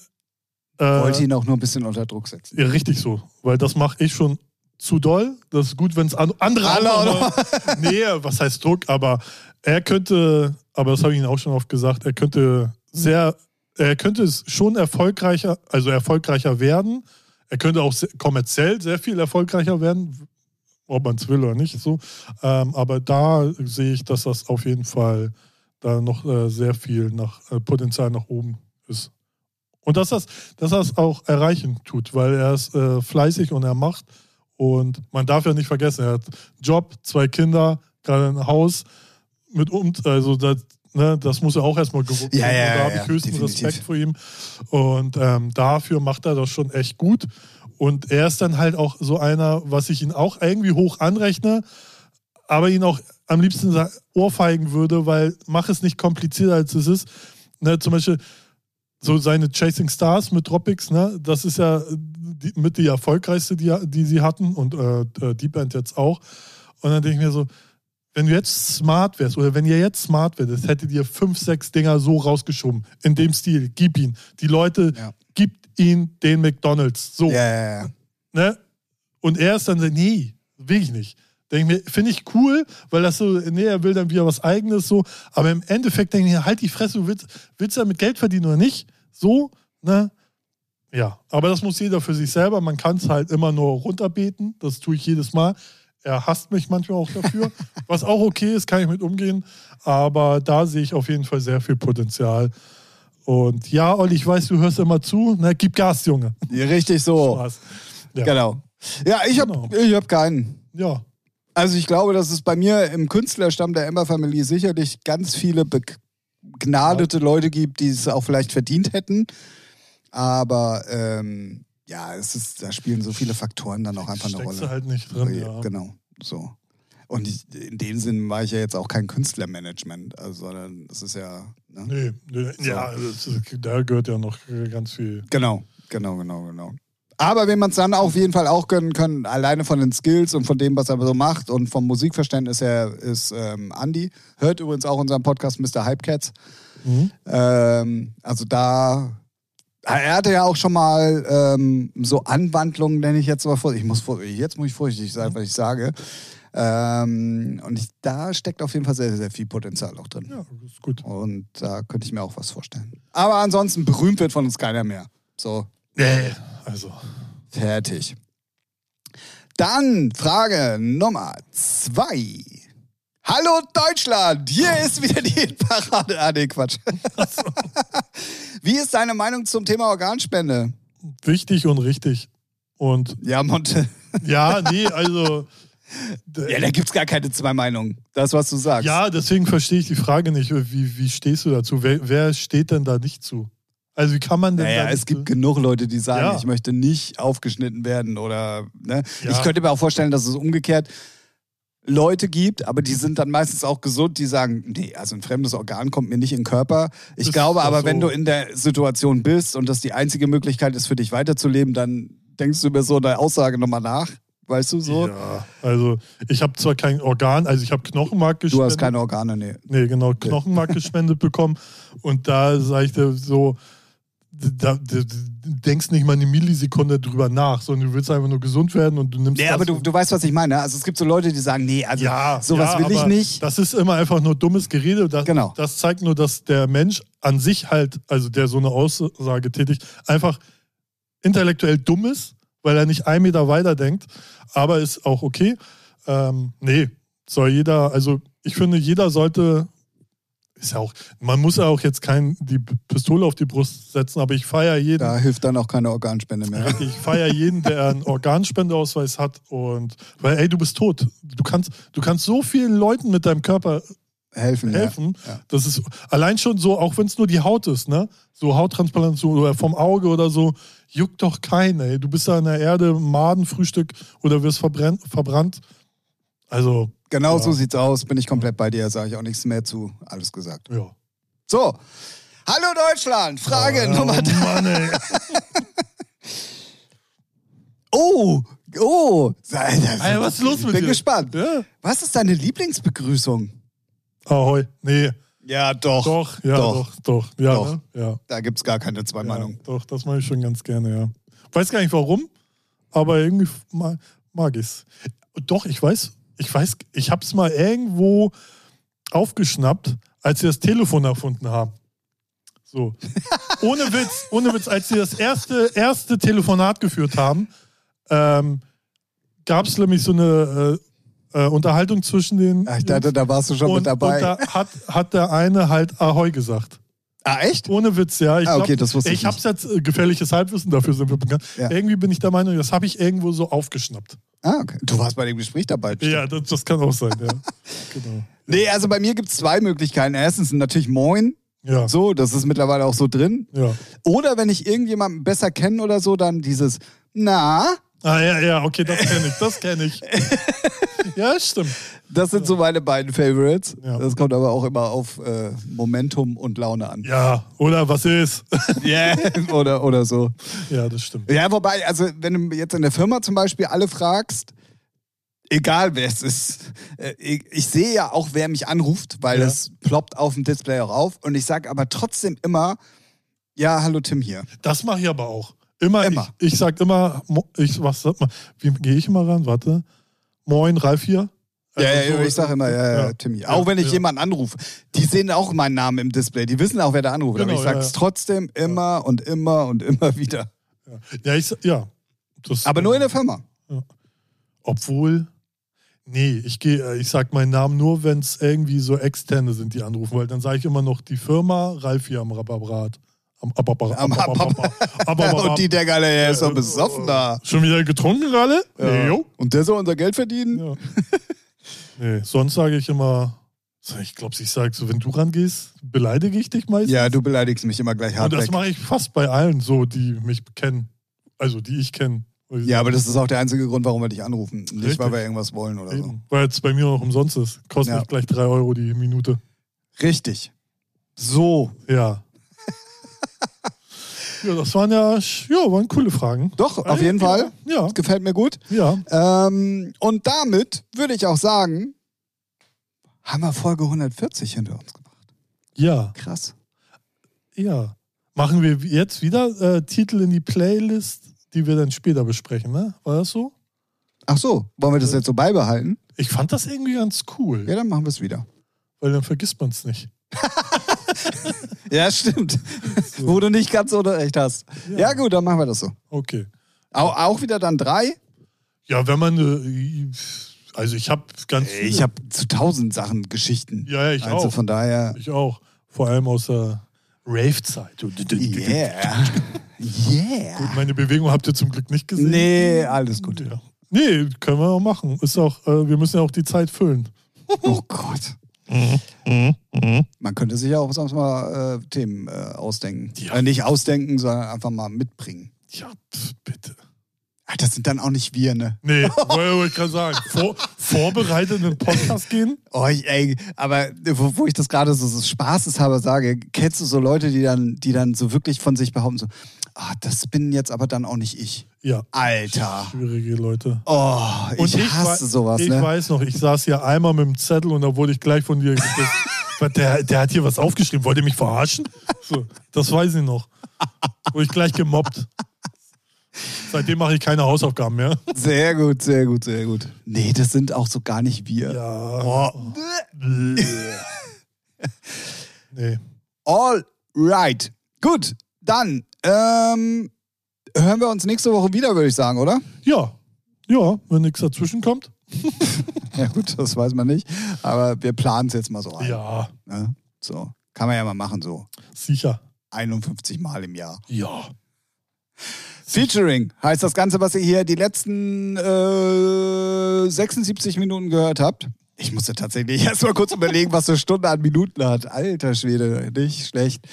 Speaker 2: Äh,
Speaker 1: Wollte ihn auch nur ein bisschen unter Druck setzen.
Speaker 2: Ja, richtig so. Weil das mache ich schon zu doll. Das ist gut, wenn es an, andere noch- Nee, was heißt Druck? Aber er könnte, aber das habe ich Ihnen auch schon oft gesagt, er könnte sehr, er könnte es schon erfolgreicher, also erfolgreicher werden. Er könnte auch kommerziell sehr viel erfolgreicher werden, ob man es will oder nicht. So. Ähm, aber da sehe ich, dass das auf jeden Fall da noch äh, sehr viel nach, äh, Potenzial nach oben ist. Und dass das, dass das auch erreichen tut, weil er ist äh, fleißig und er macht. Und man darf ja nicht vergessen, er hat Job, zwei Kinder, gerade ein Haus mit um, also das, ne, das muss er auch erstmal gewuppt
Speaker 1: Ja,
Speaker 2: werden.
Speaker 1: ja,
Speaker 2: und da habe
Speaker 1: ja,
Speaker 2: ich höchsten
Speaker 1: definitiv.
Speaker 2: Respekt vor ihm. Und ähm, dafür macht er das schon echt gut. Und er ist dann halt auch so einer, was ich ihn auch irgendwie hoch anrechne, aber ihn auch am liebsten ohrfeigen würde, weil mach es nicht komplizierter als es ist. Ne, zum Beispiel so seine Chasing Stars mit Tropics, ne, das ist ja die, mit die erfolgreichste, die, die sie hatten und äh, äh, die Band jetzt auch. Und dann denke ich mir so, wenn du jetzt smart wärst oder wenn ihr jetzt smart werdet, hättet ihr fünf, sechs Dinger so rausgeschoben. In dem Stil. Gib ihn. Die Leute,
Speaker 1: Ja.
Speaker 2: gibt ihn den McDonalds. So.
Speaker 1: Ja, ja, ja.
Speaker 2: Ne? Und er ist dann so, nee, will ich nicht. Denke mir, finde ich cool, weil das so, nee, er will dann wieder was Eigenes so. Aber im Endeffekt denke ich mir, halt die Fresse, du willst, willst du damit Geld verdienen oder nicht? So, ne? Ja, aber das muss jeder für sich selber. Man kann es halt immer nur runterbeten. Das tue ich jedes Mal. Er hasst mich manchmal auch dafür. was auch okay ist, kann ich mit umgehen. Aber da sehe ich auf jeden Fall sehr viel Potenzial. Und ja, Olli, ich weiß, du hörst immer zu. Ne? Gib Gas, Junge.
Speaker 1: Ja, Richtig so.
Speaker 2: Spaß. Ja.
Speaker 1: Genau. Ja, ich habe
Speaker 2: Genau.
Speaker 1: ich hab keinen.
Speaker 2: ja.
Speaker 1: Also ich glaube, dass es bei mir im Künstlerstamm der Emma Family sicherlich ganz viele begnadete Leute gibt, die es auch vielleicht verdient hätten. Aber ähm, ja, es ist, da spielen so viele Faktoren dann auch einfach eine Rolle.
Speaker 2: du halt nicht drin, ja.
Speaker 1: Genau, so. Und ich, in dem Sinn war ich ja jetzt auch kein Künstlermanagement, also, sondern es ist ja. Ne?
Speaker 2: Nee, nee
Speaker 1: So.
Speaker 2: ja, das ist, da gehört ja noch ganz viel.
Speaker 1: Genau, genau, genau, genau. Aber wenn man es dann auf jeden Fall auch gönnen kann, alleine von den Skills und von dem, was er so macht und vom Musikverständnis her, ist ähm, Andy. Hört übrigens auch unseren Podcast Mr. Hypecats.
Speaker 2: Mhm.
Speaker 1: Ähm, also da, er hatte ja auch schon mal ähm, so Anwandlungen, nenne ich jetzt mal vor. Ich muss jetzt muss ich vorsichtig sein, was ich sage. Ähm, und ich, da steckt auf jeden Fall sehr, sehr viel Potenzial auch drin.
Speaker 2: Ja, ist gut.
Speaker 1: Und da könnte ich mir auch was vorstellen. Aber ansonsten berühmt wird von uns keiner mehr. So,
Speaker 2: Nee, also.
Speaker 1: fertig. Dann Frage Nummer zwei. Hallo Deutschland, hier ist wieder die Hitparade. Ah, nee, Quatsch. Wie ist deine Meinung zum Thema Organspende?
Speaker 2: Wichtig und richtig. Und
Speaker 1: Ja, Monte.
Speaker 2: ja, nee, also.
Speaker 1: Ja, da gibt's gar keine zwei Meinungen. Das, was du sagst.
Speaker 2: Ja, deswegen verstehe ich die Frage nicht. Wie, wie stehst du dazu? Wer, wer steht denn da nicht zu? Also wie kann man denn
Speaker 1: Naja, es gibt genug Leute, die sagen,
Speaker 2: Ja.
Speaker 1: ich möchte nicht aufgeschnitten werden oder. Ne?
Speaker 2: Ja.
Speaker 1: Ich könnte mir auch vorstellen, dass es umgekehrt Leute gibt, aber die sind dann meistens auch gesund, die sagen, nee, also ein fremdes Organ kommt mir nicht in den Körper. Ich
Speaker 2: Das
Speaker 1: glaube aber,
Speaker 2: so.
Speaker 1: wenn du in der Situation bist und das die einzige Möglichkeit ist für dich weiterzuleben, dann denkst du über so eine Aussage nochmal nach. Weißt du so?
Speaker 2: Ja, also ich habe zwar kein Organ, also ich habe Knochenmark
Speaker 1: Du
Speaker 2: gespendet.
Speaker 1: hast keine Organe, nee.
Speaker 2: Nee, genau, Knochenmark gespendet bekommen. Und da sage ich dir so, da, da, du denkst nicht mal eine Millisekunde drüber nach, sondern du willst einfach nur gesund werden und du nimmst
Speaker 1: Nee,
Speaker 2: das
Speaker 1: aber du, du weißt, was ich meine. Also es gibt so Leute, die sagen, nee, also
Speaker 2: ja,
Speaker 1: sowas
Speaker 2: ja,
Speaker 1: will ich nicht.
Speaker 2: Das ist immer einfach nur dummes Gerede. Das,
Speaker 1: Genau.
Speaker 2: das zeigt nur, dass der Mensch an sich halt, also der so eine Aussage tätigt, einfach intellektuell dumm ist, weil er nicht einen Meter weiter denkt. Aber ist auch okay. Ähm, nee, soll jeder, also ich finde, jeder sollte, ist ja auch, man muss ja auch jetzt kein, die Pistole auf die Brust setzen, aber ich feiere jeden.
Speaker 1: Da hilft dann auch keine Organspende mehr.
Speaker 2: Ich feiere jeden, der einen Organspendeausweis hat und weil, ey, du bist tot. Du kannst, du kannst so vielen Leuten mit deinem Körper
Speaker 1: Helfen,
Speaker 2: helfen.
Speaker 1: Ja.
Speaker 2: Das ist allein schon so, auch wenn es nur die Haut ist, ne? So Hauttransplantation oder vom Auge oder so, juckt doch keinen, ey. Du bist da in der Erde, Madenfrühstück oder wirst verbrennt, verbrannt. Also,
Speaker 1: Genau
Speaker 2: Ja.
Speaker 1: so sieht's aus. Bin ich komplett bei dir, sage ich auch nichts mehr zu. Alles gesagt.
Speaker 2: ja.
Speaker 1: So. Hallo Deutschland, Frage
Speaker 2: oh,
Speaker 1: Nummer drei.
Speaker 2: Mann, ey.
Speaker 1: Oh, oh.
Speaker 2: Ey, was ist los
Speaker 1: ich
Speaker 2: mit
Speaker 1: bin
Speaker 2: dir?
Speaker 1: gespannt.
Speaker 2: Ja.
Speaker 1: Was ist deine Lieblingsbegrüßung?
Speaker 2: Ahoi. Nee,
Speaker 1: Ja, doch.
Speaker 2: doch, ja,
Speaker 1: Doch.
Speaker 2: doch, doch. Ja,
Speaker 1: Doch.
Speaker 2: Ne? ja.
Speaker 1: Da gibt's gar keine zwei
Speaker 2: Ja,
Speaker 1: Meinungen.
Speaker 2: doch, das mache ich schon ganz gerne, ja. Weiß gar nicht warum, aber irgendwie mag, mag ich es. Doch, ich weiß, ich weiß, ich habe es mal irgendwo aufgeschnappt, als sie das Telefon erfunden haben. So. ohne Witz, ohne Witz, als sie das erste, erste Telefonat geführt haben, ähm, gab es nämlich so eine äh, äh, Unterhaltung zwischen den.
Speaker 1: Ach, ich dachte, da warst du schon
Speaker 2: und,
Speaker 1: mit dabei.
Speaker 2: Und da hat, hat der eine halt Ahoi gesagt.
Speaker 1: ah, echt?
Speaker 2: Ohne Witz, ja. Ich
Speaker 1: Ah, okay,
Speaker 2: glaub,
Speaker 1: das wusste ich
Speaker 2: Ich hab's jetzt äh, gefährliches Halbwissen, dafür sind wir bekannt.
Speaker 1: Ja.
Speaker 2: Irgendwie bin ich der Meinung, das habe ich irgendwo so aufgeschnappt.
Speaker 1: Ah, okay. Du warst bei dem Gespräch dabei. bestimmt.
Speaker 2: Ja, das, das kann auch sein, ja. genau.
Speaker 1: Nee, also bei mir gibt's zwei Möglichkeiten. Erstens natürlich Moin.
Speaker 2: Ja,
Speaker 1: So, das ist mittlerweile auch so drin.
Speaker 2: ja.
Speaker 1: Oder wenn ich irgendjemanden besser kenne oder so, dann dieses Na.
Speaker 2: Ah, ja, ja, okay, das kenne ich, das kenne ich. ja, stimmt.
Speaker 1: Das sind so meine beiden Favorites.
Speaker 2: Ja.
Speaker 1: Das kommt aber auch immer auf äh, Momentum und Laune an.
Speaker 2: Ja, oder was ist?
Speaker 1: Yeah. oder, oder so.
Speaker 2: ja, das stimmt.
Speaker 1: Ja, wobei, also wenn du jetzt in der Firma zum Beispiel alle fragst, egal wer es ist, äh, ich, ich sehe ja auch, wer mich anruft, weil
Speaker 2: Ja.
Speaker 1: das ploppt auf dem Display auch auf. Und ich sage aber trotzdem immer, ja, hallo Tim hier.
Speaker 2: Das mache ich aber auch. Immer.
Speaker 1: Immer.
Speaker 2: Ich, ich sag immer, ich, was sag mal, wie gehe ich immer ran? Warte. Moin, Ralf hier.
Speaker 1: Ja, ja,
Speaker 2: so-
Speaker 1: ich sage immer, ja, ja,
Speaker 2: ja.
Speaker 1: Tim hier.
Speaker 2: Ja,
Speaker 1: Auch wenn ich
Speaker 2: ja.
Speaker 1: jemanden anrufe. Die sehen auch meinen Namen im Display. Die wissen auch, wer da anruft. aber
Speaker 2: Genau,
Speaker 1: ich sage es trotzdem immer und immer und immer wieder.
Speaker 2: Ja, ich, sag- ja. Das,
Speaker 1: Aber nur in der Firma.
Speaker 2: Obwohl, nee, ich gehe, ich sag meinen Namen nur, wenn es irgendwie so externe sind, die anrufen, weil dann sage ich immer noch die Firma, Ralf hier am Rababrat.
Speaker 1: Und die denken alle, er ist doch besoffen da.
Speaker 2: Schon wieder getrunken gerade?
Speaker 1: Ja.
Speaker 2: Jo.
Speaker 1: Und der soll unser Geld verdienen?
Speaker 2: Ja. nee, sonst sage ich immer, ich glaube, ich sage so, wenn du rangehst, beleidige ich dich meistens.
Speaker 1: Ja, du beleidigst mich immer gleich
Speaker 2: Und das
Speaker 1: hart
Speaker 2: mache ich fast bei allen so, die mich kennen. Also die ich kenne.
Speaker 1: Ja, aber das ist auch der einzige Grund, warum wir dich anrufen. Nicht,
Speaker 2: Richtig.
Speaker 1: weil wir irgendwas wollen oder so.
Speaker 2: Eben. Weil jetzt bei mir auch umsonst ist. Kostet
Speaker 1: Ja.
Speaker 2: gleich 3 Euro die Minute.
Speaker 1: Richtig. So.
Speaker 2: Ja. Ja, das waren ja, ja, waren coole Fragen.
Speaker 1: Doch, auf jeden Fall.
Speaker 2: Ja,
Speaker 1: Das gefällt mir gut.
Speaker 2: ja.
Speaker 1: Ähm, und damit würde ich auch sagen, haben wir Folge 140 hinter uns gebracht.
Speaker 2: Ja,
Speaker 1: Krass.
Speaker 2: ja. Machen wir jetzt wieder äh, Titel in die Playlist, die wir dann später besprechen, ne? War das so?
Speaker 1: Ach so, wollen wir das jetzt so beibehalten?
Speaker 2: Ich fand das irgendwie ganz cool,
Speaker 1: Ja, dann machen wir es wieder.
Speaker 2: weil dann vergisst man es nicht.
Speaker 1: Ja, stimmt. Wo du nicht ganz so recht hast. Ja. gut, dann machen wir das so.
Speaker 2: Okay.
Speaker 1: Auch, auch wieder dann drei?
Speaker 2: Ja, wenn man, äh, also ich habe ganz viele.
Speaker 1: Ich habe zu tausend Sachen Geschichten.
Speaker 2: Ja, ja, ich
Speaker 1: also
Speaker 2: auch.
Speaker 1: von daher.
Speaker 2: Ich auch. Vor allem aus der Rave-Zeit.
Speaker 1: Yeah. Yeah.
Speaker 2: Gut, meine Bewegung habt ihr zum Glück nicht gesehen.
Speaker 1: Nee, alles gut.
Speaker 2: Ja. Nee, können wir auch machen. Ist auch, äh, wir müssen ja auch die Zeit füllen.
Speaker 1: Oh Gott. Man könnte sich ja auch sonst mal äh, Themen äh, ausdenken.
Speaker 2: Ja.
Speaker 1: Äh, nicht ausdenken, sondern einfach mal mitbringen.
Speaker 2: Ja, bitte.
Speaker 1: Ah, Das sind dann auch nicht wir, ne?
Speaker 2: Nee, wollte ich gerade sagen. Vor, vorbereitet in den Podcast gehen?
Speaker 1: Oh, ey, aber wo, wo ich das gerade so, so spaßeshalber sage, kennst du so Leute, die dann, die dann so wirklich von sich behaupten, so, ah, das bin jetzt aber dann auch nicht ich.
Speaker 2: Ja.
Speaker 1: Alter.
Speaker 2: Schwierige Leute.
Speaker 1: Oh, ich,
Speaker 2: Und
Speaker 1: hasse sowas,
Speaker 2: Ich
Speaker 1: ne?
Speaker 2: weiß noch, ich saß hier einmal mit dem Zettel und da wurde ich gleich von dir gesagt, der, der hat hier was aufgeschrieben. Wollt ihr mich verarschen? So, das weiß ich noch. Wurde ich gleich gemobbt. Seitdem mache ich keine Hausaufgaben mehr.
Speaker 1: Sehr gut, sehr gut, sehr gut. Nee, das sind auch so gar nicht wir.
Speaker 2: Ja.
Speaker 1: Oh.
Speaker 2: Nee.
Speaker 1: All right. Gut, dann ähm, hören wir uns nächste Woche wieder, würde ich sagen, oder?
Speaker 2: Ja. Ja, wenn nichts dazwischen kommt.
Speaker 1: Ja gut, das weiß man nicht. Aber wir planen es jetzt mal so ein.
Speaker 2: Ja,
Speaker 1: Ne? So, kann man ja mal machen, so
Speaker 2: sicher.
Speaker 1: 51 Mal im Jahr.
Speaker 2: Ja.
Speaker 1: Featuring heißt das Ganze, was ihr hier die letzten äh, 76 Minuten gehört habt. Ich musste tatsächlich erst mal kurz überlegen, was so eine Stunde an Minuten hat. Alter Schwede, nicht schlecht.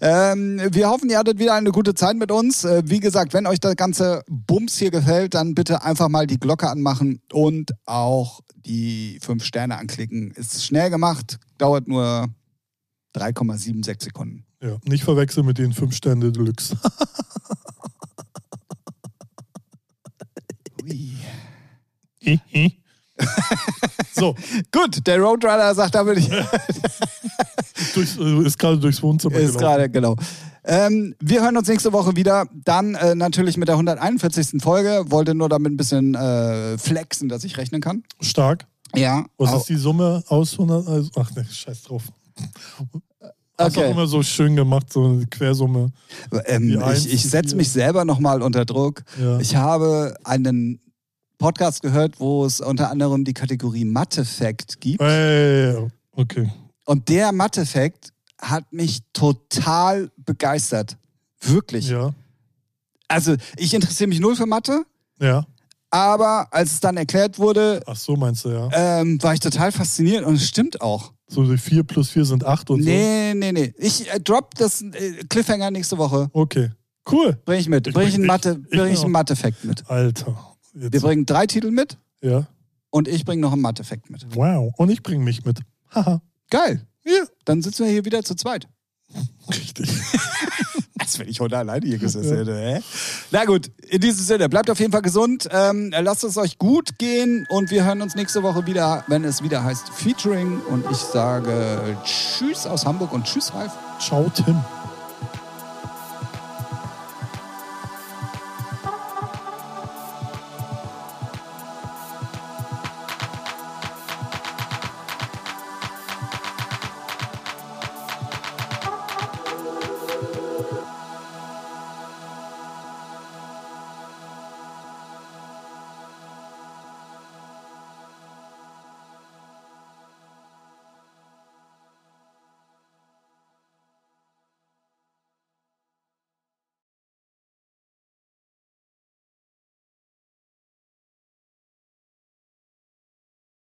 Speaker 1: Ähm, wir hoffen, ihr hattet wieder eine gute Zeit mit uns. Äh, wie gesagt, wenn euch der ganze Bums hier gefällt, dann bitte einfach mal die Glocke anmachen und auch die 5 Sterne anklicken. Ist schnell gemacht, dauert nur 3,76 Sekunden.
Speaker 2: ja. Nicht verwechseln mit den 5 Sterne Deluxe. so,
Speaker 1: Gut, der Roadrunner sagt damit, ich
Speaker 2: durchs, äh, ist gerade durchs Wohnzimmer
Speaker 1: Ist gerade, genau. Ähm, wir hören uns nächste Woche wieder. Dann äh, natürlich mit der 141. Folge. Wollte nur damit ein bisschen äh, flexen, dass ich rechnen kann.
Speaker 2: Stark.
Speaker 1: Ja.
Speaker 2: Was ist die Summe aus 100? Also, ach ne, scheiß drauf. Hast
Speaker 1: Okay.
Speaker 2: auch immer so schön gemacht, so eine Quersumme.
Speaker 1: ähm, ich ich setze mich selber nochmal unter Druck.
Speaker 2: Ja.
Speaker 1: Ich habe einen Podcast gehört, wo es unter anderem die Kategorie Mathe-Fact gibt.
Speaker 2: Äh, okay.
Speaker 1: Und der Mathe-Fact hat mich total begeistert. Wirklich.
Speaker 2: Ja.
Speaker 1: Also, ich interessiere mich null für Mathe,
Speaker 2: Ja.
Speaker 1: aber als es dann erklärt wurde,
Speaker 2: Ach so, meinst du, ja.
Speaker 1: ähm, war ich total fasziniert und es stimmt auch.
Speaker 2: So die 4 plus 4 sind 8 und
Speaker 1: Nee, nee, nee. Ich äh, drop das äh, Cliffhanger nächste Woche.
Speaker 2: so. Okay. Cool.
Speaker 1: Bring ich mit. Bring ich
Speaker 2: ich-
Speaker 1: einen Mathe-Fact mit.
Speaker 2: Alter.
Speaker 1: Wir
Speaker 2: Jetzt,
Speaker 1: bringen drei Titel mit
Speaker 2: ja.
Speaker 1: und ich bringe noch einen Mathe-Fact mit.
Speaker 2: Wow. Und ich bringe mich mit. Haha.
Speaker 1: Geil.
Speaker 2: Ja.
Speaker 1: Dann sitzen wir hier wieder zu zweit.
Speaker 2: Richtig.
Speaker 1: Als wenn ich heute alleine hier gesessen hätte. Hä? Na gut, in diesem Sinne, bleibt auf jeden Fall gesund. Ähm, lasst es euch gut gehen und wir hören uns nächste Woche wieder, wenn es wieder heißt Featuring. Und ich sage Tschüss aus Hamburg und Tschüss, Ralf.
Speaker 2: Ciao, Tim.